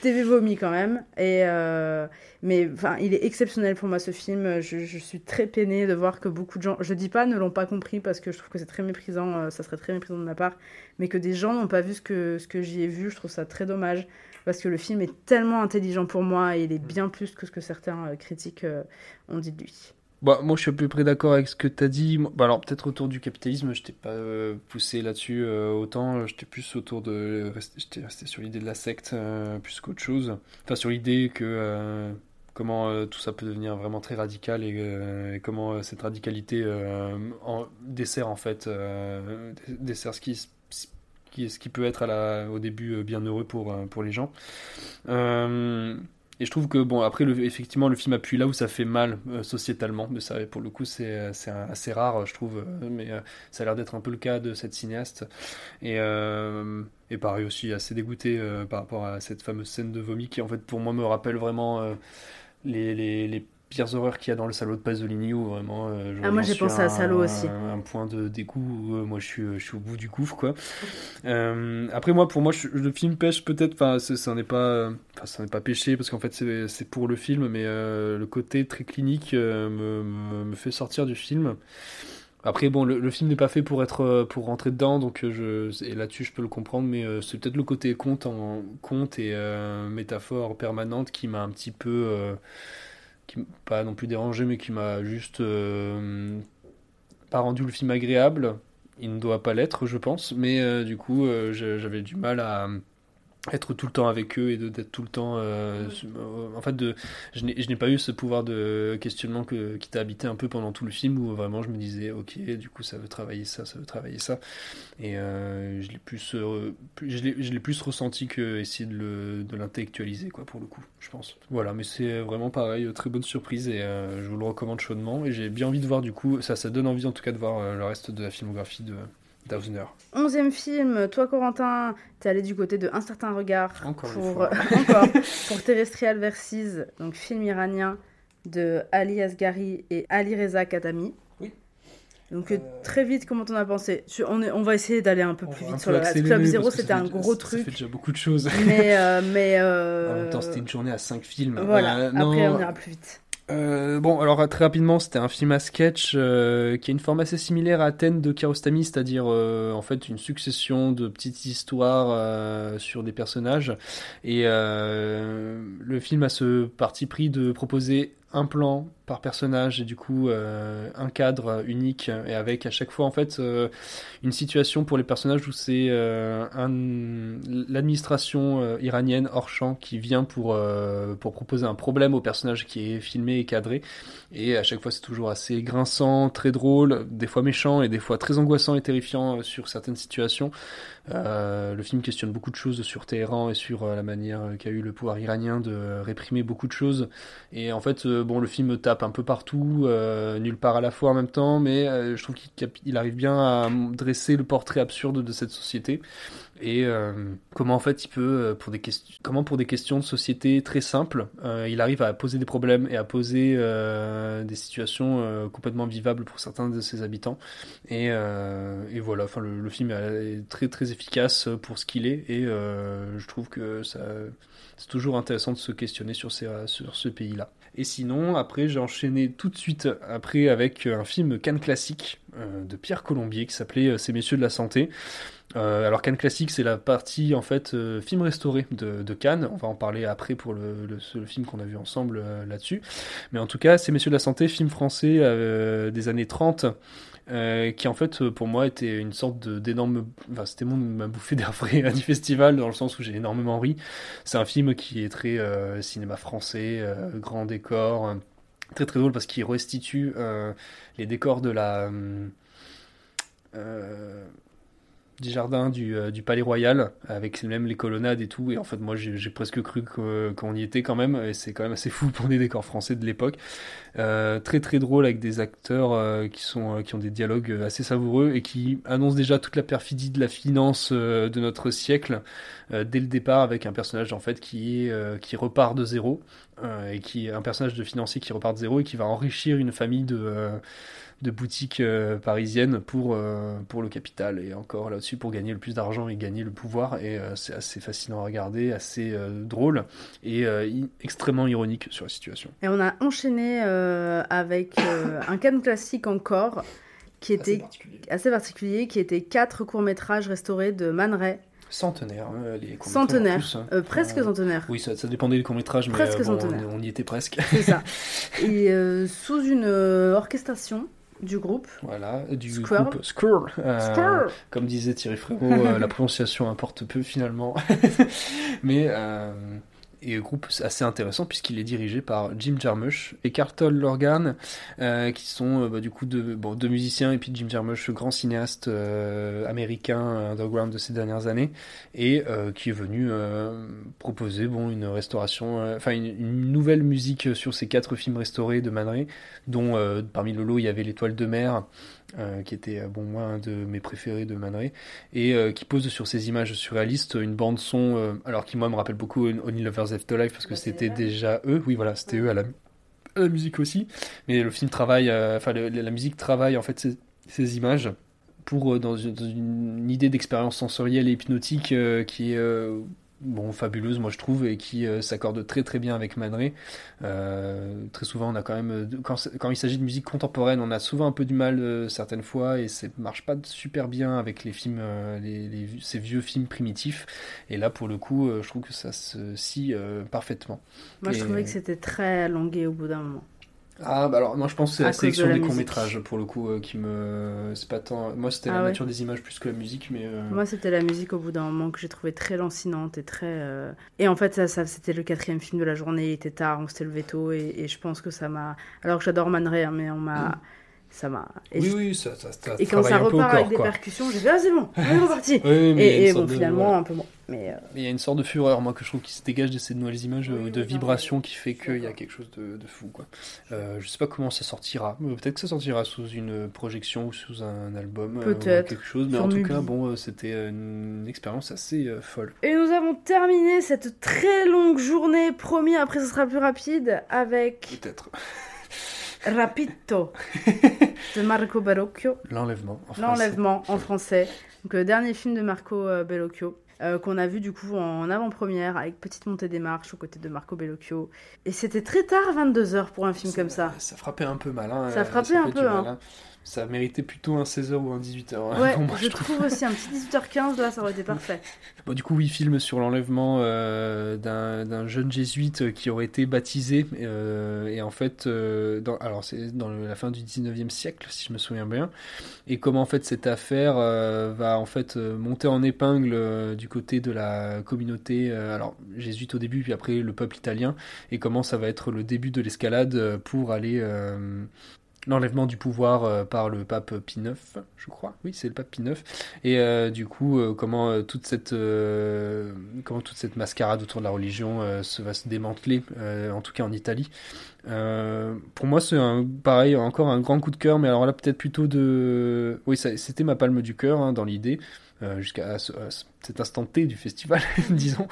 TV vomi quand même. Et euh, mais enfin, il est exceptionnel pour moi ce film. Je, je suis très peinée de voir que beaucoup de gens, je dis pas ne l'ont pas compris parce que je trouve que c'est très méprisant, euh, ça serait très méprisant de ma part, mais que des gens n'ont pas vu ce que ce que j'y ai vu, je trouve ça très dommage parce que le film est tellement intelligent pour moi et il est bien plus que ce que certains euh, critiques euh, ont dit de lui. Bah, moi, je suis à peu près d'accord avec ce que tu as dit. Bah, alors, peut-être autour du capitalisme, je t'ai pas euh, poussé là-dessus euh, autant. J'étais plus autour de. J'étais resté sur l'idée de la secte euh, plus qu'autre chose. Enfin, sur l'idée que. euh, comment tout ça peut devenir vraiment très radical et, comment cette radicalité dessert, en fait. dessert ce qui, ce qui peut être au début bien heureux pour, pour les gens. Euh, et je trouve que, bon, après, effectivement, le film appuie là où ça fait mal euh, sociétalement. Mais ça, pour le coup, c'est un- assez rare, je trouve. euh, Mais euh, ça a l'air d'être un peu le cas de cette cinéaste. Et, euh, pareil aussi, assez dégoûté euh, par rapport à cette fameuse scène de vomi qui, en fait, pour moi, me rappelle vraiment euh, les, les pires horreurs qu'il y a dans le salaud de Pasolini où vraiment euh, Ah, moi, j'ai pensé à Salaud aussi. un, un point de dégoût où euh, moi je suis, je suis au bout du gouffre quoi. Euh, après moi pour moi je- le film pêche peut-être enfin ça n'est pas ça n'est pas péché parce qu'en fait c'est pour le film mais le côté très clinique me, me, me fait sortir du film. Après, bon, le, le film n'est pas fait pour être pour rentrer dedans, donc je, et là-dessus je peux le comprendre, mais c'est peut-être le côté conte, en, conte et euh, métaphore permanente qui m'a un petit peu, euh, qui m- pas non plus dérangé, mais qui m'a juste euh, pas rendu le film agréable. Il ne doit pas l'être, je pense, mais euh, du coup euh, j'avais du mal à être tout le temps avec eux et d'être tout le temps euh, en fait de je n'ai pas eu ce pouvoir de questionnement que, qui t'a habité un peu pendant tout le film où vraiment je me disais ok du coup ça veut travailler ça ça veut travailler ça. Et euh, je l'ai plus, euh, je l'ai plus ressenti que essayer de le de l'intellectualiser quoi pour le coup je pense. Voilà mais c'est vraiment pareil très bonne surprise et je vous le recommande chaudement et j'ai bien envie de voir du coup ça ça donne envie en tout cas de voir le reste de la filmographie de Dausner Onzième film, toi Corentin, t'es allé du côté de Un certain regard Encore une pour fois. <laughs> encore pour Terrestrial Versus, donc film iranien de Ali Asghari et Ali Reza Khatami. Oui. Donc euh, très vite, comment t'en as pensé? On, est- on va essayer d'aller un peu plus vite sur le Club Zero, c'était ça un gros ça truc. fait déjà beaucoup de choses Mais euh, mais <laughs> En euh, même temps, c'était une journée à 5 films. Voilà. Euh, Après, on ira plus vite. Euh, bon, alors très rapidement, c'était un film à sketch euh, qui a une forme assez similaire à Athènes de Kiarostami, c'est-à-dire euh, en fait une succession de petites histoires euh, sur des personnages. Et euh, le film a ce parti pris de proposer un plan par personnage et du coup euh, un cadre unique et avec à chaque fois en fait euh, une situation pour les personnages où c'est euh, l'administration iranienne hors champ qui vient pour pour proposer un problème au personnage qui est filmé et cadré. Et à chaque fois c'est toujours assez grinçant très drôle des fois méchant et des fois très angoissant et terrifiant sur certaines situations. Le film questionne beaucoup de choses sur Téhéran et sur la manière qu'a eu le pouvoir iranien de réprimer beaucoup de choses. Et en fait bon le film tape un peu partout euh, nulle part à la fois en même temps mais euh, je trouve qu'il arrive bien à dresser le portrait absurde de cette société. Et euh, comment en fait il peut pour des questions comment pour des questions de société très simples il arrive à poser des problèmes et à poser des situations complètement vivables pour certains de ses habitants. Et, et voilà enfin le, le film est très très efficace pour ce qu'il est. Et je trouve que ça c'est toujours intéressant de se questionner sur, ces, sur ce pays-là. Et sinon, après, j'ai enchaîné tout de suite après avec un film Cannes classique euh, de Pierre Colombier qui s'appelait euh, Ces messieurs de la santé. Euh, alors Cannes classique, c'est la partie en fait euh, film restauré de, Cannes. On va en parler après pour le, le, film qu'on a vu ensemble euh, là-dessus. Mais en tout cas, Ces messieurs de la santé, film français euh, des années 30. Euh, qui en fait euh, pour moi était une sorte d'énorme enfin c'était mon ma bouffée d'air frais <laughs> du festival dans le sens où j'ai énormément ri. C'est un film qui est très euh, cinéma français euh, grand décor très très drôle parce qu'il restitue les décors de la des jardins du, du, Palais Royal, avec même les colonnades et tout. Et en fait, moi, j'ai presque cru qu'on y était quand même. Et c'est quand même assez fou pour des décors français de l'époque. Euh, très très drôle avec des acteurs euh, qui, sont, qui ont des dialogues assez savoureux et qui annoncent déjà toute la perfidie de la finance de notre siècle dès le départ avec un personnage en fait qui, est, qui repart de zéro et qui est un personnage de financier qui repart de zéro et qui va enrichir une famille de de boutiques euh, parisiennes pour, euh, pour le capital. Et encore là-dessus, pour gagner le plus d'argent et gagner le pouvoir. Et euh, c'est assez fascinant à regarder, assez drôle et extrêmement ironique sur la situation. Et on a enchaîné avec un canne classique encore qui était assez particulier. assez particulier, qui était quatre courts-métrages restaurés de Man Ray. Centenaire, les Centenaire, hein. presque centenaire. Oui, ça, ça dépendait du court-métrage, mais presque on, y était presque. C'est ça. <laughs> Et sous une orchestration du groupe. Voilà, du groupe Squirrel. Euh, comme disait Thierry Frérot, <laughs> euh, la prononciation importe peu finalement. <laughs> Mais euh, et groupe assez intéressant puisqu'il est dirigé par Jim Jarmusch et Carlton Lorgan, euh, qui sont euh, bah, du coup deux, musiciens et puis Jim Jarmusch, grand cinéaste euh, américain underground de ces dernières années, et qui est venu proposer bon une restauration, enfin une, nouvelle musique sur ces quatre films restaurés de Man dont parmi le lot il y avait L'Étoile de mer. Euh, qui était bon moi un de mes préférés de Man et euh, qui pose sur ces images surréalistes une bande son, euh, alors qui moi me rappelle beaucoup Only Lovers Afterlife parce que bah, c'était déjà eux, oui voilà, c'était eux à la, la, musique aussi, mais le film travaille, enfin la musique travaille en fait ces, ces images pour dans, une, dans une idée d'expérience sensorielle et hypnotique qui est bon, fabuleuse, moi je trouve, et qui euh, s'accorde très très bien avec Man euh, très souvent, on a quand même, euh, quand, quand il s'agit de musique contemporaine, on a souvent un peu du mal certaines fois, et ça marche pas super bien avec les films, les, ces vieux films primitifs. Et là, pour le coup, je trouve que ça se scie parfaitement. Moi, je trouvais que c'était très longué au bout d'un moment. Ah, bah alors, moi je pense que c'est la sélection des courts-métrages pour le coup euh, qui me. C'est pas tant. Moi c'était la ah nature des images plus que la musique, mais. Euh, moi c'était la musique au bout d'un moment que j'ai trouvé très lancinante et très. Euh, et en fait, ça, ça c'était le quatrième film de la journée, il était tard, on s'était levé tôt et, et je pense que ça m'a. Alors que j'adore Man Ray, hein, mais on m'a. Mm ça m'a. Oui, oui, ça, ça, ça Et quand ça repart avec des percussions, j'ai dit, ah, c'est bon, <laughs> on est reparti. et, bon, finalement, un peu moins. Mais euh, il y a une sorte de fureur, moi, que je trouve qui se dégage de ces nouvelles images, euh, de vibrations qui fait qu'il y a quelque chose de, de fou, quoi. Euh, je sais pas comment ça sortira. Peut-être que ça sortira sous une projection ou sous un album. Peut-être. quelque chose. Mais en tout cas, bon, c'était une expérience assez folle. Et nous avons terminé cette très longue journée. Promis, après, ce sera plus rapide avec. Peut-être. Rapito de Marco Bellocchio. L'enlèvement en français. L'enlèvement en français. Donc, le dernier film de Marco euh, Bellocchio. Euh, qu'on a vu du coup en avant-première avec Petite montée des marches aux côtés de Marco Bellocchio. Et c'était très tard, 22h pour un film comme ça. Ça frappait un peu mal. Hein, ça frappait un peu. Hein. Ça méritait plutôt un 16h ou un 18h. Hein, ouais, je, trouve. aussi un petit 18h15, là, ça aurait été parfait. Bon, du coup, oui, film sur l'enlèvement euh, d'un jeune jésuite qui aurait été baptisé. Euh, et en fait, euh, dans, alors c'est dans la fin du 19e siècle, si je me souviens bien. Et comment, en fait, cette affaire va, en fait, monter en épingle du côté de la communauté, alors, jésuite au début, puis après le peuple italien. Et comment ça va être le début de l'escalade pour aller l'enlèvement du pouvoir euh, par le pape Pie IX, je crois. Oui, c'est le pape Pie IX. Et euh, du coup, euh, comment toute cette comment toute cette mascarade autour de la religion se va se démanteler, en tout cas en Italie. pour moi, c'est pareil, encore un grand coup de cœur, mais alors là peut-être plutôt de, oui, c'était ma palme du cœur hein, dans l'idée. Euh, jusqu'à cet instant T du festival, <laughs> disons.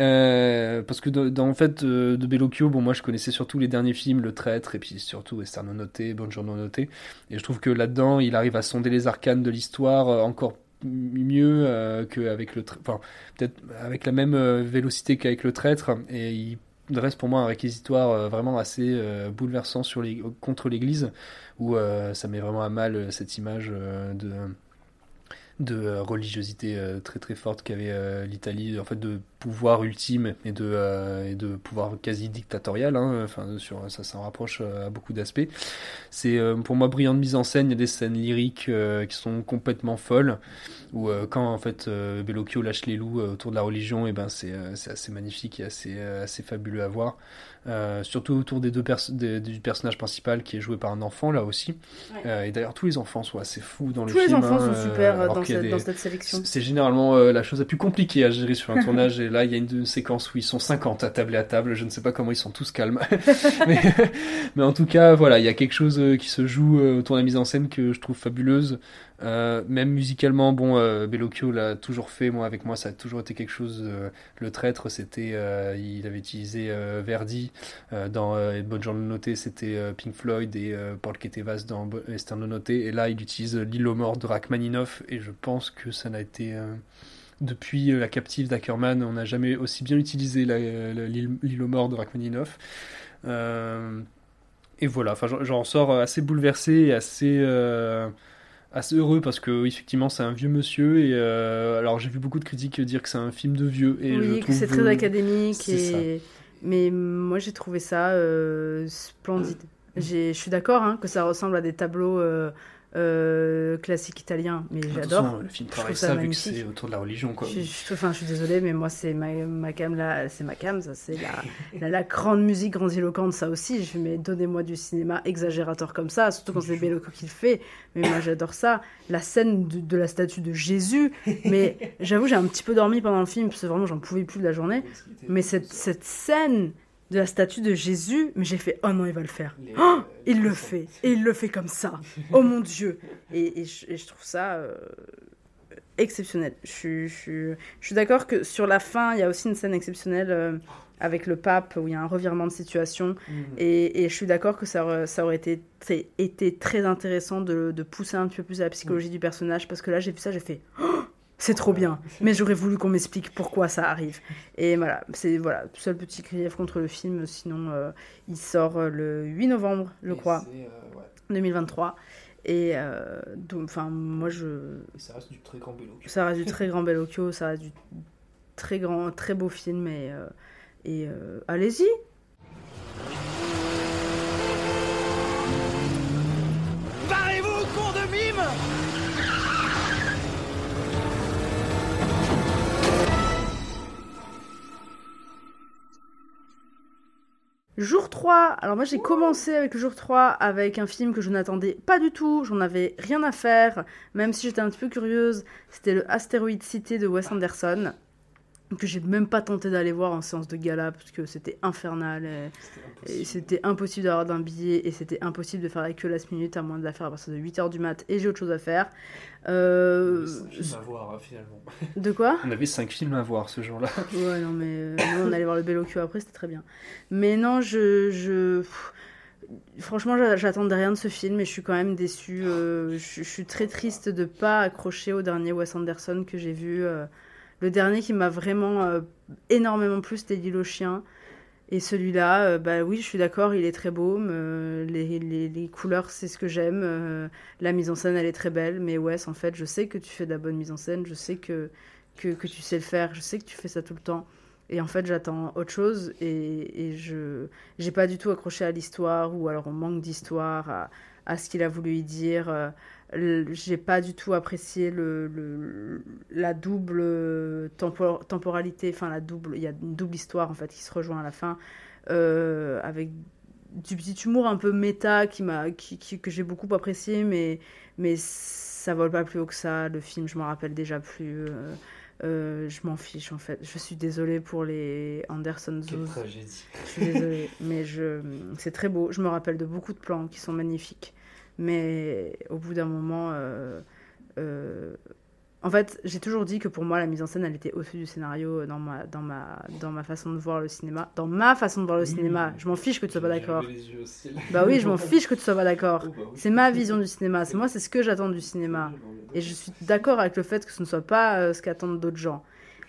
Euh, parce que dans, en fait, euh, de Bellocchio, bon, moi je connaissais surtout les derniers films, Le Traître, et puis surtout Esterno Noté, Bonjourno Noté. Et je trouve que là-dedans, il arrive à sonder les arcanes de l'histoire encore mieux qu'avec le enfin peut-être avec la même vélocité qu'avec le traître et il dresse pour moi un réquisitoire vraiment assez bouleversant sur les, contre l'église où ça met vraiment à mal cette image de de euh, religiosité euh, très très forte qu'avait euh, l'Italie, en fait de pouvoir ultime et de, et de pouvoir quasi dictatorial. Hein, enfin, sur, ça s'en rapproche à beaucoup d'aspects. C'est pour moi brillant de mise en scène. Il y a des scènes lyriques qui sont complètement folles. Où quand en fait Bellocchio lâche les loups autour de la religion, et ben c'est assez magnifique et assez assez fabuleux à voir. Euh, surtout autour des deux pers- des- du personnage principal qui est joué par un enfant là aussi. Ouais. Euh, et d'ailleurs tous les enfants sont assez fous dans le Tous les film. enfants hein, sont super, dans cette- dans cette sélection. C'est généralement euh, la chose la plus compliquée à gérer sur un tournage. Et là il y a une, une séquence où ils sont 50 à table et à table. Je ne sais pas comment ils sont tous calmes. <laughs> mais, mais en tout cas voilà, il y a quelque chose euh, qui se joue autour de la mise en scène que je trouve fabuleuse. Euh, même musicalement, bon, euh, Bellocchio l'a toujours fait. Moi, avec moi, ça a toujours été quelque chose. euh, le traître, c'était, il avait utilisé Verdi dans euh, Buongiorno Notte, c'était Pink Floyd et Paul Ketevas dans Esterno Notte. Et là, il utilise L'île aux morts de Rachmaninoff. Et je pense que ça n'a été depuis La captive d'Ackerman, on n'a jamais aussi bien utilisé l'île aux morts de Rachmaninoff. Et voilà, enfin, j'en- sors assez bouleversé et assez, assez heureux parce que effectivement, c'est un vieux monsieur. Et euh, alors, j'ai vu beaucoup de critiques dire que c'est un film de vieux. Et je oui, que trouve, c'est très euh, académique. Et... Mais moi, j'ai trouvé ça euh, splendide. J'ai- Je suis d'accord hein, que ça ressemble à des tableaux euh, euh, classiques italiens, mais j'adore. Le film travaille ça ça, vu que c'est autour de la religion. Quoi. Je, je- enfin, je suis désolée, mais moi, c'est ma, ma cam, là, c'est ma cam, ça, c'est la, <laughs> la, la grande musique grandiloquente, ça aussi. Je mais donnez-moi du cinéma exagérateur comme ça, surtout quand c'est Bellocchio qui le fait. Mais moi, j'adore ça. La scène de, de la statue de Jésus, mais <laughs> j'avoue, j'ai un petit peu dormi pendant le film, parce que vraiment, j'en pouvais plus de la journée. Mais cette, cette scène de la statue de Jésus, mais j'ai fait, oh non, il va le faire. Oh, il le fait. Et il le fait comme ça. Oh mon Dieu. Et, et je, et je trouve ça euh, exceptionnel. Je, suis- je, suis- je suis d'accord que sur la fin, il y a aussi une scène exceptionnelle euh, avec le pape où il y a un revirement de situation. Et, et je suis d'accord que ça aurait, ça aurait été, très- été très intéressant de, de pousser un petit peu plus à la psychologie du personnage parce que là, j'ai vu ça, j'ai fait. Oh, c'est trop bien, <laughs> mais j'aurais voulu qu'on m'explique pourquoi ça arrive. Et voilà, c'est voilà, seul petit grief contre le film. Sinon, euh, il sort euh, le 8 novembre, je crois, C'est, euh, ouais. 2023. Et euh, donc, enfin, moi, je, Et ça reste du très grand Bellocchio. ça reste du <laughs> très grand Bellocchio, ça reste du très grand, très beau film. Et, et allez-y. Jour 3, alors moi j'ai commencé avec le jour 3 avec un film que je n'attendais pas du tout, j'en avais rien à faire, même si j'étais un petit peu curieuse, c'était le Asteroid City de Wes Anderson, que j'ai même pas tenté d'aller voir en séance de gala parce que c'était infernal et, c'était impossible d'avoir d'un billet et c'était impossible de faire la queue last minute à moins de la faire à partir de 8h du mat et j'ai autre chose à faire. Euh, Film à voir, hein, finalement. <laughs> De quoi? On avait cinq films à voir ce jour-là. <laughs> Ouais, non, mais euh, nous, on allait voir le Bellocchio après, c'était très bien. Mais non, je. je... Franchement, j'a- j'attendais rien de ce film et je suis quand même déçue. euh, je, je suis très triste de pas accrocher au dernier Wes Anderson que j'ai vu. euh, le dernier qui m'a vraiment euh, énormément plu, c'était L'île aux chiens. Et celui-là, euh, bah oui, je suis d'accord, il est très beau. euh, les, les- les couleurs, c'est ce que j'aime. la mise en scène, elle est très belle. Mais Wes, en fait, je sais que tu fais de la bonne mise en scène. Je sais que, que, que tu sais le faire. Je sais que tu fais ça tout le temps. Et en fait, j'attends autre chose. Et, et je j'ai pas du tout accroché à l'histoire. Ou alors, on manque d'histoire, à, à ce qu'il a voulu y dire. Euh, j'ai pas du tout apprécié le, le- la double tempo- temporalité, enfin la double, il y a une double histoire en fait qui se rejoint à la fin, euh, avec du petit humour un peu méta qui m'a, qui, qui- que j'ai beaucoup apprécié, mais, mais ça vole pas plus haut que ça. Le film, je m'en rappelle déjà plus. euh, euh, je m'en fiche en fait. Je suis désolée pour les Anderson Zoos. tragédie. Je suis désolée, mais je... c'est très beau. Je me rappelle de beaucoup de plans qui sont magnifiques. Mais au bout d'un moment, euh, euh, en fait, j'ai toujours dit que pour moi, la mise en scène, elle était au-dessus du scénario euh, dans ma, dans, ma, dans ma façon de voir le cinéma. Dans ma façon de voir le cinéma. Je m'en fiche que tu sois pas d'accord. Bah oui, je m'en fiche que tu sois pas d'accord. Oh, bah oui. C'est ma vision du cinéma. C'est moi, c'est ce que j'attends du cinéma. Et je suis d'accord avec le fait que ce ne soit pas euh, ce qu'attendent d'autres gens.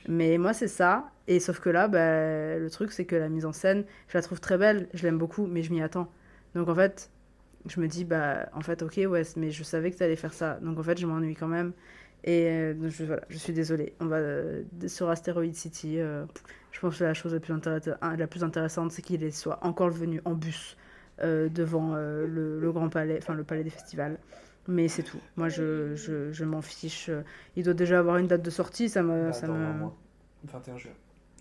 Mais moi, c'est ça. Et sauf que là, bah, le truc, c'est que la mise en scène, je la trouve très belle, je l'aime beaucoup, mais je m'y attends. Donc en fait, je me dis, bah, en fait, ok, ouais, mais je savais que tu allais faire ça. Donc en fait, je m'ennuie quand même. Et euh, donc, je, voilà, je suis désolée. On va euh, sur Asteroid City. euh, je pense que la chose la plus, intér- la plus intéressante, c'est qu'il soit encore venu en bus devant le, le Grand Palais, enfin le Palais des Festivals. Mais c'est tout. Moi, je, je, je m'en fiche. Il doit déjà avoir une date de sortie. Ça me. Bah, ça me... un mois. 21 juin.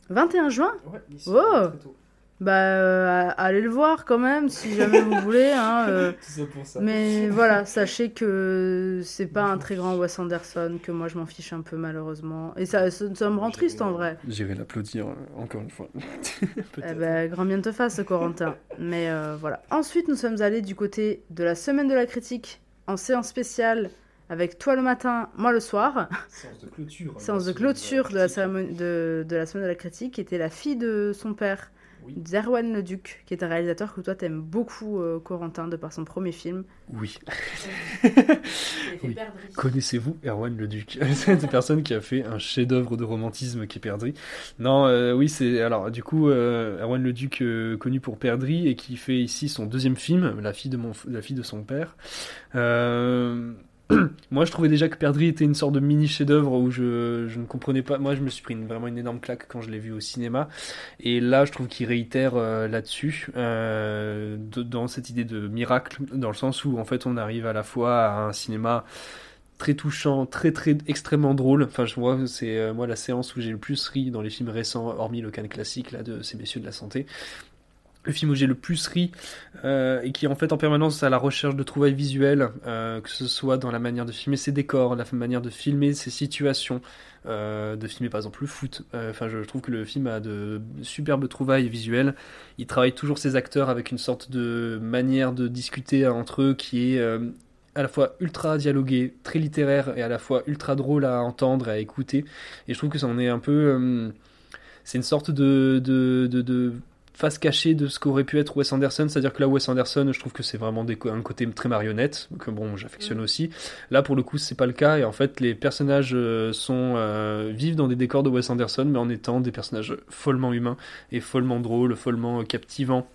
21 juin? Ouais, Oh très tôt. Bah, euh, allez le voir quand même, si jamais vous voulez. Hein, <laughs> euh. Tout ça pour ça. Mais voilà, sachez que c'est pas un très grand Wes Anderson, que moi je m'en fiche un peu malheureusement. Et ça, ça, ça me rend triste en vrai. J'irai l'applaudir euh, encore une fois. <laughs> Eh ben, grand bien te fasse, Corentin. Mais euh, voilà. Ensuite, nous sommes allés du côté de la semaine de la critique en séance spéciale avec toi le matin, moi le soir. Séance de clôture. hein, Séance de la semaine clôture de la, cérémonie, de, de la semaine de la critique, qui était la fille de son père, Zerwan Le Duc, qui est un réalisateur que toi t'aimes beaucoup, euh, Corentin, de par son premier film. Oui. <laughs> Oui. Connaissez-vous Erwan le Duc? <laughs> C'est une personne qui a fait un chef-d'œuvre de romantisme qui est Perdrix. Non, euh, oui, c'est alors du coup euh, Erwan le Duc euh, connu pour Perdrix et qui fait ici son deuxième film, La fille de mon la fille de son père. Euh, <clears throat> Moi, je trouvais déjà que Perdrix était une sorte de mini chef-d'œuvre où je, ne comprenais pas. Moi, je me suis pris vraiment une énorme claque quand je l'ai vu au cinéma. Et là, je trouve qu'il réitère euh, là-dessus, euh, dans cette idée de miracle, dans le sens où en fait, on arrive à la fois à un cinéma très touchant, très très extrêmement drôle. Enfin, je vois, c'est euh, moi la séance où j'ai le plus ri dans les films récents, hormis le Cannes classique là de ces messieurs de la santé. Le film où j'ai le plus ri euh, et qui est en fait en permanence à la recherche de trouvailles visuelles, euh, que ce soit dans la manière de filmer ses décors, la manière de filmer ses situations, euh, de filmer par exemple le foot. Enfin, je trouve que le film a de superbes trouvailles visuelles. Il travaille toujours ses acteurs avec une sorte de manière de discuter entre eux qui est à la fois ultra dialogué, très littéraire et à la fois ultra drôle à entendre et à écouter. Et je trouve que ça en est un peu. c'est une sorte de, de, de face cachée de ce qu'aurait pu être Wes Anderson. C'est-à-dire que là, Wes Anderson, je trouve que c'est vraiment des, un côté très marionnette, que bon, j'affectionne aussi. Là, pour le coup, c'est pas le cas. Et en fait, les personnages euh, sont euh, vivent dans des décors de Wes Anderson, mais en étant des personnages follement humains et follement drôles, follement euh, captivants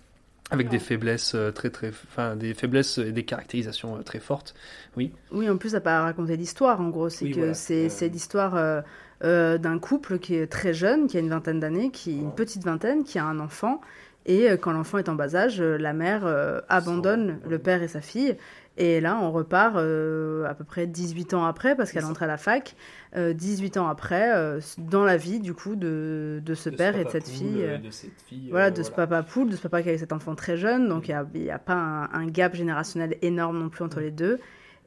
avec des faiblesses euh, très très enfin des faiblesses et des caractérisations euh, très fortes oui Oui, en plus, ça pas raconté d'histoire, en gros. C'est Oui, que voilà. c'est c'est l'histoire euh, euh, d'un couple qui est très jeune, qui a une vingtaine d'années, qui une petite vingtaine, qui a un enfant. Et euh, quand l'enfant est en bas âge, euh, la mère euh, abandonne le père et sa fille. Et là, on repart euh, à peu près 18 ans après, parce qu'elle entre à la fac. euh, 18 ans après, dans la vie, du coup, de, de ce De ce père et de cette poule, fille. de cette fille, voilà, de ce papa poule, de ce papa qui avait cet enfant très jeune. Donc, il n'y a, pas un, un gap générationnel énorme non plus entre les deux.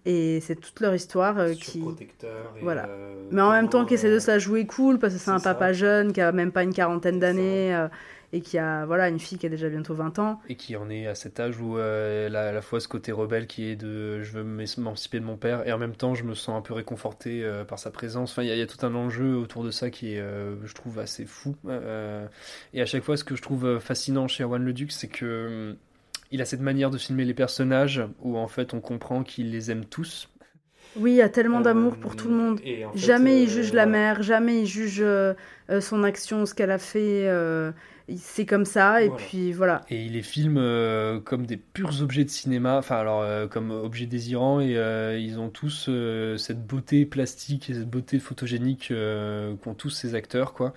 Et c'est toute leur histoire euh, qui. Et, Voilà. euh, Mais en même temps, qui essaie de euh, se la jouer cool parce que c'est un ça. papa jeune qui a même pas une quarantaine d'années euh, et qui a voilà, une fille qui a déjà bientôt 20 ans. et qui en est à cet âge où euh, elle a à la fois ce côté rebelle qui est de je veux m'émanciper de mon père et en même temps je me sens un peu réconforté euh, par sa présence enfin il y, y a tout un enjeu autour de ça qui est euh, je trouve assez fou Euh, et à chaque fois ce que je trouve euh, fascinant chez Erwan Le Duc c'est que hum, il a cette manière de filmer les personnages où en fait on comprend qu'il les aime tous Oui, il y a tellement d'amour pour tout le monde. Euh, et en fait, jamais il euh, juge la mère, jamais il juge euh, euh, son action, ce qu'elle a fait. euh, c'est comme ça, et Voilà. puis voilà. Et il les filme euh, comme des purs objets de cinéma, enfin alors euh, comme objets désirants, et euh, ils ont tous euh, cette beauté plastique et cette beauté photogénique euh, qu'ont tous ces acteurs, quoi.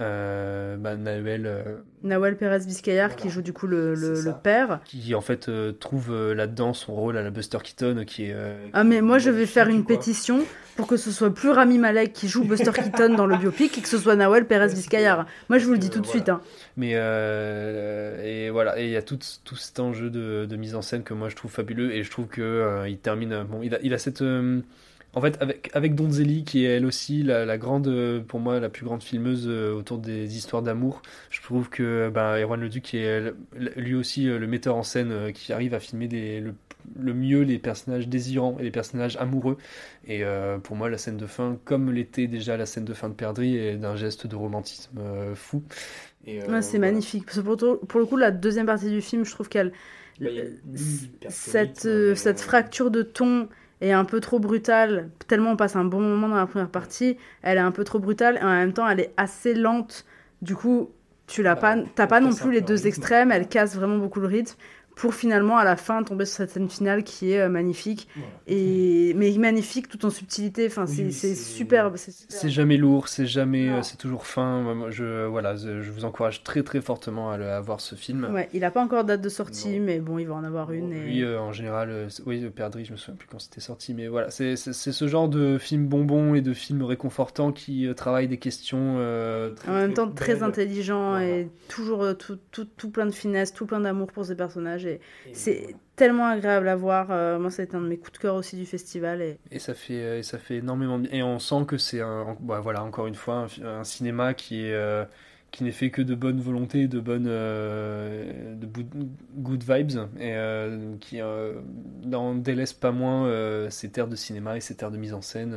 Euh, bah, Nahuel, euh, Pérez Vizcayar qui joue du coup le, le- le père. qui en fait euh, trouve euh, là-dedans son rôle à la Buster Keaton, qui est... Ah mais moi je vais faire une pétition pour que ce soit plus Rami Malek qui joue Buster Keaton dans le biopic et que ce soit Nawel Pérez Vizcayar. Moi je vous le dis tout de suite. Hein. Mais et voilà, et il y a tout, tout cet enjeu de, de mise en scène que moi je trouve fabuleux et je trouve que il termine. Bon, il a, il a cette. En fait, avec, avec Donzelli, qui est elle aussi la, la grande, euh, pour moi, la plus grande filmeuse euh, autour des histoires d'amour, je trouve que ben, Erwan Leduc est euh, lui aussi le metteur en scène qui arrive à filmer des, le, le mieux les personnages désirants et les personnages amoureux. Et euh, pour moi, la scène de fin, comme l'était déjà la scène de fin de Perdrix, est d'un geste de romantisme euh, fou. Euh, Ouais, c'est voilà. magnifique. Parce que pour, le coup, la deuxième partie du film, je trouve qu'elle. Bah, euh, cette fracture de ton est un peu trop brutale, tellement on passe un bon moment dans la première partie, elle est un peu trop brutale et en même temps elle est assez lente. Du coup, tu l'as pas, t'as pas non plus les deux extrêmes, elle casse vraiment beaucoup le rythme. Pour finalement à la fin tomber sur cette scène finale qui est euh, magnifique et mais magnifique tout en subtilité enfin c'est c'est superbe c'est super. C'est jamais lourd, c'est jamais, euh, c'est toujours fin. Je, voilà, je je vous encourage très très fortement à, le- à voir ce film. ouais il a pas encore date de sortie mais bon il va en avoir une et... Lui, euh, en général, euh, oui, le perdri, je me souviens plus quand c'était sorti, mais voilà, c'est ce genre de film bonbon et de film réconfortant qui euh, travaille des questions. euh, très, en même temps très intelligent et toujours euh, tout, tout, tout plein de finesse tout plein d'amour pour ses personnages et, c'est tellement agréable à voir euh, moi c'est un de mes coups de cœur aussi du festival et Et ça fait, euh, et ça fait énormément de bien. Et on sent que c'est un, bah, voilà, encore une fois, un, cinéma qui est, euh, qui n'est fait que de bonne volonté, de bonnes, euh, de good vibes, et euh, qui n'en délaisse pas moins ses terres de cinéma et ses terres de mise en scène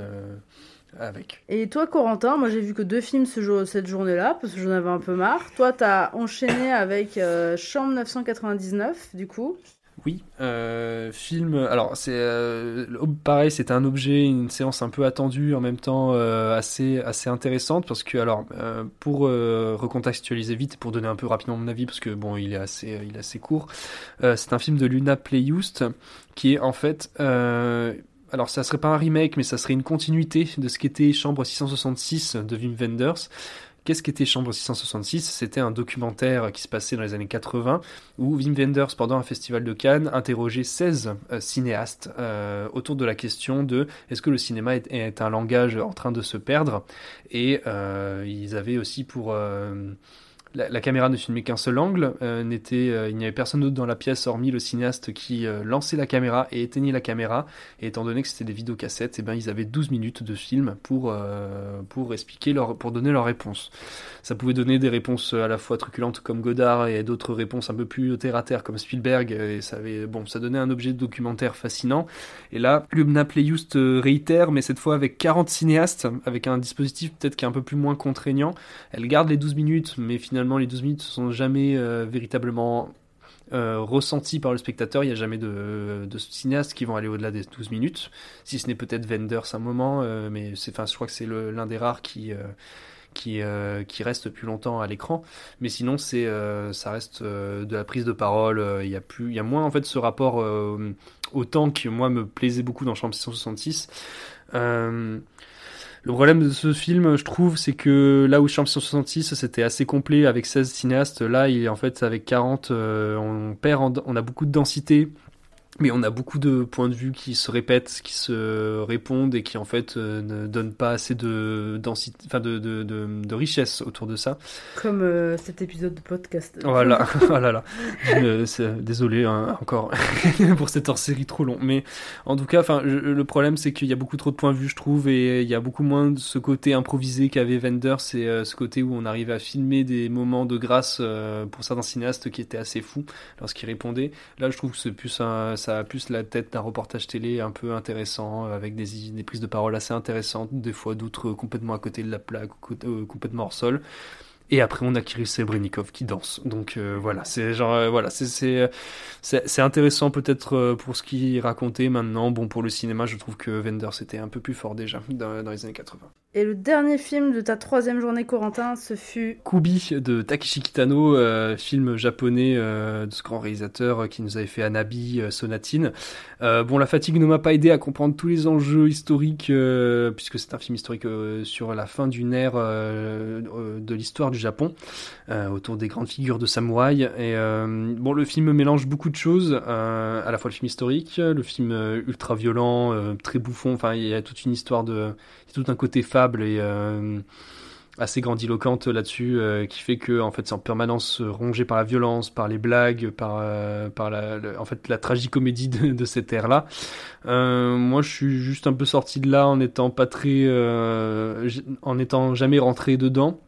avec. Et toi, Corentin, moi j'ai vu que deux films ce jour, cette journée-là, parce que j'en avais un peu marre. Toi, t'as enchaîné avec euh, Chambre 999, du coup. Oui, euh, film. Alors c'est euh, pareil, c'était un objet, une séance un peu attendue, en même temps euh, assez assez intéressante parce que alors pour recontextualiser vite, pour donner un peu rapidement mon avis parce que bon il est assez il est assez court. c'est un film de Luna Playhoust qui est en fait alors ça serait pas un remake mais ça serait une continuité de ce qu'était Chambre 666 de Wim Wenders. Qu'est-ce qu'était Chambre 666 C'était un documentaire qui se passait dans les années 80 où Wim Wenders, pendant un festival de Cannes, interrogeait 16 euh, cinéastes euh, autour de la question de est-ce que le cinéma est, un langage en train de se perdre? Et euh, ils avaient aussi pour... la, caméra ne filmait qu'un seul angle, euh, n'était, euh, il n'y avait personne d'autre dans la pièce hormis le cinéaste qui euh, lançait la caméra et éteignait la caméra. Et étant donné que c'était des vidéocassettes, et ben ils avaient 12 minutes de film pour pour expliquer leur pour donner leur réponse. Ça pouvait donner des réponses à la fois truculentes comme Godard et d'autres réponses un peu plus terre à terre comme Spielberg. Et ça avait bon, ça donnait un objet de documentaire fascinant. Et là, Lubna Playhoust euh, réitère, mais cette fois avec 40 cinéastes, avec un dispositif peut-être qui est un peu plus moins contraignant. Elle garde les 12 minutes, mais finalement les 12 minutes ne sont jamais euh, véritablement euh, par le spectateur. Il n'y a jamais de, de cinéastes qui vont aller au-delà des 12 minutes, si ce n'est peut-être Wenders un moment, euh, mais je crois que c'est l'un des rares qui... euh, qui, euh, qui reste plus longtemps à l'écran mais sinon ça reste de la prise de parole il y a moins en fait ce rapport au temps qui moi me plaisait beaucoup dans Chambre 666 euh, le problème de ce film, je trouve, c'est que là où Chambre 166, c'était assez complet avec 16 cinéastes, là, il est en fait avec 40, euh, on perd, en- on a beaucoup de densité, mais on a beaucoup de points de vue qui se répètent, qui se répondent et qui en fait euh, ne donnent pas assez de densité, enfin de, de, de, de richesse autour de ça. Comme euh, cet épisode de podcast. Voilà, oh là. <laughs> Euh, désolé hein, encore <laughs> pour cette hors-série trop long. Mais en tout cas, enfin, le problème c'est qu'il y a beaucoup trop de points de vue, je trouve, et il y a beaucoup moins de ce côté improvisé qu'avait Wenders, c'est euh, ce côté où on arrivait à filmer des moments de grâce pour certains cinéastes qui étaient assez fous lorsqu'ils répondaient. Là, je trouve que c'est plus un, ça a plus la tête d'un reportage télé un peu intéressant, euh, avec des, des prises de parole assez intéressantes, des fois d'autres complètement à côté de la plaque, euh, complètement hors sol. Et après, on a Kirill Sebrenikov qui danse. Donc euh, voilà, c'est genre euh, voilà, c'est c'est c'est intéressant peut-être euh, pour ce qu'il racontait maintenant. Bon, pour le cinéma, je trouve que Wenders était un peu plus fort déjà dans, dans les années 80. Et le dernier film de ta troisième journée, Corentin, ce fut Kubi de Takeshi Kitano, euh, film japonais euh, de ce grand réalisateur euh, qui nous avait fait Anabi, euh, Sonatine. Euh, bon, la fatigue ne m'a pas aidé à comprendre tous les enjeux historiques, euh, puisque c'est un film historique euh, sur la fin d'une ère euh, euh, de l'histoire Japon, euh, autour des grandes figures de samouraï. Et euh, bon, le film mélange beaucoup de choses, euh, à la fois le film historique, le film ultra violent, très bouffon. Enfin, il y a toute une histoire de, tout un côté fable et assez grandiloquente là-dessus qui fait que en fait c'est en permanence rongé par la violence par les blagues par par la en fait la tragicomédie de, de cette ère là euh, moi je suis juste un peu sorti de là en étant pas très en étant jamais rentré dedans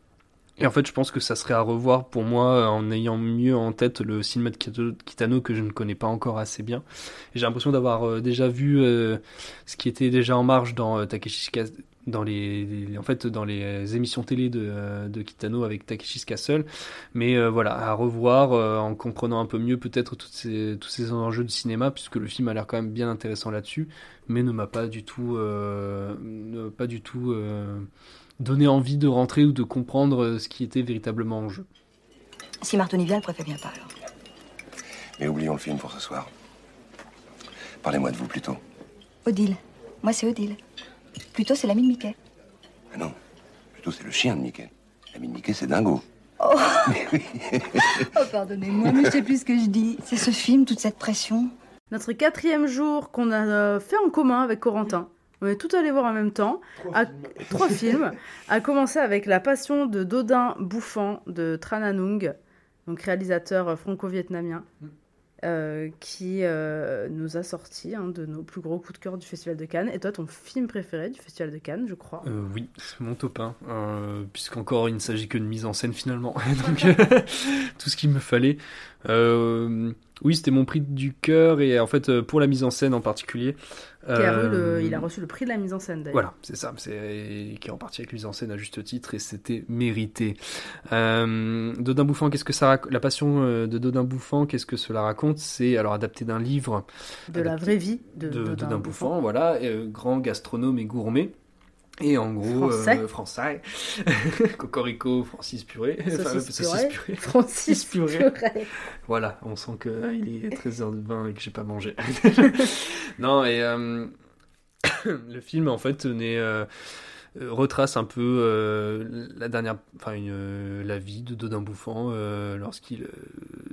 et en fait, je pense que ça serait à revoir pour moi euh, en ayant mieux en tête le cinéma de Kitano que je ne connais pas encore assez bien. J'ai l'impression d'avoir euh, déjà vu euh, ce qui était déjà en marge dans Takeshi's Cas- dans les, en fait dans les émissions télé de, de Kitano avec Takeshi's Castle. Mais euh, voilà, à revoir euh, en comprenant un peu mieux peut-être toutes ces, tous ces enjeux de cinéma puisque le film a l'air quand même bien intéressant là-dessus, mais ne m'a pas du tout, euh, pas du tout. Donner envie de rentrer ou de comprendre euh, ce qui était véritablement en jeu. Si Martoni vient, elle préfère bien pas alors. Et oublions le film pour ce soir. Parlez-moi de vous plutôt. Odile. Moi, c'est Odile. Plutôt, c'est l'ami de Mickey. Ah non, plutôt c'est le chien de Mickey. L'ami de Mickey, c'est Dingo. Oh, <laughs> oh pardonnez-moi, mais je sais plus ce que je dis. C'est ce film, toute cette pression. Notre quatrième jour qu'on a euh, fait en commun avec Corentin. On est tout allé voir en même temps. Trois à- films. <laughs> trois films. A commencer avec La Passion de Dodin Bouffant de Tran Anung, donc réalisateur franco-vietnamien, euh, qui euh, nous a sorti un de nos plus gros coups de cœur du Festival de Cannes. Et toi, ton film préféré du Festival de Cannes, je crois? Euh, oui, c'est mon top 1, euh, puisqu'encore il ne s'agit que de mise en scène finalement. <laughs> Donc <laughs> tout ce qu'il me fallait. Oui, c'était mon prix du cœur et en fait euh, pour la mise en scène en particulier. Le- euh, Il a reçu le prix de la mise en scène d'ailleurs. Voilà, c'est ça, c'est qui est en partie avec mise en scène à juste titre et c'était mérité. Euh, Dodin Bouffant, qu'est-ce que ça rac- La passion de Dodin Bouffant, qu'est-ce que cela raconte? C'est alors adapté d'un livre De la vraie vie de, de, Dodin Dodin Bouffant, voilà, euh, grand gastronome et gourmet. Et en gros, Français. euh, français, <laughs> Cocorico, Francis Enfin. Purée. <laughs> Francis. Purée. Voilà, on sent qu'il est 13h20 et que j'ai pas mangé. <laughs> non, et euh, <coughs> le film, en fait, n'est, euh, euh, retrace un peu euh, la dernière, enfin, euh, la vie de Dodin Bouffant euh, lorsqu'il. euh,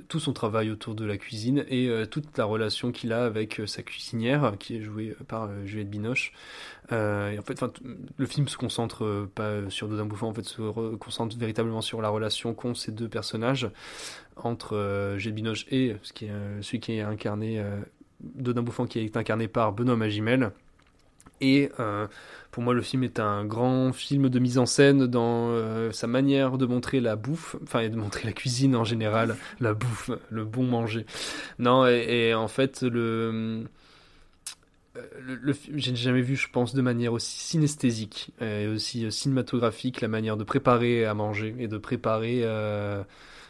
tout son travail autour de la cuisine et euh, toute la relation qu'il a avec euh, sa cuisinière, qui est jouée par euh, Juliette Binoche. Euh, et en fait, le film se concentre euh, pas euh, sur Dodin Bouffant, en fait, se re- concentre véritablement sur la relation qu'ont ces deux personnages entre euh, Juliette Binoche et ce qui est, euh, celui qui est incarné, euh, Dodin Bouffant, qui est incarné par Benoît Magimel. Et euh, pour moi, le film est un grand film de mise en scène dans euh, sa manière de montrer la bouffe, enfin, et de montrer la cuisine en général, la bouffe, le bon manger. Non, et, en fait, le. euh, Le, j'ai jamais vu, je pense, de manière aussi synesthésique et aussi euh, cinématographique la manière de préparer à manger et de préparer, euh,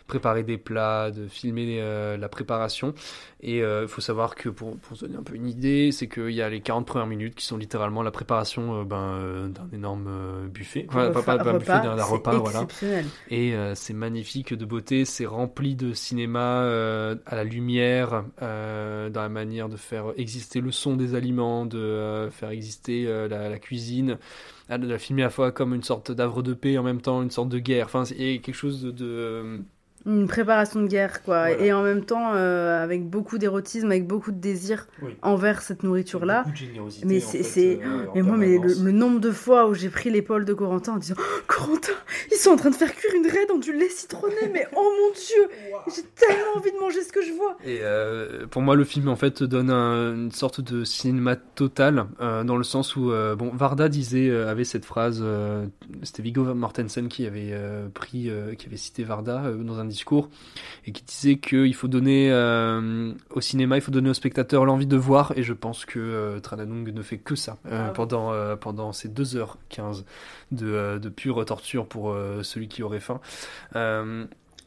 préparer des plats, de filmer euh, la préparation. Et il faut savoir que pour, pour se donner un peu une idée, c'est qu'il y a les 40 premières minutes qui sont littéralement la préparation euh, ben, euh, d'un énorme euh, buffet. Enfin, pas, pas- buffet, d'un repas, voilà. Et euh, c'est magnifique de beauté, c'est rempli de cinéma euh, à la lumière, euh, dans la manière de faire exister le son des aliments, de euh, faire exister euh, la, la cuisine, de la filmer à la fois comme une sorte d'havre de paix, en même temps une sorte de guerre. Enfin, c'est et quelque chose de... de- Une préparation de guerre, quoi. Et en même temps, euh, avec beaucoup d'érotisme, avec beaucoup de désir Oui. envers cette nourriture-là. Mais c'est. euh, mais moi, mais le, nombre de fois où j'ai pris l'épaule de Corentin en disant Oh, Corentin, ils sont en train de faire cuire une raie dans du lait citronné, mais oh mon dieu, j'ai tellement envie de manger ce que je vois. Et euh, pour moi, le film en fait donne un- une sorte de cinéma total euh, dans le sens où euh, bon, Varda disait euh, avait cette phrase, euh, c'était Viggo Mortensen qui avait euh, pris, euh, qui avait cité Varda euh, dans un discours et qui disait qu'il faut donner euh, au cinéma, il faut donner au spectateur l'envie de voir. Et je pense que euh, Trananung ne fait que ça euh, Ah pendant euh, pendant ces 2h15 de, de pure torture pour celui qui aurait faim.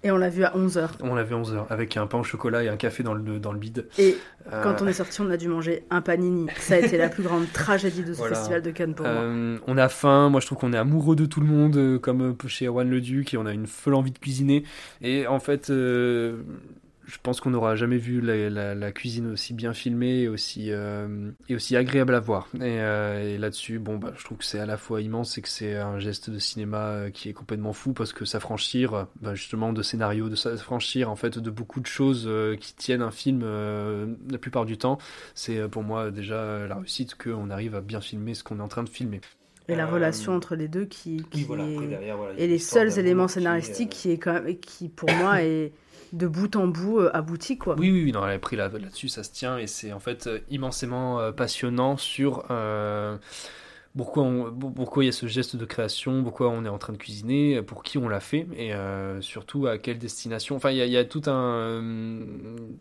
Et on l'a vu à 11h. on l'avait 11h avec un pain au chocolat et un café dans le, dans le bide. Et Euh, quand on est sorti, on a dû manger un panini. Ça a été la plus grande tragédie de ce Voilà. festival de Cannes pour moi. Euh, on a faim, moi je trouve qu'on est amoureux de tout le monde, euh, comme chez Erwan Le Duc, et on a une folle envie de cuisiner. Et en fait, euh, je pense qu'on n'aura jamais vu la, la- la cuisine aussi bien filmée et aussi, euh, et aussi agréable à voir. Et, euh, et là-dessus, bon, bah, je trouve que c'est à la fois immense et que c'est un geste de cinéma euh, qui est complètement fou parce que s'affranchir bah, justement de scénario, de s'affranchir en fait de beaucoup de choses qui tiennent un film euh, la plupart du temps, c'est pour moi déjà la réussite qu'on arrive à bien filmer ce qu'on est en train de filmer. Et la Euh, relation entre les deux qui, qui voilà, est- derrière, voilà, et les seuls éléments qui est, scénaristiques euh, qui est quand même qui pour moi <coughs> est de bout en bout euh, abouti quoi. Oui, oui, oui, non, elle a pris là- là-dessus, ça se tient, et c'est en fait euh, immensément euh, passionnant sur pourquoi, on- pour- pourquoi il y a ce geste de création, pourquoi on est en train de cuisiner, pour qui on l'a fait, et surtout à quelle destination. Enfin, il y a, tout un,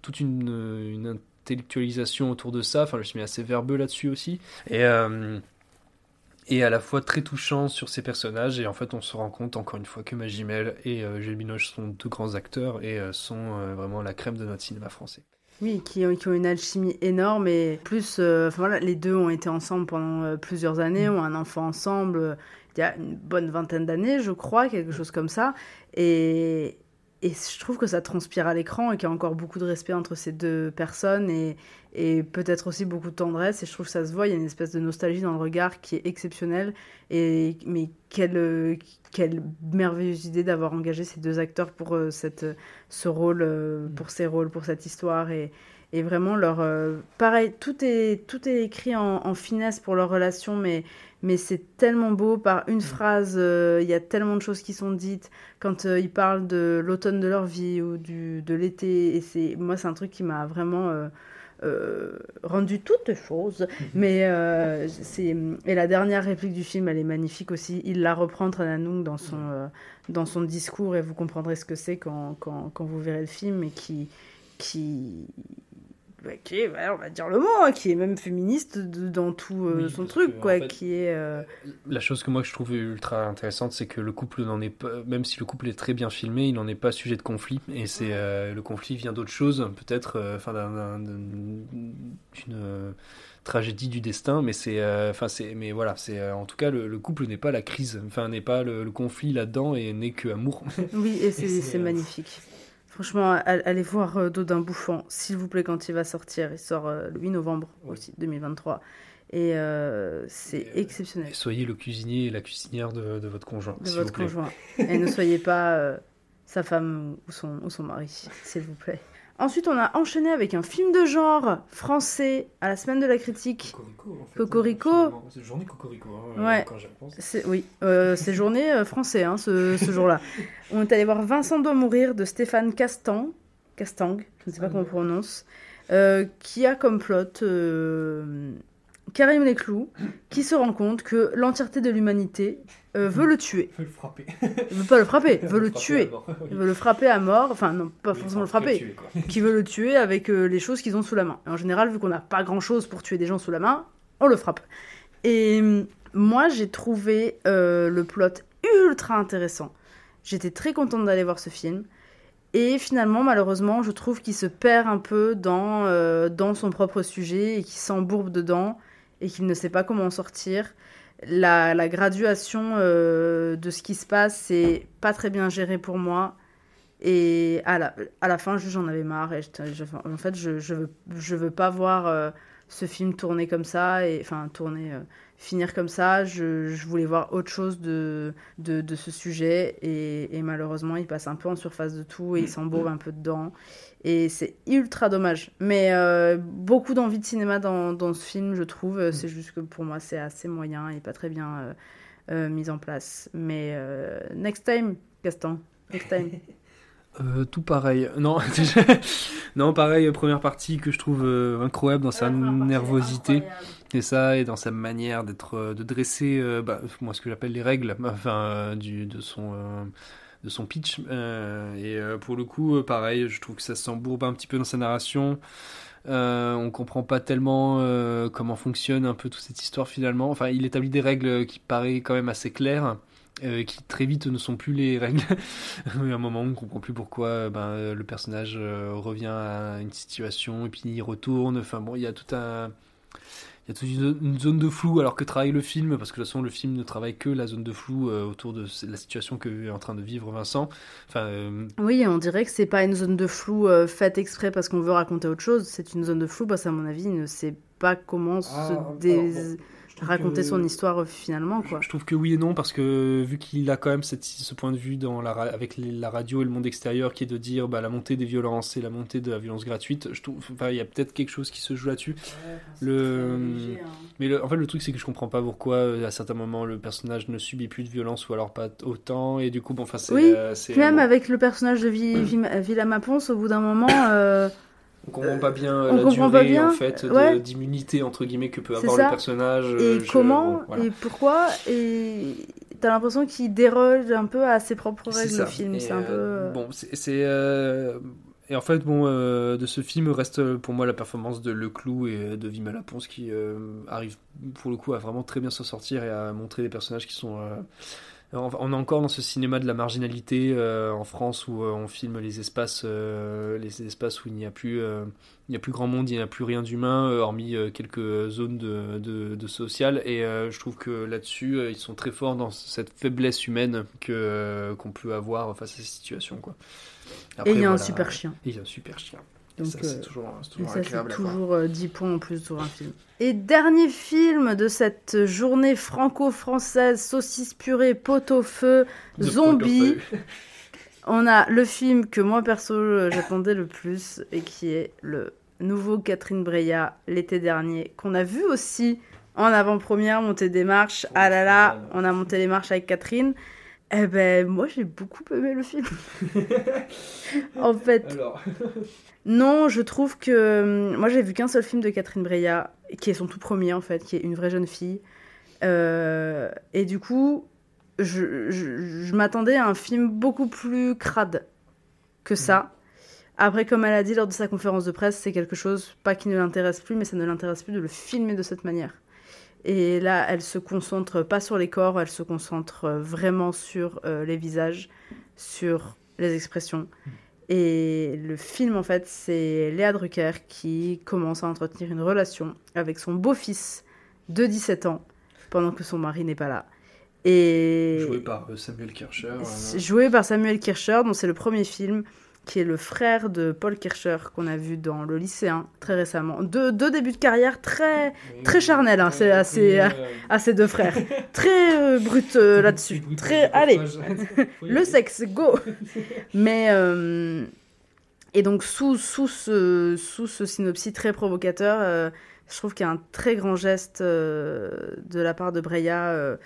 toute une, intellectualisation autour de ça, enfin, je suis mis assez verbeux là-dessus aussi, et... et à la fois très touchant sur ces personnages et en fait on se rend compte encore une fois que Magimel et euh, Gilles sont deux grands acteurs et euh, sont euh, vraiment la crème de notre cinéma français. Oui, qui ont, qui ont une alchimie énorme et plus, euh, voilà, les deux ont été ensemble pendant plusieurs années, ont un enfant ensemble il y a une bonne vingtaine d'années, je crois, quelque chose comme ça. Et, et je trouve que ça transpire à l'écran et qu'il y a encore beaucoup de respect entre ces deux personnes et, et peut-être aussi beaucoup de tendresse. Et je trouve que ça se voit, il y a une espèce de nostalgie dans le regard qui est exceptionnelle. Et, mais quelle, quelle merveilleuse idée d'avoir engagé ces deux acteurs pour euh, cette, ce rôle, euh, pour ces rôles, pour cette histoire. Et, et vraiment, leur, euh, pareil, tout est, tout est écrit en, en finesse pour leur relation, mais mais c'est tellement beau par une phrase euh, il y a tellement de choses qui sont dites quand euh, ils parlent de l'automne de leur vie ou du, de l'été. Et c'est moi c'est un truc qui m'a vraiment euh, rendu toutes choses. Mais c'est et la dernière réplique du film elle est magnifique aussi. Il la reprend Trananung dans son dans son discours. Et vous comprendrez ce que c'est quand, quand, quand, vous verrez le film et qui qui bah, qui est, on va dire le mot, hein, qui est même féministe dans tout euh, son truc, quoi, qui est... Euh, la chose que moi je trouve ultra intéressante, c'est que le couple n'en est pas, même si le couple est très bien filmé, il n'en est pas sujet de conflit, et c'est euh, le conflit vient d'autre chose, peut-être, enfin d'une tragédie du destin, mais c'est, enfin c'est, mais voilà, c'est en tout cas le, couple n'est pas la crise, enfin n'est pas le, le conflit là-dedans et n'est que amour. Oui, et <laughs> c'est magnifique. Franchement, allez voir euh, Dodin Bouffant, s'il vous plaît, quand il va sortir. Il sort euh, le 8 novembre aussi, 2023. Et euh, c'est exceptionnel. soyez le cuisinier et la cuisinière de, de votre conjoint. De votre conjoint. et ne soyez pas sa femme ou son, ou son mari, s'il vous plaît. Ensuite, on a enchaîné avec un film de genre français à la semaine de la critique. Cocorico. En fait, C'est journée Cocorico, hein, ouais. quand j'y repense. Oui, euh, c'est journée euh, français hein, ce, ce jour-là. on est allé voir Vincent doit mourir de Stéphane Castang, Castang, je ne sais pas comment on prononce, euh, qui a comme plot euh, Karim Leclou, qui se rend compte que l'entièreté de l'humanité euh, <laughs> veut le tuer. Veut le frapper. Il veut pas le frapper, <laughs> veut le tuer. Il veut le frapper à mort, enfin non, pas forcément le frapper, <laughs> qui veut le tuer avec euh, les choses qu'ils ont sous la main. Et en général, vu qu'on n'a pas grand-chose pour tuer des gens sous la main, on le frappe. Et hum, moi, j'ai trouvé euh, le plot ultra intéressant. J'étais très contente d'aller voir ce film. Et finalement, malheureusement, je trouve qu'il se perd un peu dans, dans son propre sujet et qu'il s'embourbe dedans et qu'il ne sait pas comment en sortir. La, graduation euh, de ce qui se passe, c'est pas très bien géré pour moi. Et à la, à la fin, j'en avais marre. Et en fait, je, je, veux, pas voir euh, ce film tourner comme ça, et, enfin, tourner, euh, finir comme ça. Je, je, voulais voir autre chose de, de, ce sujet. Et, et, malheureusement, il passe un peu en surface de tout et il s'embourbe un peu dedans. Et c'est ultra dommage. Mais euh, beaucoup d'envie de cinéma dans, dans, ce film, je trouve. Mm. C'est juste que pour moi, c'est assez moyen et pas très bien euh, euh, mis en place. Mais euh, next time, Gaston. Next time. <laughs> Euh, tout pareil. Non, <laughs> non, pareil, première partie que je trouve euh, incroyable dans sa nervosité. Et ça, et dans sa manière d'être, de dresser, euh, bah, moi, ce que j'appelle les règles, <laughs> enfin, du, de son, de son pitch. et pour le coup, pareil, je trouve que ça s'embourbe un petit peu dans sa narration. on comprend pas tellement comment fonctionne un peu toute cette histoire finalement. Enfin, il établit des règles qui paraissent quand même assez claires. Euh, qui très vite ne sont plus les règles. <laughs> à un moment, on ne comprend plus pourquoi ben, le personnage euh, revient à une situation et puis il retourne. Enfin bon, il y a tout un. Il y a toute une zone de flou alors que travaille le film, parce que de toute façon le film ne travaille que la zone de flou euh, autour de la situation que est en train de vivre Vincent. Enfin, euh... Oui, on dirait que c'est pas une zone de flou euh, faite exprès parce qu'on veut raconter autre chose, c'est une zone de flou parce qu'à mon avis il ne sait pas comment ah, se dé... bon raconter que... son histoire euh, finalement quoi. Je trouve que oui et non parce que vu qu'il a quand même cette, ce point de vue dans la, avec les, la radio et le monde extérieur qui est de dire bah, la montée des violences et la montée de la violence gratuite, je trouve il y a peut-être quelque chose qui se joue là-dessus. Ouais, le léger, hein. mais le, en fait le truc c'est que je comprends pas pourquoi euh, à certains moments le personnage ne subit plus de violence ou alors pas autant et du coup bon enfin c'est oui, euh, même euh, avec le personnage de Villa Ponce au bout d'un moment euh, on comprend pas bien euh, la durée bien. en fait ouais. d'immunité entre guillemets que peut avoir ça. le personnage. Et je... comment bon, voilà. et pourquoi et t'as l'impression qu'il déroge un peu à ses propres règles le film. C'est un peu. Euh, bon, c'est euh... et en fait bon euh, de ce film reste pour moi la performance de Le Clou et de Vima Laponce qui euh, arrive pour le coup à vraiment très bien s'en sortir et à montrer des personnages qui sont on on est encore dans ce cinéma de la marginalité euh, en France où euh, on filme les espaces, euh, les espaces où il n'y a plus, euh, il n'y a plus grand monde, il n'y a plus rien d'humain, euh, hormis euh, quelques zones de, de, de social. Et euh, je trouve que là-dessus, euh, ils sont très forts dans cette faiblesse humaine que euh, qu'on peut avoir face à ces situations, quoi. Et il y a un voilà. super chien. Et il y a un super chien. Donc, ça, c'est euh, toujours, toujours ça, agréable toujours euh, 10 points en plus sur un film. Et dernier film de cette journée franco-française, saucisse purée, pot au feu, De zombie. pot au feu. <laughs> On a le film que moi perso euh, j'attendais le plus et qui est le nouveau Catherine Breillat l'été dernier, qu'on a vu aussi en avant-première monter des marches. Ah là là, on a monté les marches avec Catherine. Eh ben moi j'ai beaucoup aimé le film. <laughs> en fait, Alors, non, je trouve que. hum, Moi, j'ai vu qu'un seul film de Catherine Breillat, qui est son tout premier, en fait, qui est Une vraie jeune fille. Euh, et du coup, je, je- je m'attendais à un film beaucoup plus crade que ça. Après, comme elle a dit lors de sa conférence de presse, c'est quelque chose, pas qui ne l'intéresse plus, mais ça ne l'intéresse plus de le filmer de cette manière. Et là, elle se concentre pas sur les corps, elle se concentre euh, vraiment sur euh, les visages, sur les expressions. Et le film, en fait, c'est Léa Drucker qui commence à entretenir une relation avec son beau-fils de 17 ans pendant que son mari n'est pas là. Et Joué par euh, Samuel Kircher. joué par Samuel Kircher, dont c'est le premier film, qui est le frère de Paul Kircher qu'on a vu dans Le Lycéen très récemment. Deux, deux débuts de carrière très, très charnels, hein, c'est assez, à ces deux frères. Très euh, brut euh, là-dessus. Très, allez, le sexe, go Mais, euh, et donc sous, sous, ce, sous ce synopsis très provocateur, euh, je trouve qu'il y a un très grand geste euh, de la part de Breya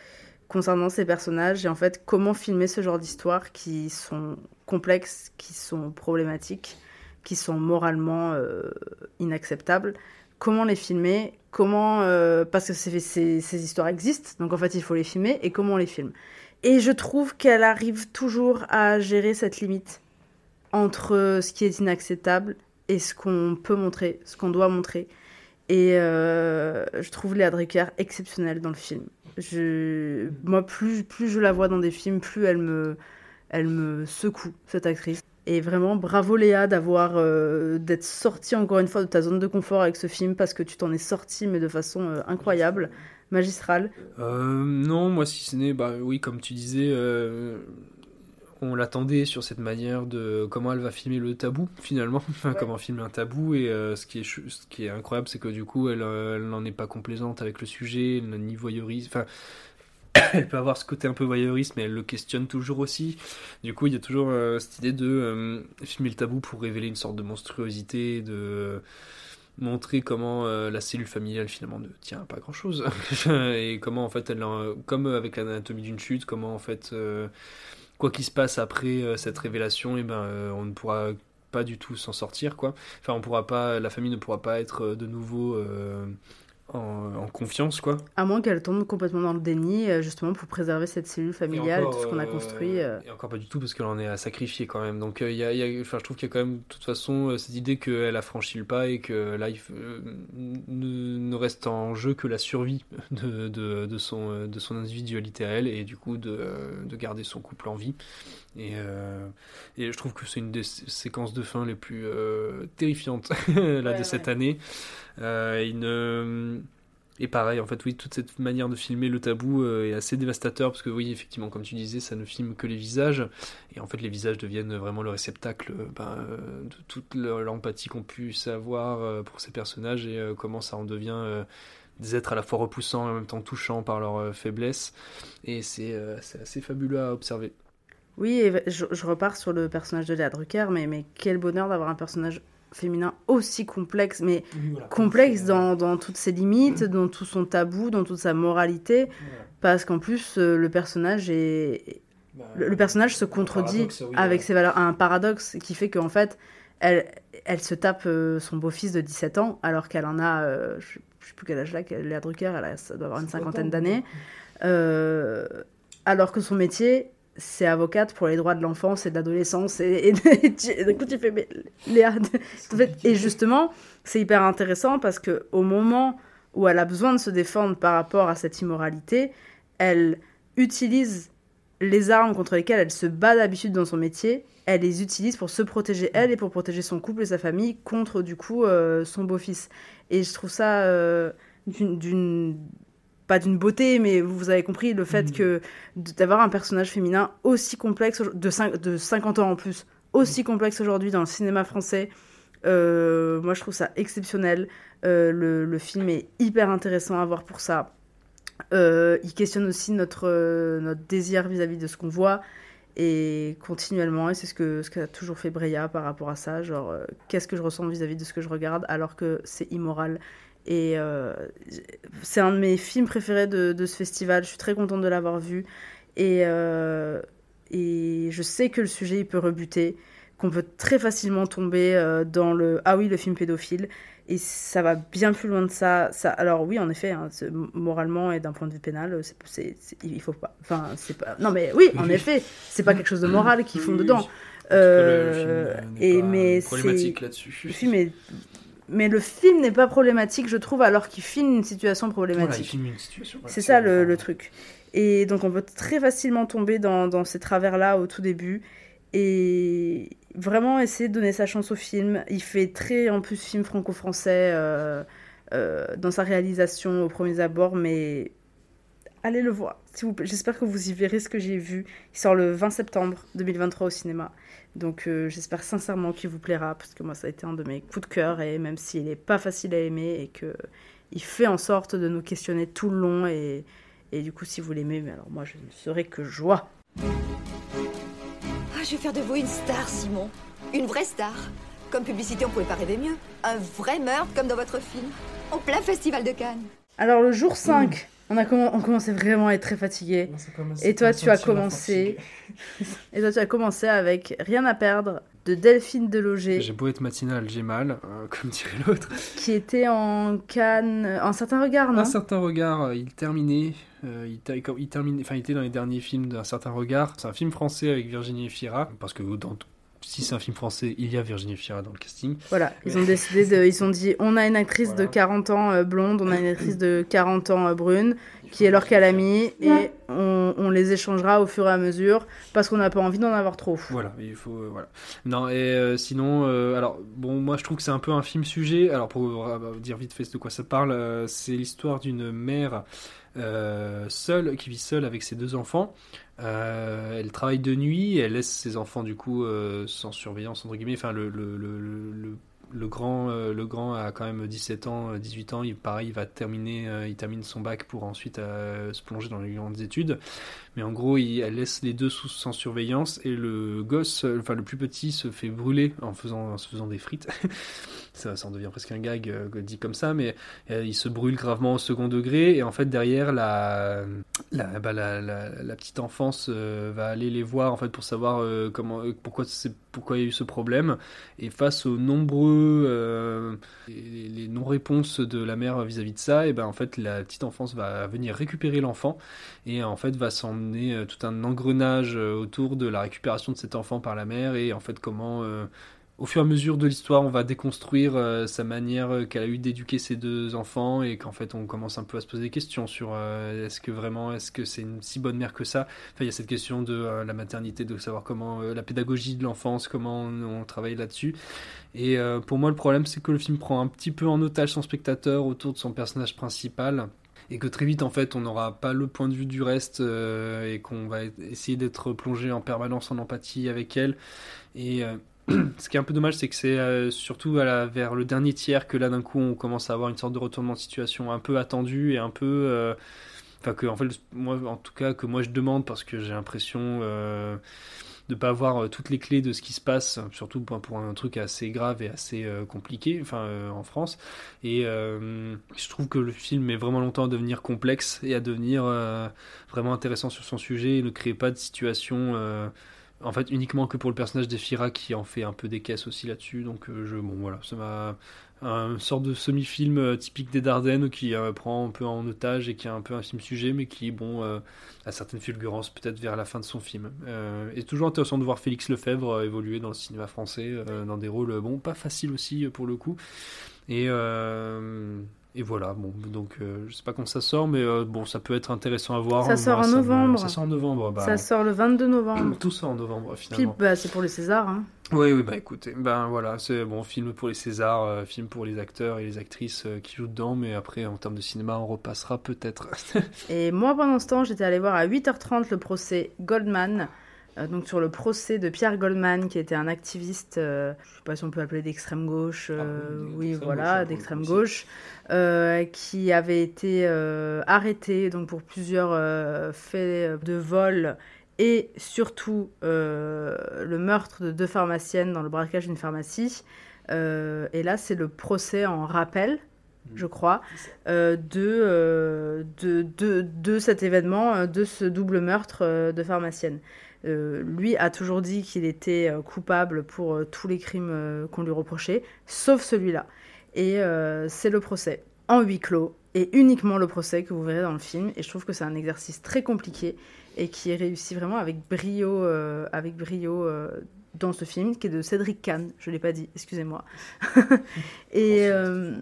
concernant ces personnages et en fait comment filmer ce genre d'histoires qui sont complexes, qui sont problématiques, qui sont moralement euh, inacceptables. Comment les filmer? Comment euh, parce que ces, histoires existent, donc en fait il faut les filmer et comment on les filme? Et je trouve qu'elle arrive toujours à gérer cette limite entre ce qui est inacceptable et ce qu'on peut montrer, ce qu'on doit montrer. Et euh, je trouve Léa Drucker exceptionnelle dans le film. Moi, plus je la vois dans des films, plus elle me, elle me secoue, cette actrice. Et vraiment, bravo Léa d'avoir euh, d'être sortie encore une fois de ta zone de confort avec ce film parce que tu t'en es sortie mais de façon euh, incroyable, magistrale. Euh, non, moi si ce n'est, bah oui, comme tu disais, on l'attendait sur cette manière de comment elle va filmer le tabou finalement, <laughs> Enfin, comment filmer un tabou et ce qui est ce qui est incroyable, c'est que du coup elle, elle n'en est pas complaisante avec le sujet, elle n'a ni voyeuriste, enfin. <coughs> Elle peut avoir ce côté un peu voyeuriste, mais elle le questionne toujours aussi. Du coup, il y a toujours euh, cette idée de euh, filmer le tabou pour révéler une sorte de monstruosité, de montrer comment euh, la cellule familiale finalement ne tient à pas grand chose <laughs> et comment en fait elle comme avec l'anatomie d'une chute comment en fait euh, quoi qu'il se passe après euh, cette révélation et ben euh, on ne pourra pas du tout s'en sortir quoi enfin on pourra pas la famille ne pourra pas être euh, de nouveau euh, en, en confiance quoi À moins qu'elle tombe complètement dans le déni, euh, justement pour préserver cette cellule familiale et, encore, tout ce qu'on a euh, construit. euh. Et encore pas du tout parce qu'elle en est à sacrifier quand même. Donc il y a, il y a- enfin, je trouve qu'il y a quand même de toute façon cette idée qu'elle a franchi le pas et que là il ne, ne reste en jeu que la survie <laughs> de, de, de son, de son individualité à elle et du coup de, de garder son couple en vie. Et, euh, et je trouve que c'est une des sé- séquences de fin les plus euh, terrifiantes <laughs> là, de cette année. Euh, et pareil, en fait, oui, toute cette manière de filmer le tabou euh, est assez dévastateur parce que, oui, effectivement, comme tu disais, ça ne filme que les visages. Et en fait, les visages deviennent vraiment le réceptacle euh, ben, de toute le- l'empathie qu'on puisse avoir pour ces personnages et comment ça en devient des êtres à la fois repoussants et en même temps touchants par leur faiblesse. Et c'est assez fabuleux à observer. Oui, je repars sur le personnage de Léa Drucker, mais, mais quel bonheur d'avoir un personnage féminin aussi complexe, mais voilà. complexe dans, dans toutes ses limites, dans tout son tabou, dans toute sa moralité, parce qu'en plus, euh, le personnage est... Le, le personnage se contredit paradoxe, oui, avec ses valeurs, un paradoxe qui fait qu'en fait, elle, elle se tape euh, son beau-fils de 17 ans, alors qu'elle en a, euh, je je sais plus quel âge là, qu'elle- Léa Drucker, elle a, ça doit avoir une cinquantaine d'années, Euh, alors que son métier, c'est avocate pour les droits de l'enfance et de l'adolescence. Et, du coup, tu fais, mais Léa. fait, et justement, c'est hyper intéressant parce que au moment où elle a besoin de se défendre par rapport à cette immoralité, elle utilise les armes contre lesquelles elle se bat d'habitude dans son métier, elle les utilise pour se protéger elle et pour protéger son couple et sa famille contre du coup euh, son beau-fils. Et je trouve ça euh, d'une pas d'une beauté, mais vous avez compris le fait que d'avoir un personnage féminin aussi complexe de, 5, de 50 ans en plus, aussi complexe aujourd'hui dans le cinéma français. Euh, moi, je trouve ça exceptionnel. le, le, film est hyper intéressant à voir pour ça. il questionne aussi notre, notre désir vis-à-vis -vis de ce qu'on voit et continuellement et c'est ce que ce qu'a toujours fait Breya par rapport à ça genre euh, qu'est-ce que je ressens vis-à-vis de ce que je regarde alors que c'est immoral et euh, c'est un de mes films préférés de, de, ce festival je suis très contente de l'avoir vu et euh, et je sais que le sujet il peut rebuter qu'on peut très facilement tomber dans le ah oui le film pédophile et ça va bien plus loin de ça. ça alors oui, en effet, hein, moralement et d'un point de vue pénal, c'est, il faut pas. Enfin, c'est pas. Non, mais oui, en effet, c'est pas quelque chose de moral qu'ils font dedans. Euh, et mais problématique là-dessus. Le film est... Mais le film n'est pas problématique, je trouve, alors qu'il filme une situation problématique. Voilà, une situation. c'est ça le, le, truc. Et donc on peut très facilement tomber dans, dans ces travers-là au tout début. Et, vraiment essayer de donner sa chance au film. Il fait très, en plus, film franco-français euh, euh, dans sa réalisation au premier abord, mais allez le voir. J'espère que vous y verrez ce que j'ai vu. Il sort le 20 septembre 2023 au cinéma. Donc euh, j'espère sincèrement qu'il vous plaira, parce que moi ça a été un de mes coups de cœur, et même s'il n'est pas facile à aimer, et que il fait en sorte de nous questionner tout le long, et, et du coup si vous l'aimez, mais alors moi je ne serai que joie. Ah, je vais faire de vous une star, Simon. Une vraie star. Comme publicité, on pouvait pas rêver mieux. Un vrai meurtre comme dans votre film. En plein festival de Cannes. Alors, le jour 5, on, a on commençait vraiment à être très fatigué. Et toi, tu as commencé. <laughs> Et toi, tu as commencé avec Rien à perdre de Delphine Deloger. J'ai beau être matinal, j'ai mal, euh, comme dirait l'autre. Qui était en Cannes. Un certain regard, non? Un certain regard, euh, il terminait. Euh, il, il, terminait, enfin, il était dans les derniers films d'un certain regard. C'est un film français avec Virginie Fira, parce que dans si c'est un film français, il y a Virginie Fira dans le casting. Voilà, ils ont <laughs> décidé de. Ils ont dit on a une actrice de 40 ans euh, blonde, on a une actrice de 40 ans euh, brune, qui est leur calamie, et on, on, les échangera au fur et à mesure, parce qu'on n'a pas envie d'en avoir trop. Voilà, il faut. voilà. Non, et sinon, alors, bon, moi je trouve que c'est un peu un film sujet. Alors, pour dire vite fait de quoi ça parle, c'est l'histoire d'une mère euh, seule, qui vit seule avec ses deux enfants. Euh, elle travaille de nuit, elle laisse ses enfants du coup euh, sans surveillance entre guillemets. Enfin, le, le, le, le grand a quand même 17 ans, 18 ans. Il, pareil, il va terminer, il termine son bac pour ensuite se plonger dans les grandes études. Mais en gros, il, elle laisse les deux sous, sans surveillance et le gosse, enfin le plus petit, se fait brûler en faisant, en se faisant des frites. <laughs> ça, en devient presque un gag euh, dit comme ça, mais euh, il se brûle gravement au second degré et en fait derrière la la, bah, la, la, petite enfance euh, va aller les voir en fait pour savoir comment pourquoi pourquoi il y a eu ce problème et face aux nombreux les, non-réponses de la mère vis-à-vis de ça et ben en fait la petite enfance va venir récupérer l'enfant et en fait va s'emmener tout un engrenage autour de la récupération de cet enfant par la mère et en fait comment au fur et à mesure de l'histoire, on va déconstruire euh, sa manière euh, qu'elle a eu d'éduquer ses deux enfants et qu'en fait on commence un peu à se poser des questions sur euh, est-ce que vraiment est-ce que c'est une si bonne mère que ça? Enfin, il y a cette question de la maternité, de savoir comment la pédagogie de l'enfance, comment on, travaille là-dessus. Et pour moi, le problème, c'est que le film prend un petit peu en otage son spectateur autour de son personnage principal et que très vite en fait on n'aura pas le point de vue du reste et qu'on va essayer d'être plongé en permanence en empathie avec elle et <clears throat> ce qui est un peu dommage, c'est que c'est euh, surtout vers le dernier tiers que là d'un coup on commence à avoir une sorte de retournement de situation un peu attendu et un peu. Euh, enfin, que en fait, moi en tout cas, que moi je demande parce que j'ai l'impression euh, de pas avoir toutes les clés de ce qui se passe, surtout pour, un truc assez grave et assez compliqué, enfin en France. Et je trouve que le film met vraiment longtemps à devenir complexe et à devenir vraiment intéressant sur son sujet et ne crée pas de situation en fait uniquement que pour le personnage d'Efira qui en fait un peu des caisses aussi là-dessus donc euh, je bon voilà ça m'a un sorte de semi-film euh, typique des Dardennes qui euh, prend un peu en otage et qui a un peu un film sujet mais qui bon a certaines fulgurances peut-être vers la fin de son film. Et toujours intéressant de voir Félix Lefebvre évoluer dans le cinéma français dans des rôles bon pas faciles aussi pour le coup. Et et voilà, bon, donc euh, je sais pas quand ça sort, mais euh, bon, ça peut être intéressant à voir. Ça On sort en me- novembre. Ça sort en novembre, bah. Ça sort le 22 novembre. Tout sort en novembre, finalement. bah, c'est pour les Césars. Hein. Oui, oui, bah écoutez, ben voilà, c'est bon, film pour les Césars, euh, film pour les acteurs et les actrices qui jouent dedans, mais après, en termes de cinéma, on repassera peut-être. <laughs> Et moi, pendant ce temps, j'étais allée voir à 8h30 le procès Goldman. Euh, donc sur le procès de Pierre Goldman, qui était un activiste, euh, je sais pas si on peut l'appeler d'extrême gauche, euh, oui, voilà, d'extrême gauche, euh, qui avait été arrêté donc pour plusieurs faits de vol et surtout le meurtre de deux pharmaciennes dans le braquage d'une pharmacie. Et là, c'est le procès en rappel, je crois, euh, de, euh, de, de, de cet événement, de ce double meurtre de pharmacienne. Euh, lui a toujours dit qu'il était euh, coupable pour euh, tous les crimes qu'on lui reprochait, sauf celui-là. Et c'est le procès en huis clos, et uniquement le procès que vous verrez dans le film. Et je trouve que c'est un exercice très compliqué et qui est réussi vraiment avec brio, euh, avec brio euh, dans ce film, qui est de Cédric Kahn. Je l'ai pas dit, excusez-moi. <laughs> et euh,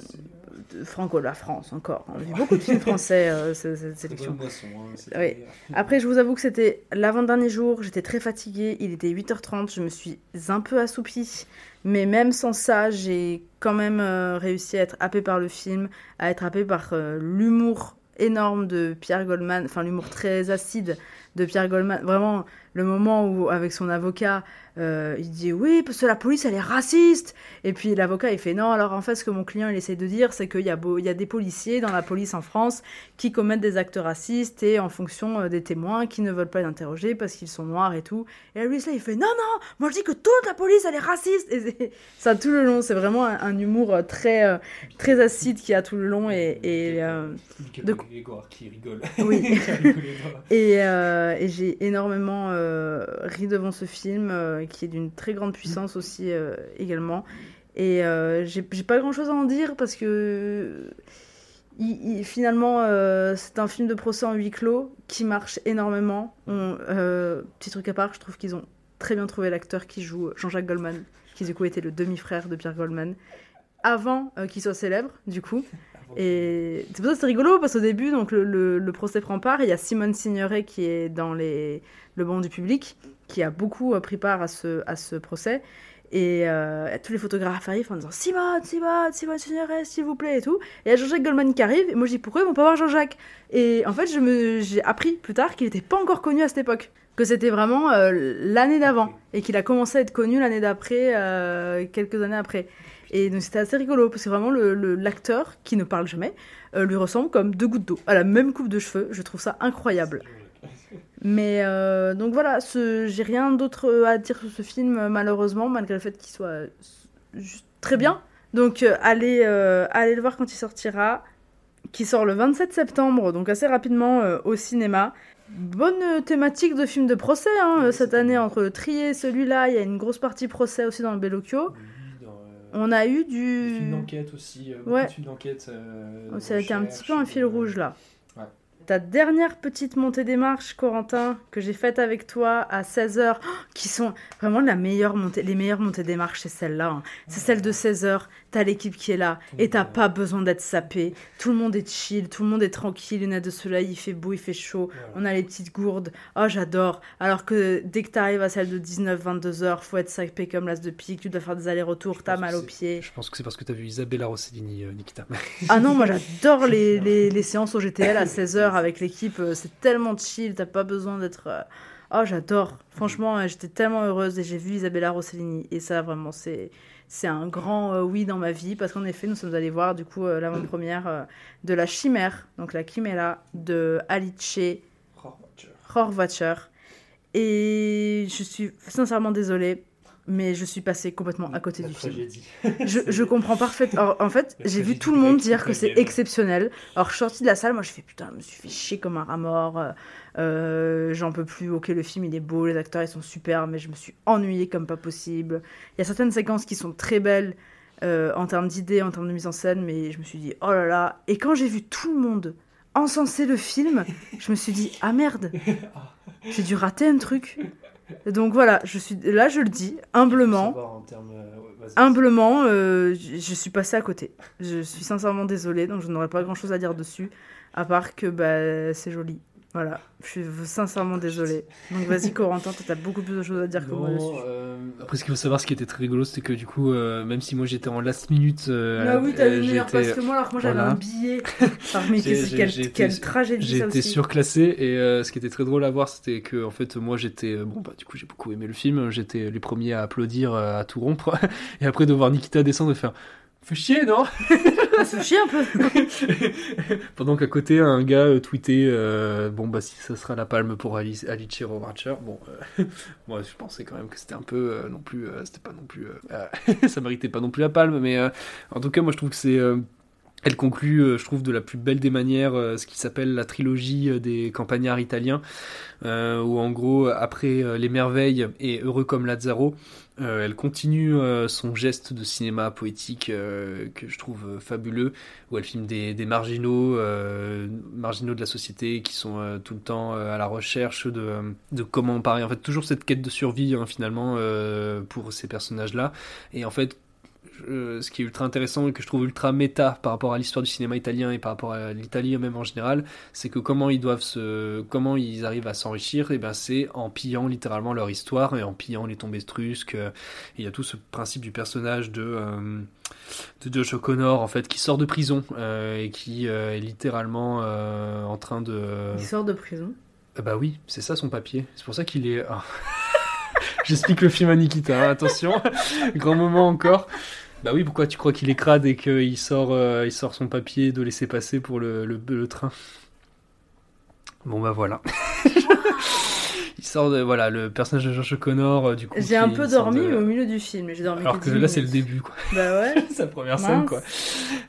de Franco, la France encore. On a vu beaucoup de films français euh, cette, cette sélection. boisson, hein, Oui. Après, je vous avoue que c'était l'avant-dernier jour, j'étais très fatiguée, il était 8h30, je me suis un peu assoupie. Mais même sans ça, j'ai quand même euh, réussi à être happée par le film, à être happée par euh, l'humour énorme de Pierre Goldman, enfin l'humour très acide de Pierre Goldman. Vraiment, le moment où, avec son avocat, euh, il dit oui, parce que la police, elle est raciste. Et puis l'avocat, il fait non, alors en fait, ce que mon client, il essaie de dire, c'est qu'il y, a beau- il y a des policiers dans la police en France qui commettent des actes racistes et en fonction euh, des témoins qui ne veulent pas les interroger parce qu'ils sont noirs et tout. Et lui, là, il fait non, non, moi je dis que toute la police, elle est raciste. Et <laughs> ça tout le long, c'est vraiment un, un humour euh, très, très acide qui a tout le long. Et, et, euh, de- Grégoire qui rigole. Oui. <laughs> Et, euh, et j'ai énormément euh, ri devant ce film, euh, qui est d'une très grande puissance aussi euh, également. Et euh, j'ai j'ai pas grand chose à en dire parce que il- il- finalement, euh, c'est un film de procès en huis clos qui marche énormément. On- euh, petit truc à part, je trouve qu'ils ont très bien trouvé l'acteur qui joue Jean-Jacques Goldman, qui du coup était le demi-frère de Pierre Goldman, avant euh, qu'il soit célèbre, du coup. Et c'est pour ça que c'est rigolo, parce qu'au début, donc, le, procès prend part, il y a Simone Signoret qui est dans le banc du public, qui a beaucoup euh, pris part à ce, procès. Et euh, tous les photographes arrivent en disant Simone, Simone, Simone Signoret, s'il vous plaît, et tout. Et il y a Jean-Jacques Goldman qui arrive, et moi je dis pourquoi ils vont pas voir Jean-Jacques? Et en fait, j'ai appris plus tard qu'il n'était pas encore connu à cette époque. Que c'était vraiment euh, l'année d'avant, et qu'il a commencé à être connu l'année d'après, quelques années après. Et donc c'était assez rigolo, parce que vraiment le- le- l'acteur, qui ne parle jamais, euh, lui ressemble comme deux gouttes d'eau, à la même coupe de cheveux. Je trouve ça incroyable. Mais euh, donc voilà, j'ai rien d'autre à dire sur ce film, euh, malheureusement, malgré le fait qu'il soit euh, juste très bien. Donc euh, allez, euh, allez le voir quand il sortira, qui sort le 27 septembre, donc assez rapidement euh, au cinéma. Bonne euh, thématique de film de procès hein, euh, cette année, entre le trier et celui-là, il y a une grosse partie procès aussi dans le Bellocchio. On a eu du... Film d'enquête aussi. euh, Ouais. de films d'enquête. euh, de Ça a été un petit peu un euh, fil rouge là. Ouais. Ta dernière petite montée des marches, Corentin, que j'ai faite avec toi à 16h, <gasps> qui sont vraiment la meilleure montée, les meilleures montées des marches, c'est celle-là. hein. C'est celle de 16h, t'as l'équipe qui est là, et t'as pas besoin d'être sapé. Tout le monde est chill, tout le monde est tranquille, lunettes de soleil, il fait beau, il fait chaud, on a les petites gourdes. Oh, j'adore. Alors que dès que t'arrives à celle de 19-22h, faut être sapé comme l'as de pique, tu dois faire des allers-retours, t'as mal aux pieds. Je pense que c'est parce que t'as vu Isabella Rossellini, euh, Nikita. Ah non, moi j'adore <laughs> les, les, les séances au GTL à 16h avec l'équipe. euh, C'est tellement chill, t'as pas besoin d'être. euh, Oh, j'adore. Franchement, j'étais tellement heureuse et j'ai vu Isabella Rossellini. Et ça, vraiment, c'est. C'est un grand euh, oui dans ma vie parce qu'en effet, nous sommes allés voir du coup euh, l'avant-première euh, de La Chimère, donc la Chimera de Alice Horvacher. Et je suis sincèrement désolée, mais je suis passée complètement à côté La du film. <laughs> Je, je comprends parfaitement. En fait, j'ai vu tout le monde dire que c'est exceptionnel. Alors, je suis sortie de la salle, moi, je fais putain, je me suis fait chier comme un rat mort. euh, euh, J'en peux plus. Ok, le film, il est beau, les acteurs, ils sont super, mais je me suis ennuyée comme pas possible. Il y a certaines séquences qui sont très belles euh, en termes d'idées, en termes de mise en scène, mais je me suis dit, oh là là. Et quand j'ai vu tout le monde encenser le film, je me suis dit, ah merde, <laughs> j'ai dû rater un truc. Donc voilà, je suis là, je le dis humblement. Savoir en termes, euh, ouais. Humblement, euh, je je suis passée à côté. Je suis sincèrement désolée, donc je n'aurais pas grand-chose à dire dessus, à part que bah, c'est joli. Voilà, je suis sincèrement désolée. Donc vas-y Corentin, t'as beaucoup plus de choses à dire que moi dessus. euh, Après, ce qu'il faut savoir, ce qui était très rigolo, c'était que du coup, euh, même si moi j'étais en last minute. euh, Ah oui, t'as j'étais- place que moi, alors que moi j'avais voilà. un billet. <laughs> Mais J'ai- j'ai- quelle, j'ai été- quelle tragédie J'étais aussi. surclassé et euh, ce qui était très drôle à voir, c'était que en fait moi j'étais euh, bon bah du coup j'ai beaucoup aimé le film, j'étais les premiers à applaudir, à tout rompre <laughs> et après de voir Nikita descendre et faire fait chier non Ça se chie un peu. <laughs> Pendant qu'à côté un gars euh, tweetait euh, bon bah si ça sera la palme pour Alice Alice Rohrwacher, bon euh, <laughs> moi je pensais quand même que c'était un peu euh, non plus c'était pas non plus <laughs> ça méritait pas non plus la palme mais en tout cas moi je trouve que c'est elle conclut, euh, je trouve, de la plus belle des manières euh, ce qui s'appelle la trilogie euh, des campagnards italiens, où en gros, après Les Merveilles et Heureux comme Lazzaro, elle continue son geste de cinéma poétique que je trouve fabuleux, où elle filme des, marginaux, marginaux de la société qui sont tout le temps à la recherche de, de comment parer. En fait, toujours cette quête de survie hein, finalement pour ces personnages-là. Et en fait, euh, ce qui est ultra intéressant et que je trouve ultra méta par rapport à l'histoire du cinéma italien et par rapport à l'Italie même en général, c'est que comment ils doivent se, comment ils arrivent à s'enrichir, et ben c'est en pillant littéralement leur histoire et en pillant les tombes etrusques. Euh, Il y a tout ce principe du personnage de euh, de Josh O'Connor en fait qui sort de prison euh, et qui euh, est littéralement en train de. Il sort de prison. Ah bah oui, c'est ça son papier. C'est pour ça qu'il est. ah. <laughs> J'explique le film à Nikita, hein, attention. Grand moment encore. Bah oui, pourquoi tu crois qu'il est crade et qu'il sort, euh, il sort son papier de laisser passer pour le, le, le train? Bon bah voilà. <laughs> il sort de. Voilà, le personnage de Josh O'Connor, euh, du coup. J'ai un peu dormi de- mais au milieu du film. J'ai dormi Alors que 10 là, c'est le début, quoi. Bah ouais. <laughs> Sa première scène, quoi.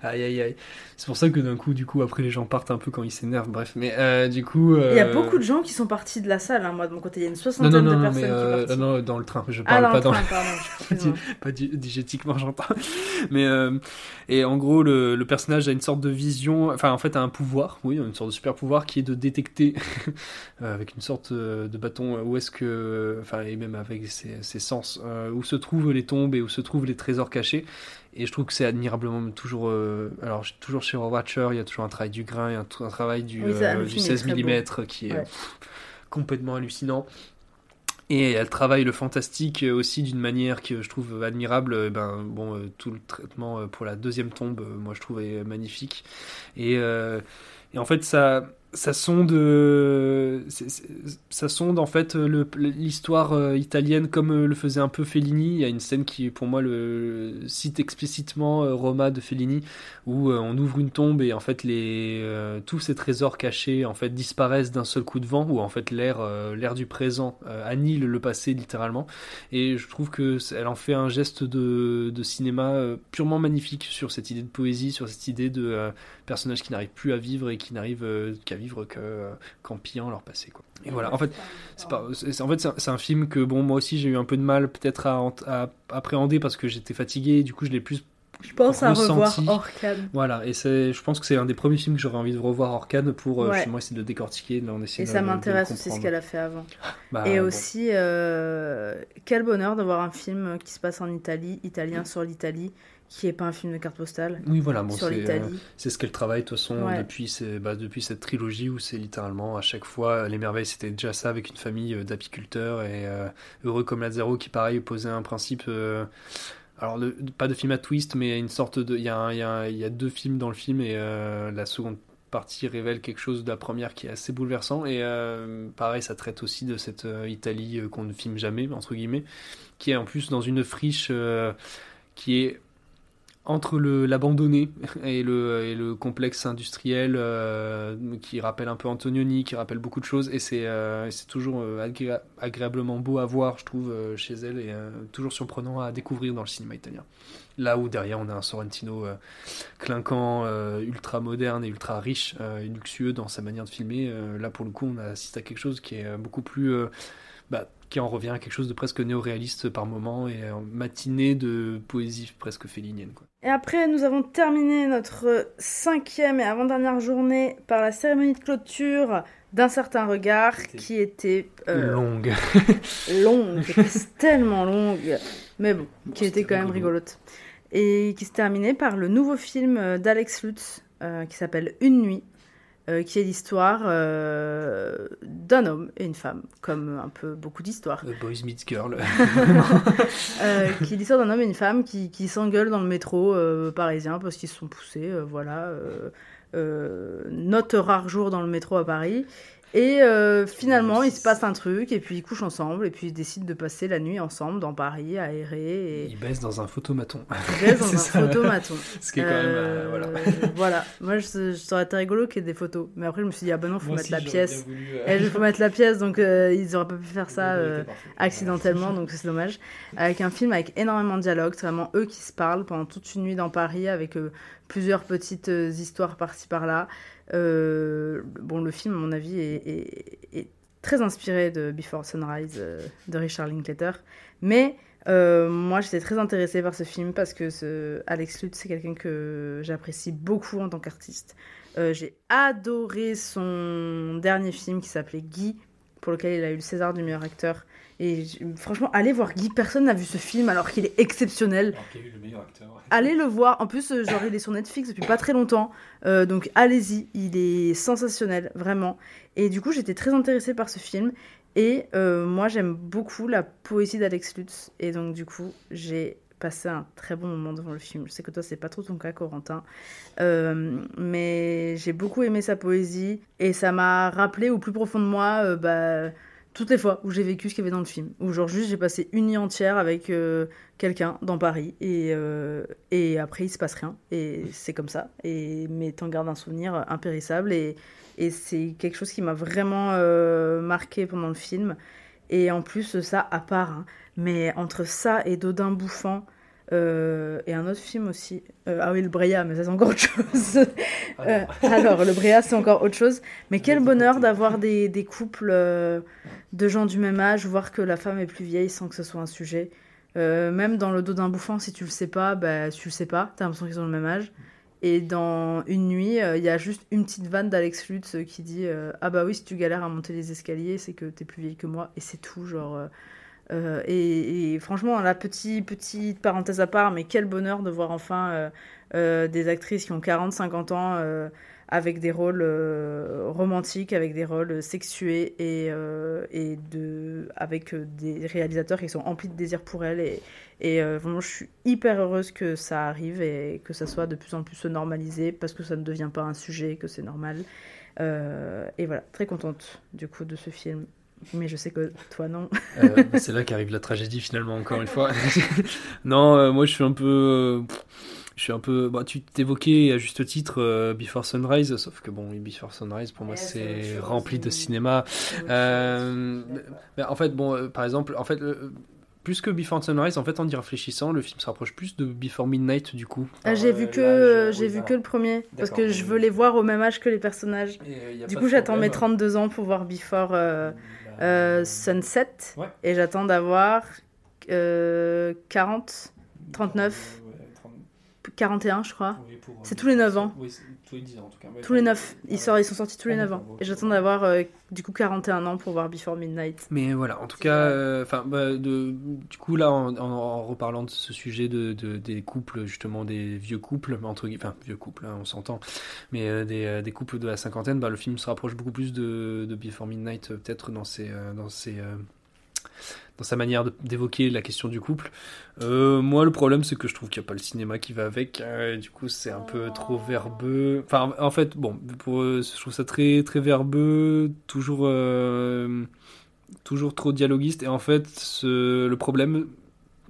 Aïe aïe aïe. C'est pour ça que d'un coup, du coup, après les gens partent un peu quand ils s'énervent. Bref, mais euh, du coup. Il y a euh, beaucoup de gens qui sont partis de la salle. hein. Moi, de mon côté, il y a une soixantaine non, non, de non, personnes mais qui euh, sont parties. non, non, dans le train. Je Ah, parle dans pas le dans train, pardon, <laughs> pas, digétiquement, j'entends. Mais euh, et en gros, le, le personnage a une sorte de vision. Enfin, en fait, a un pouvoir. Oui, une sorte de super pouvoir qui est de détecter <laughs> euh, avec une sorte euh, de bâton euh, où est-ce que, enfin, et même avec ses, ses sens, euh, où se trouvent les tombes et où se trouvent les trésors cachés. Et je trouve que c'est admirablement toujours. euh, alors, toujours chez Watcher, il y a toujours un travail du grain, il y a un, un travail du, Oui, euh, du film est 16 très beau. mm qui est Ouais. pff, complètement hallucinant. Et elle travaille le fantastique euh, aussi d'une manière que je trouve admirable. Euh, Ben, bon, tout le traitement pour la deuxième tombe, moi je trouve est magnifique. Et, et en fait, ça, ça sonde, euh, ça sonde en fait l'histoire euh, italienne comme euh, le faisait un peu Fellini. Il y a une scène qui, pour moi, cite explicitement Roma de Fellini, où on ouvre une tombe et en fait les tous ces trésors cachés disparaissent d'un seul coup de vent, où en fait l'air l'air du présent annihile le passé littéralement. Et je trouve que elle en fait un geste de, cinéma purement magnifique sur cette idée de poésie, sur cette idée de personnages qui n'arrivent plus à vivre et qui n'arrivent euh, qu'à vivre que, euh, qu'en pillant leur passé. Quoi. Et voilà, en fait, c'est pas, c'est- c'est- en fait, c'est un, c'est un film que bon, moi aussi j'ai eu un peu de mal peut-être à, appréhender parce que j'étais fatigué, du coup je l'ai plus Je pense à revoir. Orcane. Voilà, et c'est, je pense que c'est un des premiers films que j'aurais envie de revoir Orcane pour euh, Ouais. justement essayer de le décortiquer, en essayer Et de- ça de- de m'intéresse aussi ce qu'elle a fait avant. <laughs> Bah, et bon. aussi, euh, quel bonheur d'avoir un film qui se passe en Italie, italien sur l'Italie, qui est pas un film de carte postale. Oui, voilà, bon, sur c'est, euh, l'Italie. c'est ce qu'elle travaille de toute façon Ouais. depuis, bah, depuis cette trilogie où c'est littéralement à chaque fois, Les Merveilles c'était déjà ça avec une famille euh, d'apiculteurs et euh, Heureux comme Lazaro qui pareil posait un principe, euh, alors le- pas de film à twist mais une sorte de, il y, y, a y a deux films dans le film et euh, la seconde partie révèle quelque chose de la première qui est assez bouleversant et euh, pareil ça traite aussi de cette euh, Italie euh, qu'on ne filme jamais entre guillemets qui est en plus dans une friche euh, qui est entre l'abandonné et le, complexe industriel euh, qui rappelle un peu Antonioni, qui rappelle beaucoup de choses, et c'est euh, toujours euh, agré- agréablement beau à voir, je trouve, chez elle, et toujours surprenant à découvrir dans le cinéma italien. Là où derrière on a un Sorrentino clinquant, ultra moderne et ultra riche et luxueux dans sa manière de filmer, là pour le coup on assiste à quelque chose qui est beaucoup plus... bah, qui en revient à quelque chose de presque néo-réaliste par moment et en matinée de poésie presque félinienne. Quoi. Et après, nous avons terminé notre cinquième et avant-dernière journée par la cérémonie de clôture d'un certain regard qui était euh, longue. <laughs> longue, tellement longue, mais bon, qui était quand même rigolote. Et qui se terminait par le nouveau film euh, d'Alex Lutz euh, qui s'appelle Une nuit, qui est l'histoire d'un homme et une femme, comme un peu beaucoup d'histoires. Boys Meets Girl. <laughs> qui est l'histoire d'un homme et une femme qui, qui s'engueulent dans le métro parisien parce qu'ils se sont poussés, voilà euh, note rare jour dans le métro à Paris. Et euh, finalement, il se passe un truc, et puis ils couchent ensemble, et puis ils décident de passer la nuit ensemble dans Paris, aéré. Et... Ils baissent dans un photomaton. Ils baissent dans <laughs> un ça. photomaton. <laughs> Ce qui est quand même. Euh, voilà. voilà. Moi, je, je aurait été rigolo qu'il y ait des photos. Mais après, je me suis dit, ah ben non, faut mettre la pièce. Voulu, euh... Et il faut mettre la pièce, donc ils auraient pas pu faire ça <laughs> accidentellement, donc c'est dommage. Avec un film avec énormément de dialogue, c'est vraiment eux qui se parlent pendant toute une nuit dans Paris, avec plusieurs petites histoires par-ci par-là. Euh, bon, le film, à mon avis, est, très inspiré de Before Sunrise euh, de Richard Linklater. Mais euh, moi, j'étais très intéressée par ce film parce que Alex Lutz, c'est quelqu'un que j'apprécie beaucoup en tant qu'artiste. J'ai adoré son dernier film qui s'appelait Guy, pour lequel il a eu le César du meilleur acteur. Et franchement, allez voir Guy. Personne n'a vu ce film alors qu'il est exceptionnel. Alors qu'il a eu le meilleur acteur. Allez le voir. En plus, genre, il est sur Netflix depuis pas très longtemps. Euh, donc allez-y. Il est sensationnel, vraiment. Et du coup, j'étais très intéressée par ce film. Et euh, moi, j'aime beaucoup la poésie d'Alex Lutz. Et donc, du coup, j'ai passé un très bon moment devant le film. Je sais que toi, c'est pas trop ton cas, Corentin. Euh, mais j'ai beaucoup aimé sa poésie. Et ça m'a rappelé au plus profond de moi, bah toutes les fois où j'ai vécu ce qu'il y avait dans le film. Où genre juste j'ai passé une nuit entière avec euh, quelqu'un dans Paris et, euh, et après il se passe rien. Et c'est comme ça. Et, mais t'en gardes un souvenir impérissable et, et c'est quelque chose qui m'a vraiment euh, marqué pendant le film. Et en plus ça à part. Hein. mais entre ça et Dodin bouffant, euh, et un autre film aussi. Euh, ah oui, le Bréa, mais ça c'est encore autre chose. euh, alors, le Bréa, c'est encore autre chose. Mais quel bonheur d'avoir des, des, couples de gens du même âge, voir que la femme est plus vieille sans que ce soit un sujet. Même dans le dos d'un bouffant, si tu le sais pas, bah, tu le sais pas. T'as l'impression qu'ils ont le même âge. Et dans Une nuit, il y a juste une petite vanne d'Alex Lutz qui dit Ah bah oui, si tu galères à monter les escaliers, c'est que t'es plus vieille que moi. Et c'est tout, genre euh, et, franchement, la petite, petite parenthèse à part, mais quel bonheur de voir enfin euh, euh, des actrices qui ont 40-50 ans avec des rôles romantiques, avec des rôles sexués et, de, avec des réalisateurs qui sont emplis de désir pour elles. Et vraiment, je suis hyper heureuse que ça arrive et que ça soit de plus en plus normalisé parce que ça ne devient pas un sujet, que c'est normal. et voilà, très contente du coup de ce film. Mais je sais que toi, non. euh, c'est là qu'arrive la tragédie, finalement, encore une fois. <laughs> non, euh, moi, je suis un peu. Euh, je suis un peu. Bah, tu t'évoquais à juste titre euh, Before Sunrise, sauf que bon, Before Sunrise, pour moi, c'est rempli de cinéma. en fait, bon, par exemple, en fait plus que Before Sunrise, en fait, en y réfléchissant, le film se rapproche plus de Before Midnight, du coup. Ah, j'ai vu que j'ai vu que le premier, parce que je veux les voir au même âge que les personnages. Et, du coup, j'attends mes 32 ans pour voir Before euh, Sunset, ouais. et j'attends d'avoir euh, 40, 39. 41, je crois. Oui, c'est tous les 9 ans. Oui, tous les 10 ans en tout cas. tous les 9. Ils, sortent, ils sont sortis tous les 9 ans. Et j'attends d'avoir euh, du coup 41 ans pour voir Before Midnight. Mais voilà, en tout cas, enfin, euh, bah, du coup, là, en, en, en, reparlant de ce sujet de, de, des couples, justement, des vieux couples, entre enfin, vieux couples, hein, on s'entend, mais euh, des, des, couples de la cinquantaine, bah, le film se rapproche beaucoup plus de, de Before Midnight, peut-être dans ses. dans ses dans sa manière d'évoquer la question du couple. Euh, moi, le problème, c'est que je trouve qu'il n'y a pas le cinéma qui va avec. Euh, du coup, c'est un peu trop verbeux. Enfin, en fait, bon, pour, je trouve ça très, très verbeux, toujours, euh, toujours trop dialoguiste. Et en fait, le problème,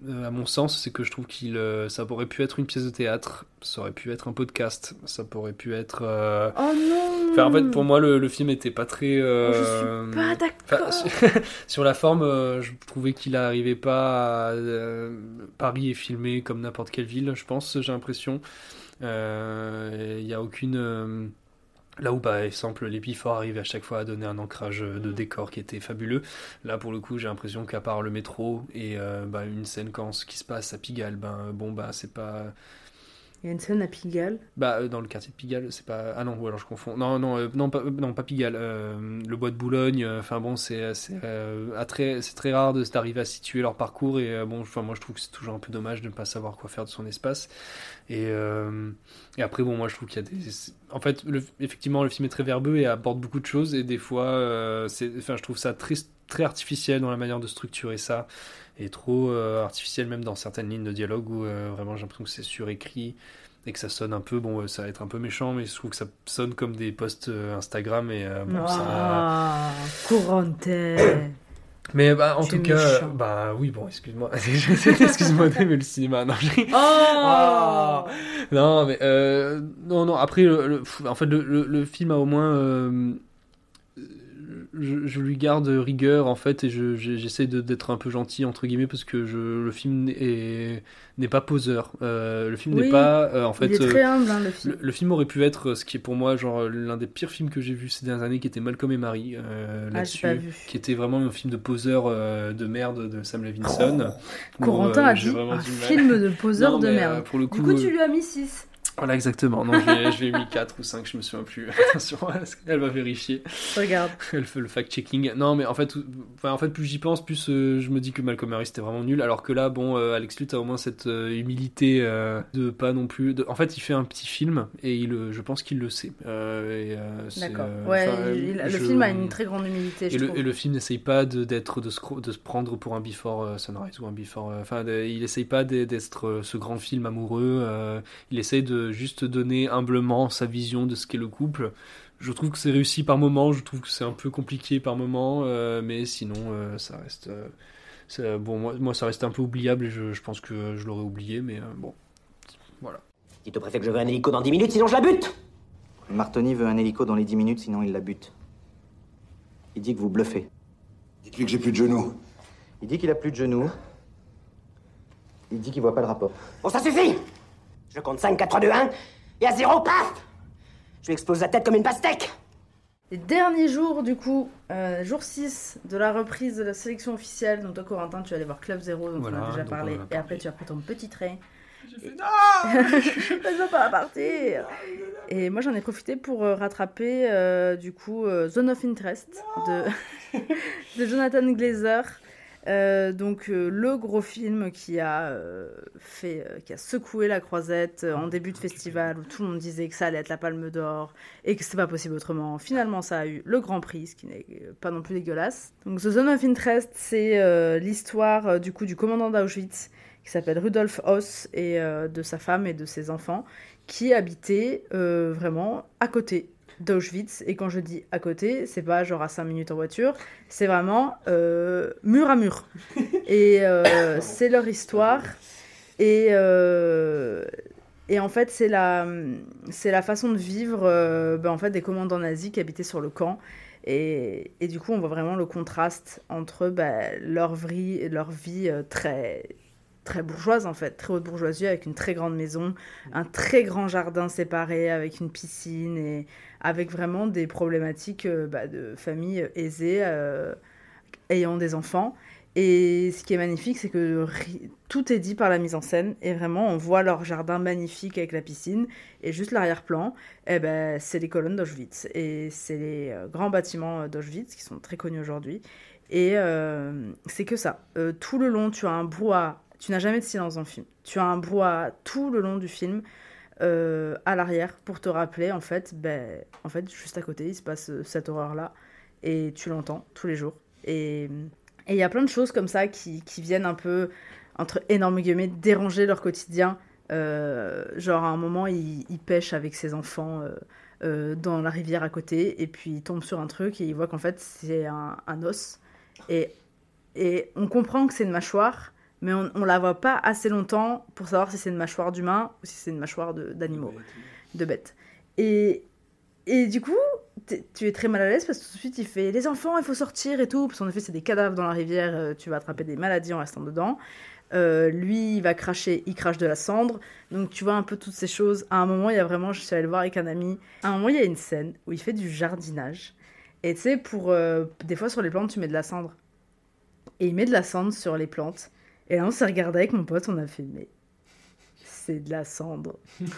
à mon sens, c'est que je trouve qu'il euh, ça aurait pu être une pièce de théâtre, ça aurait pu être un podcast, ça pourrait pu être. Euh... Oh non enfin, En fait, pour moi, le, le film était pas très. Euh... Oh, je suis pas d'accord. Enfin, <laughs> sur la forme, euh, je trouvais qu'il n'arrivait pas à. Euh, Paris est filmé comme n'importe quelle ville, je pense, j'ai l'impression. Il n'y a aucune Là où, par exemple, l'Épiphore arrive à chaque fois à donner un ancrage de décor qui était fabuleux. Là, pour le coup, j'ai l'impression qu'à part le métro et euh, bah, une scène quand ce qui se passe à Pigalle, ben bon, bah c'est pas. Il y a une scène à Pigalle. Bah, euh, dans le quartier de Pigalle, c'est pas. Ah non, ou alors je confonds. Non, non, euh, non, pas, Pigalle. euh, le bois de Boulogne. Enfin bon, c'est très, très rare de- d'arriver à situer leur parcours. Et bon, moi je trouve que c'est toujours un peu dommage de ne pas savoir quoi faire de son espace. Et, après, bon, moi je trouve qu'il y a des. En fait, effectivement, le film est très verbeux et aborde beaucoup de choses. Et des fois, enfin, je trouve ça très, très artificiel dans la manière de structurer ça. Et trop euh, artificiel même dans certaines lignes de dialogue où euh, vraiment j'ai l'impression que c'est surécrit et que ça sonne un peu, bon, euh, ça va être un peu méchant, mais je trouve que ça sonne comme des posts Instagram et euh, bon, ça. Ah, <coughs> Courante. Mais bah, en tout cas, méchant. bah oui, bon, excuse-moi, <laughs> excuse-moi <laughs> d'aimer le cinéma, non, Oh Ah non, mais euh, non, non. Après, le, en fait, le film a au moins, euh, je, je lui garde rigueur en fait, et je- je- j'essaie d'être un peu gentil entre guillemets parce que je, le film est- n'est pas poseur. Euh, le film Oui, n'est pas, euh, en fait, il est très euh, humble, hein, le film. le, le film aurait pu être ce qui est pour moi genre l'un des pires films que j'ai vu ces dernières années, qui était Malcolm et Marie euh, Ah, là-dessus, qui était vraiment un film de poseur euh, de merde de Sam Levinson. où, Corentin euh, a dit un du film de poseur Non, de merde. euh, pour le du coup, coup, euh, tu lui as mis 6. Voilà, exactement. Non, je l'ai- mis 4 ou 5, je me souviens plus. <laughs> Attention, elle va vérifier. Regarde. <laughs> Elle fait le fact-checking. Non, mais en fait, enfin, en fait plus j'y pense, plus euh, je me dis que Malcolm Harris c'était vraiment nul. Alors que là, bon, euh, Alex Lutz a au moins cette euh, humilité de pas non plus. de- En fait, il fait un petit film et il, je pense qu'il le sait. D'accord. Ouais, il- le film a une très grande humilité, Et je le, trouve. et le film n'essaye pas de, d'être, de, se, cro- de se prendre pour un Before Sunrise ou un Before. Enfin, il essaye pas d'être ce grand film amoureux. il essaye de juste donner humblement sa vision de ce qu'est le couple. Je trouve que c'est réussi par moments, je trouve que c'est un peu compliqué par moments, euh, mais sinon, euh, ça reste. euh, bon, moi, moi, ça reste un peu oubliable et je, je pense que je l'aurais oublié, mais euh, bon. Voilà. Dites au préfet que je veux un hélico dans 10 minutes, sinon je la bute Martoni veut un hélico dans les 10 minutes, sinon il la bute. Il dit que vous bluffez. Dites-lui que j'ai plus de genoux. Il dit qu'il a plus de genoux. Il dit qu'il voit pas le rapport. Bon, ça suffit Je compte 5, 4, 3, 2, 1, et à 0, paf Je lui explose la tête comme une pastèque Les derniers jours, du coup, euh, jour 6 de la reprise de la sélection officielle. Donc, toi, Corentin, tu vas aller voir Club Zero, dont Voilà, on a déjà parlé. a Et après, tu as pris ton petit train. fait, <laughs> Je veux pas partir Et moi, j'en ai profité pour euh, rattraper, euh, du coup, euh, Zone of Interest de, <laughs> de Jonathan Glazer. Euh, donc euh, le gros film qui a euh, fait, qui a secoué la croisette en début de festival où tout le monde disait que ça allait être la Palme d'Or et que c'était pas possible autrement. Finalement, ça a eu le Grand Prix, ce qui n'est pas non plus dégueulasse. Donc The Zone of Interest, c'est l'histoire du coup du commandant d'Auschwitz qui s'appelle Rudolf Hoss et de sa femme et de ses enfants qui habitaient vraiment à côté d'Auschwitz. Et quand je dis à côté, c'est pas genre à 5 minutes en voiture, c'est vraiment euh, mur à mur. <laughs> Et euh, c'est leur histoire. Et, euh, et en fait, c'est la, c'est la façon de vivre ben, en fait, des commandants nazis qui habitaient sur le camp. Et, et du coup, on voit vraiment le contraste entre ben, leur vie, leur vie très très bourgeoise en fait, très haute bourgeoisie avec une très grande maison, un très grand jardin séparé avec une piscine et avec vraiment des problématiques euh, bah, de famille aisée euh, ayant des enfants. Et ce qui est magnifique, c'est que tout est dit par la mise en scène et vraiment on voit leur jardin magnifique avec la piscine et juste l'arrière-plan, eh ben, c'est les colonnes d'Auschwitz et c'est les euh, grands bâtiments euh, d'Auschwitz qui sont très connus aujourd'hui. Et c'est que ça. Tout le long, tu as un brouhaha. Tu n'as jamais de silence dans le film. Tu as un brouhaha tout le long du film euh, à l'arrière pour te rappeler, en fait, ben, en fait, juste à côté, il se passe euh, cette horreur-là et tu l'entends tous les jours. Et il y a plein de choses comme ça qui, qui viennent un peu, entre énormes guillemets, déranger leur quotidien. Euh, genre, à un moment, il, il pêche avec ses enfants dans la rivière à côté, et puis il tombe sur un truc et il voit qu'en fait, c'est un, un os. Et, et on comprend que c'est une mâchoire, mais on, on la voit pas assez longtemps pour savoir si c'est une mâchoire d'humain ou si c'est une mâchoire d'animaux, de, bêtes. Et, et du coup, tu es très mal à l'aise parce que tout de suite il fait les enfants, il faut sortir et tout. Parce qu'en effet, c'est des cadavres dans la rivière, euh, tu vas attraper des maladies en restant dedans. Euh, lui, il va cracher, il crache de la cendre. Donc tu vois un peu toutes ces choses. À un moment, il y a vraiment, je suis allée le voir avec un ami. À un moment, il y a une scène où il fait du jardinage. Et tu sais, pour euh, des fois sur les plantes, tu mets de la cendre. Et il met de la cendre sur les plantes. Et là, on s'est regardé avec mon pote, on a fait, mais c'est de la cendre <laughs>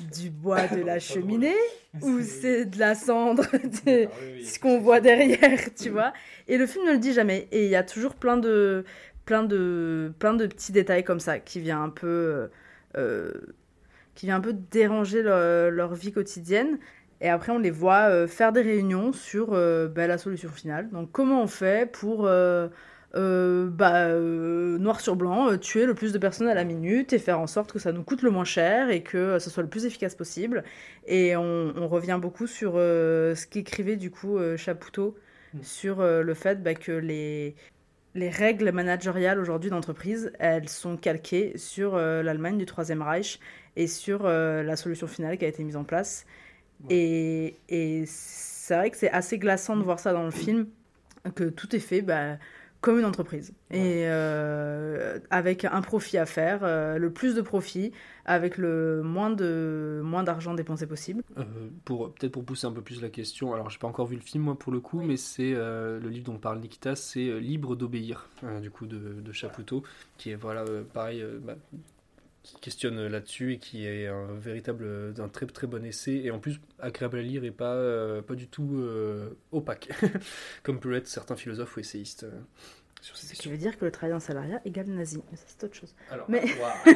du bois de la cheminée ou c'est de la cendre de ce qu'on voit derrière, tu vois. Et le film ne le dit jamais. Et il y a toujours plein de, plein de, plein de petits détails comme ça qui vient un peu, euh, qui vient un peu déranger leur, leur, vie quotidienne. Et après, on les voit euh, faire des réunions sur euh, bah, la solution finale. Donc, comment on fait pour euh, euh, bah, euh, noir sur blanc, euh, tuer le plus de personnes à la minute et faire en sorte que ça nous coûte le moins cher et que ce soit le plus efficace possible. Et on, on revient beaucoup sur ce qu'écrivait du coup Chapoutot mmh. sur le fait bah, que les, les règles managériales aujourd'hui d'entreprise, elles sont calquées sur l'Allemagne du Troisième Reich et sur la solution finale qui a été mise en place. Ouais. Et, et c'est vrai que c'est assez glaçant de voir ça dans le film, que tout est fait bah, comme une entreprise. Ouais. Et euh, avec un profit à faire, euh, le plus de profit, avec le moins de moins d'argent dépensé possible. Euh, pour peut-être pour pousser un peu plus la question, alors j'ai pas encore vu le film moi pour le coup, oui. mais c'est le livre dont parle Nikita, c'est Libre d'obéir, du coup de, de Chapoutot, qui est voilà pareil. Bah, qui questionne là-dessus et qui est un véritable un très très bon essai et en plus agréable à lire et pas euh, pas du tout euh, opaque <laughs> comme peuvent être certains philosophes ou essayistes euh, sur ces questions. Ce qui veut dire que le travail en salariat égale nazi, mais ça c'est autre chose. Alors, mais wow.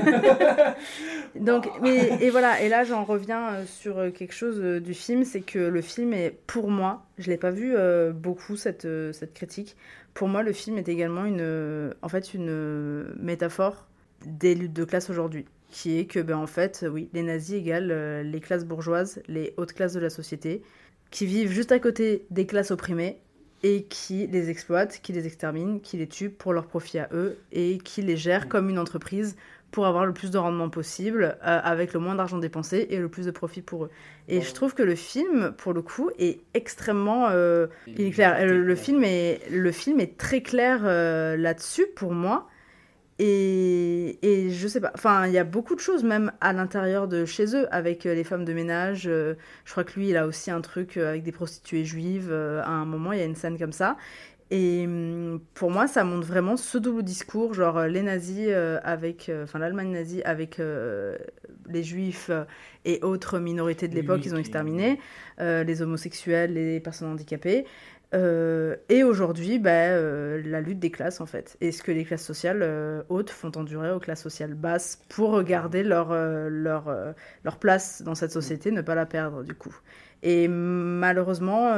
<laughs> donc mais et voilà et là j'en reviens sur quelque chose du film, c'est que le film est pour moi, je l'ai pas vu beaucoup cette cette critique. Pour moi, le film est également une en fait une métaphore des luttes de classe aujourd'hui, qui est que, ben, en fait, oui, les nazis égalent euh, les classes bourgeoises, les hautes classes de la société, qui vivent juste à côté des classes opprimées et qui les exploitent, qui les exterminent, qui les tuent pour leur profit à eux et qui les gèrent comme une entreprise pour avoir le plus de rendement possible, euh, avec le moins d'argent dépensé et le plus de profit pour eux. Et je trouve que le film, pour le coup, est extrêmement... Euh, il est clair. Le, le, film est, le film est très clair euh, là-dessus, pour moi. Et, et, je sais pas, enfin, il y a beaucoup de choses même à l'intérieur de chez eux avec les femmes de ménage. Euh, je crois que lui, il a aussi un truc avec des prostituées juives. Euh, à un moment, il y a une scène comme ça. Et pour moi, ça montre vraiment ce double discours, genre les nazis euh, avec, enfin l'Allemagne nazie avec les juifs et autres minorités de l'époque, oui, ils ont exterminé, les homosexuels, les personnes handicapées. Euh, et aujourd'hui, bah, euh, la lutte des classes, en fait. Et ce que les classes sociales euh, hautes font endurer aux classes sociales basses pour garder leur, leur, place dans cette société, ne pas la perdre, du coup. Et malheureusement,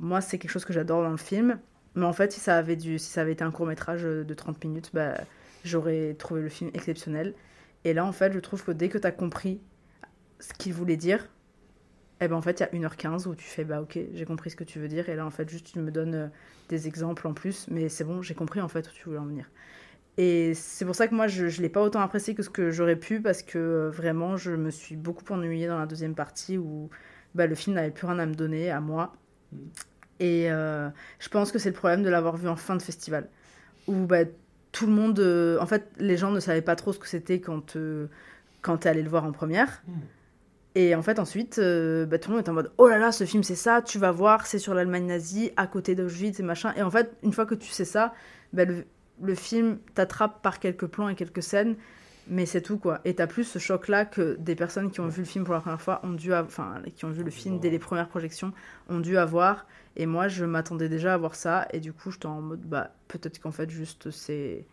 moi, c'est quelque chose que j'adore dans le film. Mais en fait, si ça avait, dû, si ça avait été un court-métrage de 30 minutes, bah, j'aurais trouvé le film exceptionnel. Et là, en fait, je trouve que dès que tu as compris ce qu'il voulait dire, eh ben en fait, il y a 1h15 où tu fais bah ok, j'ai compris ce que tu veux dire. Et là, en fait, juste tu me donnes euh, des exemples en plus, mais c'est bon, j'ai compris en fait où tu voulais en venir. Et c'est pour ça que moi, je ne l'ai pas autant apprécié que ce que j'aurais pu, parce que euh, vraiment, je me suis beaucoup ennuyée dans la deuxième partie où bah, le film n'avait plus rien à me donner, à moi. Mmh. Et euh, je pense que c'est le problème de l'avoir vu en fin de festival, où bah, tout le monde. Euh, en fait, les gens ne savaient pas trop ce que c'était quand, euh, quand tu es allé le voir en première. Mmh. Et en fait, ensuite, euh, bah, tout le monde est en mode Oh là là, ce film, c'est ça, tu vas voir, c'est sur l'Allemagne nazie, à côté d'Auschwitz et machin. Et en fait, une fois que tu sais ça, bah, le, le, film t'attrape par quelques plans et quelques scènes, mais c'est tout, quoi. Et t'as plus ce choc-là que des personnes qui ont vu le film pour la première fois ont dû Enfin, qui ont vu le film dès les premières projections ont dû avoir. Et moi, je m'attendais déjà à voir ça, et du coup, j'étais en mode Bah, peut-être qu'en fait, juste, c'est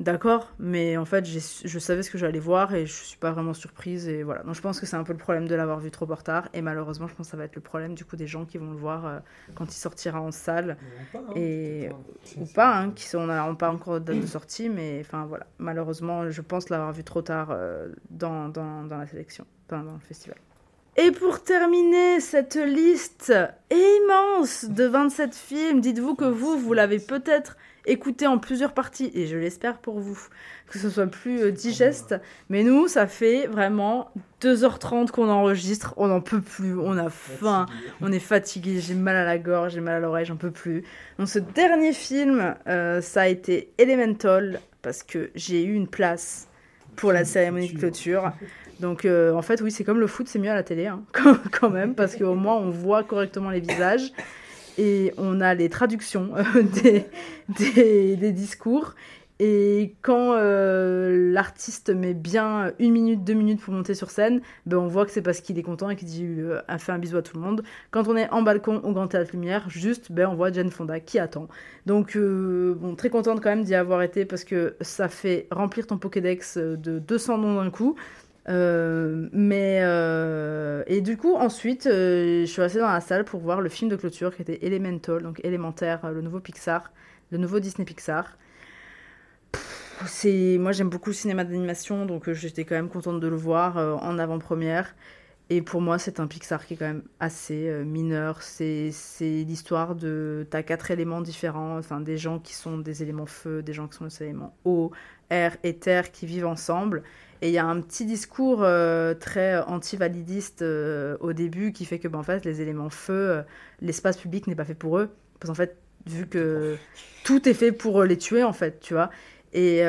d'accord, mais en fait, je savais ce que j'allais voir et je suis pas vraiment surprise. Et voilà. Donc, je pense que c'est un peu le problème de l'avoir vu trop en retard. Et malheureusement, je pense que ça va être le problème du coup des gens qui vont le voir euh, quand il sortira en salle. Pas, hein, et... Ou pas, hein, qui sont, on n'a pas encore de date de sortie, mais enfin voilà. Malheureusement, je pense l'avoir vu trop tard euh, dans, dans, dans, la sélection, dans, dans le festival. Et pour terminer cette liste immense de 27 films, dites-vous que vous, vous l'avez peut-être écouté en plusieurs parties, et je l'espère pour vous, que ce soit plus euh, digeste. Mais nous, ça fait vraiment 2h30 qu'on enregistre, on n'en peut plus, on a faim, on est fatigué, j'ai mal à la gorge, j'ai mal à l'oreille, j'en peux plus. Donc ce dernier film, euh, ça a été Elemental, parce que j'ai eu une place pour la cérémonie de clôture. Donc euh, en fait, oui, c'est comme le foot, c'est mieux à la télé, hein, <laughs> quand, quand même, parce qu'au moins on voit correctement les visages et on a les traductions euh, <laughs> des, discours. Et quand euh, l'artiste met bien une minute, deux minutes pour monter sur scène, ben on voit que c'est parce qu'il est content et qu'il dit euh, a fait un bisou à tout le monde. Quand on est en balcon au Grand Théâtre Lumière, juste, ben on voit Jane Fonda qui attend. Donc, euh, bon, très contente quand même d'y avoir été parce que ça fait remplir ton Pokédex de 200 noms d'un coup. Euh, mais euh, et du coup ensuite euh, je suis restée dans la salle pour voir le film de clôture qui était Elemental donc élémentaire le nouveau Pixar le nouveau Disney Pixar. C'est moi j'aime beaucoup le cinéma d'animation donc j'étais quand même contente de le voir en avant-première. Et pour moi c'est un Pixar qui est quand même assez mineur. C'est l'histoire de t'as quatre éléments différents des gens qui sont des éléments feu des gens qui sont des éléments eau air et terre qui vivent ensemble et il y a un petit discours euh, très anti-validiste euh, au début qui fait que, ben, en fait, les éléments feu, euh, l'espace public n'est pas fait pour eux. Parce qu'en fait, vu que tout est fait pour les tuer, en fait, tu vois. Et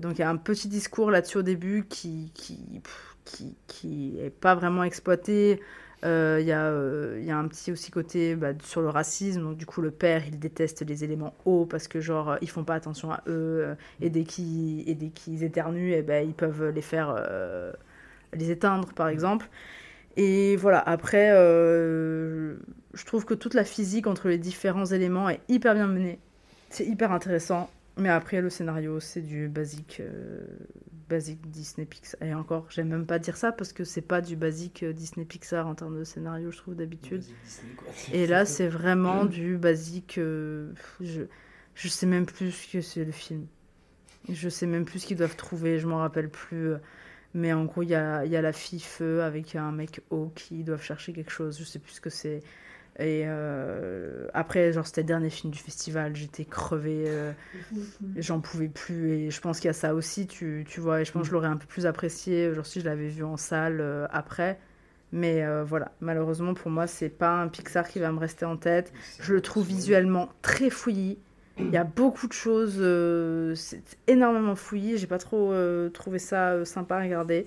donc, il y a un petit discours là-dessus au début qui, qui, qui, qui est pas vraiment exploité. Il euh, y, euh, y, a un petit aussi côté bah, sur le racisme. Donc, du coup, le père, il déteste les éléments hauts parce que, genre, ils font pas attention à eux. et dès qu'ils, et dès qu'ils éternuent, et eh ben, ils peuvent les faire euh, les éteindre, par exemple. Et voilà, après, je trouve que toute la physique entre les différents éléments est hyper bien menée. C'est hyper intéressant. Mais après, le scénario, c'est du basique basique Disney Pixar. Et encore, j'aime même pas dire ça parce que c'est pas du basique euh, Disney Pixar en termes de scénario, je trouve d'habitude. <laughs> Et là, c'est vraiment du basique. Euh, je, je sais même plus ce que c'est le film. Je sais même plus ce qu'ils doivent trouver, je m'en rappelle plus. Mais en gros, il y a, y a la fille feu avec un mec haut qui doivent chercher quelque chose. Je sais plus ce que c'est. Et euh, après, genre, c'était le dernier film du festival, j'étais crevée, euh, <laughs> j'en pouvais plus. Et je pense qu'il y a ça aussi, tu, tu vois, et je pense que je l'aurais un peu plus apprécié, genre, si je l'avais vu en salle euh, après. Mais voilà, malheureusement, pour moi, c'est pas un Pixar qui va me rester en tête. Je le trouve visuellement très fouillis. Il y a beaucoup de choses, c'est énormément fouillis. J'ai pas trop trouvé ça sympa à regarder.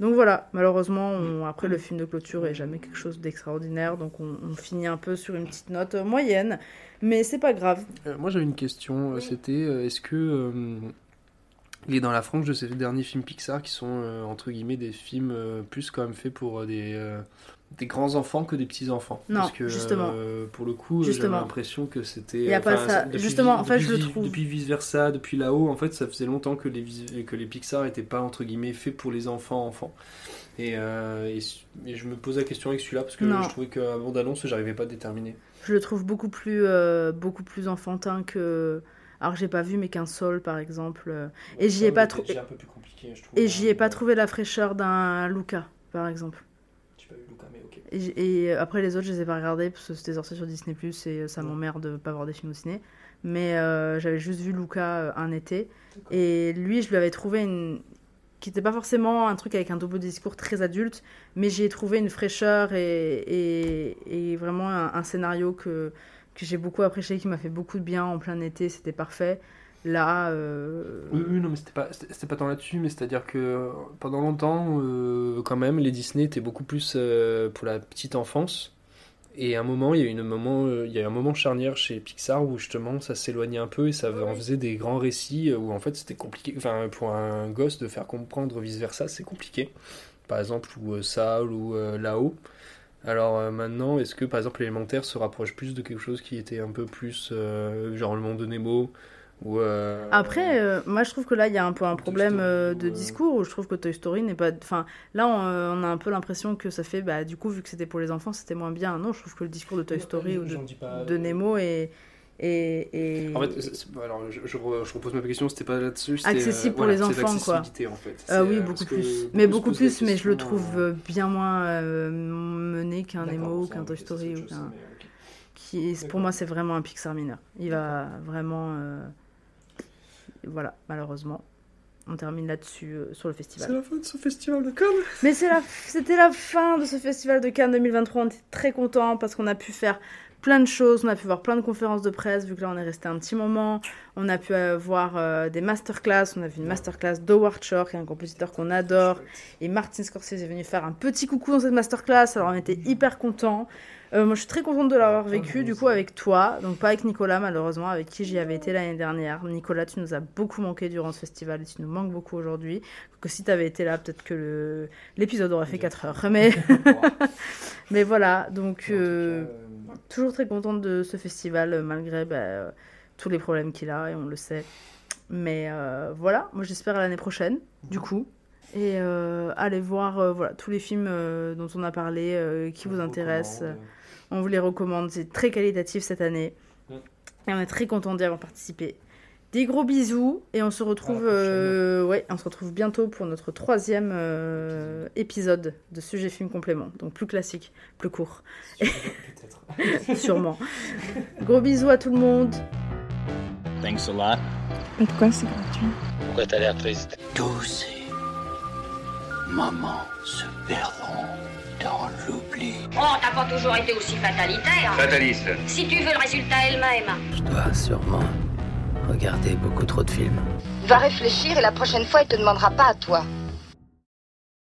Donc voilà, malheureusement, on, après le film de clôture est jamais quelque chose d'extraordinaire, donc on, on, finit un peu sur une petite note moyenne, mais c'est pas grave. Euh, moi j'avais une question, euh, c'était euh, est-ce que il est dans la frange de ces derniers films Pixar qui sont entre guillemets des films plus quand même faits pour des des grands enfants que des petits enfants. Non, Parce que, justement. Euh, pour le coup, j'ai l'impression que c'était. Il a pas ça. Depuis, justement, en fait, je le trouve. Depuis vice versa, depuis là-haut, en fait, ça faisait longtemps que les que les Pixar n'étaient pas entre guillemets faits pour les enfants enfants. Et, euh, et, et, je me pose la question avec celui-là parce que non. je trouvais qu'à bande annonce, j'arrivais pas à déterminer. Je le trouve beaucoup plus euh, beaucoup plus enfantin que. Alors j'ai pas vu mais qu'un sol par exemple. Et j'y ai pas trouvé. Et j'y ai pas trouvé la fraîcheur d'un Luca par exemple. Et, et, après les autres, je les ai pas regardés parce que c'était sorti sur Disney Plus et ça m'emmerde de pas voir des films au ciné. Mais euh, j'avais juste vu Luca euh, un été et lui, je lui avais trouvé une qui n'était pas forcément un truc avec un double discours très adulte, mais j'ai trouvé une fraîcheur et, et, et vraiment un, un, scénario que, que j'ai beaucoup apprécié, qui m'a fait beaucoup de bien en plein été, c'était parfait. Là. Euh... Oui, oui, non, mais c'était pas, c'était pas tant là-dessus, mais c'est-à-dire que pendant longtemps, euh, quand même, les Disney étaient beaucoup plus euh, pour la petite enfance. Et à un moment, il y a, une moment, euh, il y a un moment charnière chez Pixar où justement ça s'éloignait un peu et ça en faisait des grands récits où en fait c'était compliqué. Enfin, pour un gosse de faire comprendre vice versa, c'est compliqué. Par exemple, ou Saul ou là-haut. Alors maintenant, est-ce que par exemple l'élémentaire se rapproche plus de quelque chose qui était un peu plus genre le monde de Nemo euh... Après, euh, moi je trouve que là il y a un peu un problème euh, de discours où je trouve que Toy Story n'est pas. Enfin, là on, euh, on, a un peu l'impression que ça fait, bah, du coup, vu que c'était pour les enfants, c'était moins bien. Non, je trouve que le discours de Toy Story ou de, pas, de Nemo est. Et, et... En fait, c alors, je, je, je, repose ma question, c'était pas là-dessus. Accessible pour voilà, les enfants, quoi. En fait. Euh, oui, beaucoup plus. Mais beaucoup plus, mais je le trouve bien moins mené qu'un Nemo ou qu'un Toy Story. Ou qu'un... Qui, pour moi, c'est vraiment un Pixar mineur. Il va vraiment voilà, malheureusement. On termine là-dessus euh, sur le festival. C'est la fin de ce festival de Cannes. Mais c'est la, c'était la fin de ce festival de Cannes 2023. On était très contents parce qu'on a pu faire plein de choses. On a pu voir plein de conférences de presse, vu que là on est resté un petit moment. On a pu euh, voir euh, des masterclass. On a vu une masterclass d'Howard Shore, qui est un compositeur qu'on adore. Et Martin Scorsese est venu faire un petit coucou dans cette masterclass. Alors on était hyper contents. Euh, moi je suis très contente de l'avoir vécu, du coup avec toi. Donc pas avec Nicolas, malheureusement, avec qui j'y avais été l'année dernière. Nicolas, tu nous as beaucoup manqué durant ce festival et tu nous manques beaucoup aujourd'hui. Que si tu avais été là, peut-être que le... l'épisode aurait fait 4 heures. Mais, <laughs> <laughs> mais voilà, donc. euh, toujours très contente de ce festival euh, malgré bah, euh, tous les problèmes qu'il a et on le sait. Mais euh, voilà, moi j'espère à l'année prochaine, du coup. Et euh, allez voir euh, voilà, tous les films euh, dont on a parlé, euh, qui vous intéressent. On vous les recommande, c'est très qualitatif cette année. Mm. Et on est très content d'y avoir participé. Des gros bisous et on se retrouve, euh, ouais, on se retrouve bientôt pour notre troisième euh, épisode de Sujet Film Complément. Donc plus classique, plus court. Sûrement. <laughs> Gros bisous à tout le monde. Thanks a lot. Mais pourquoi c'est gratuit? Pourquoi t'as l'air triste? Tous ces moments se perdront dans l'oubli. Oh, t'as pas toujours été aussi fatalitaire. Fataliste. Si tu veux le résultat elle-même. Je dois sûrement regarder beaucoup trop de films. Va réfléchir et la prochaine fois, il te demandera pas à toi.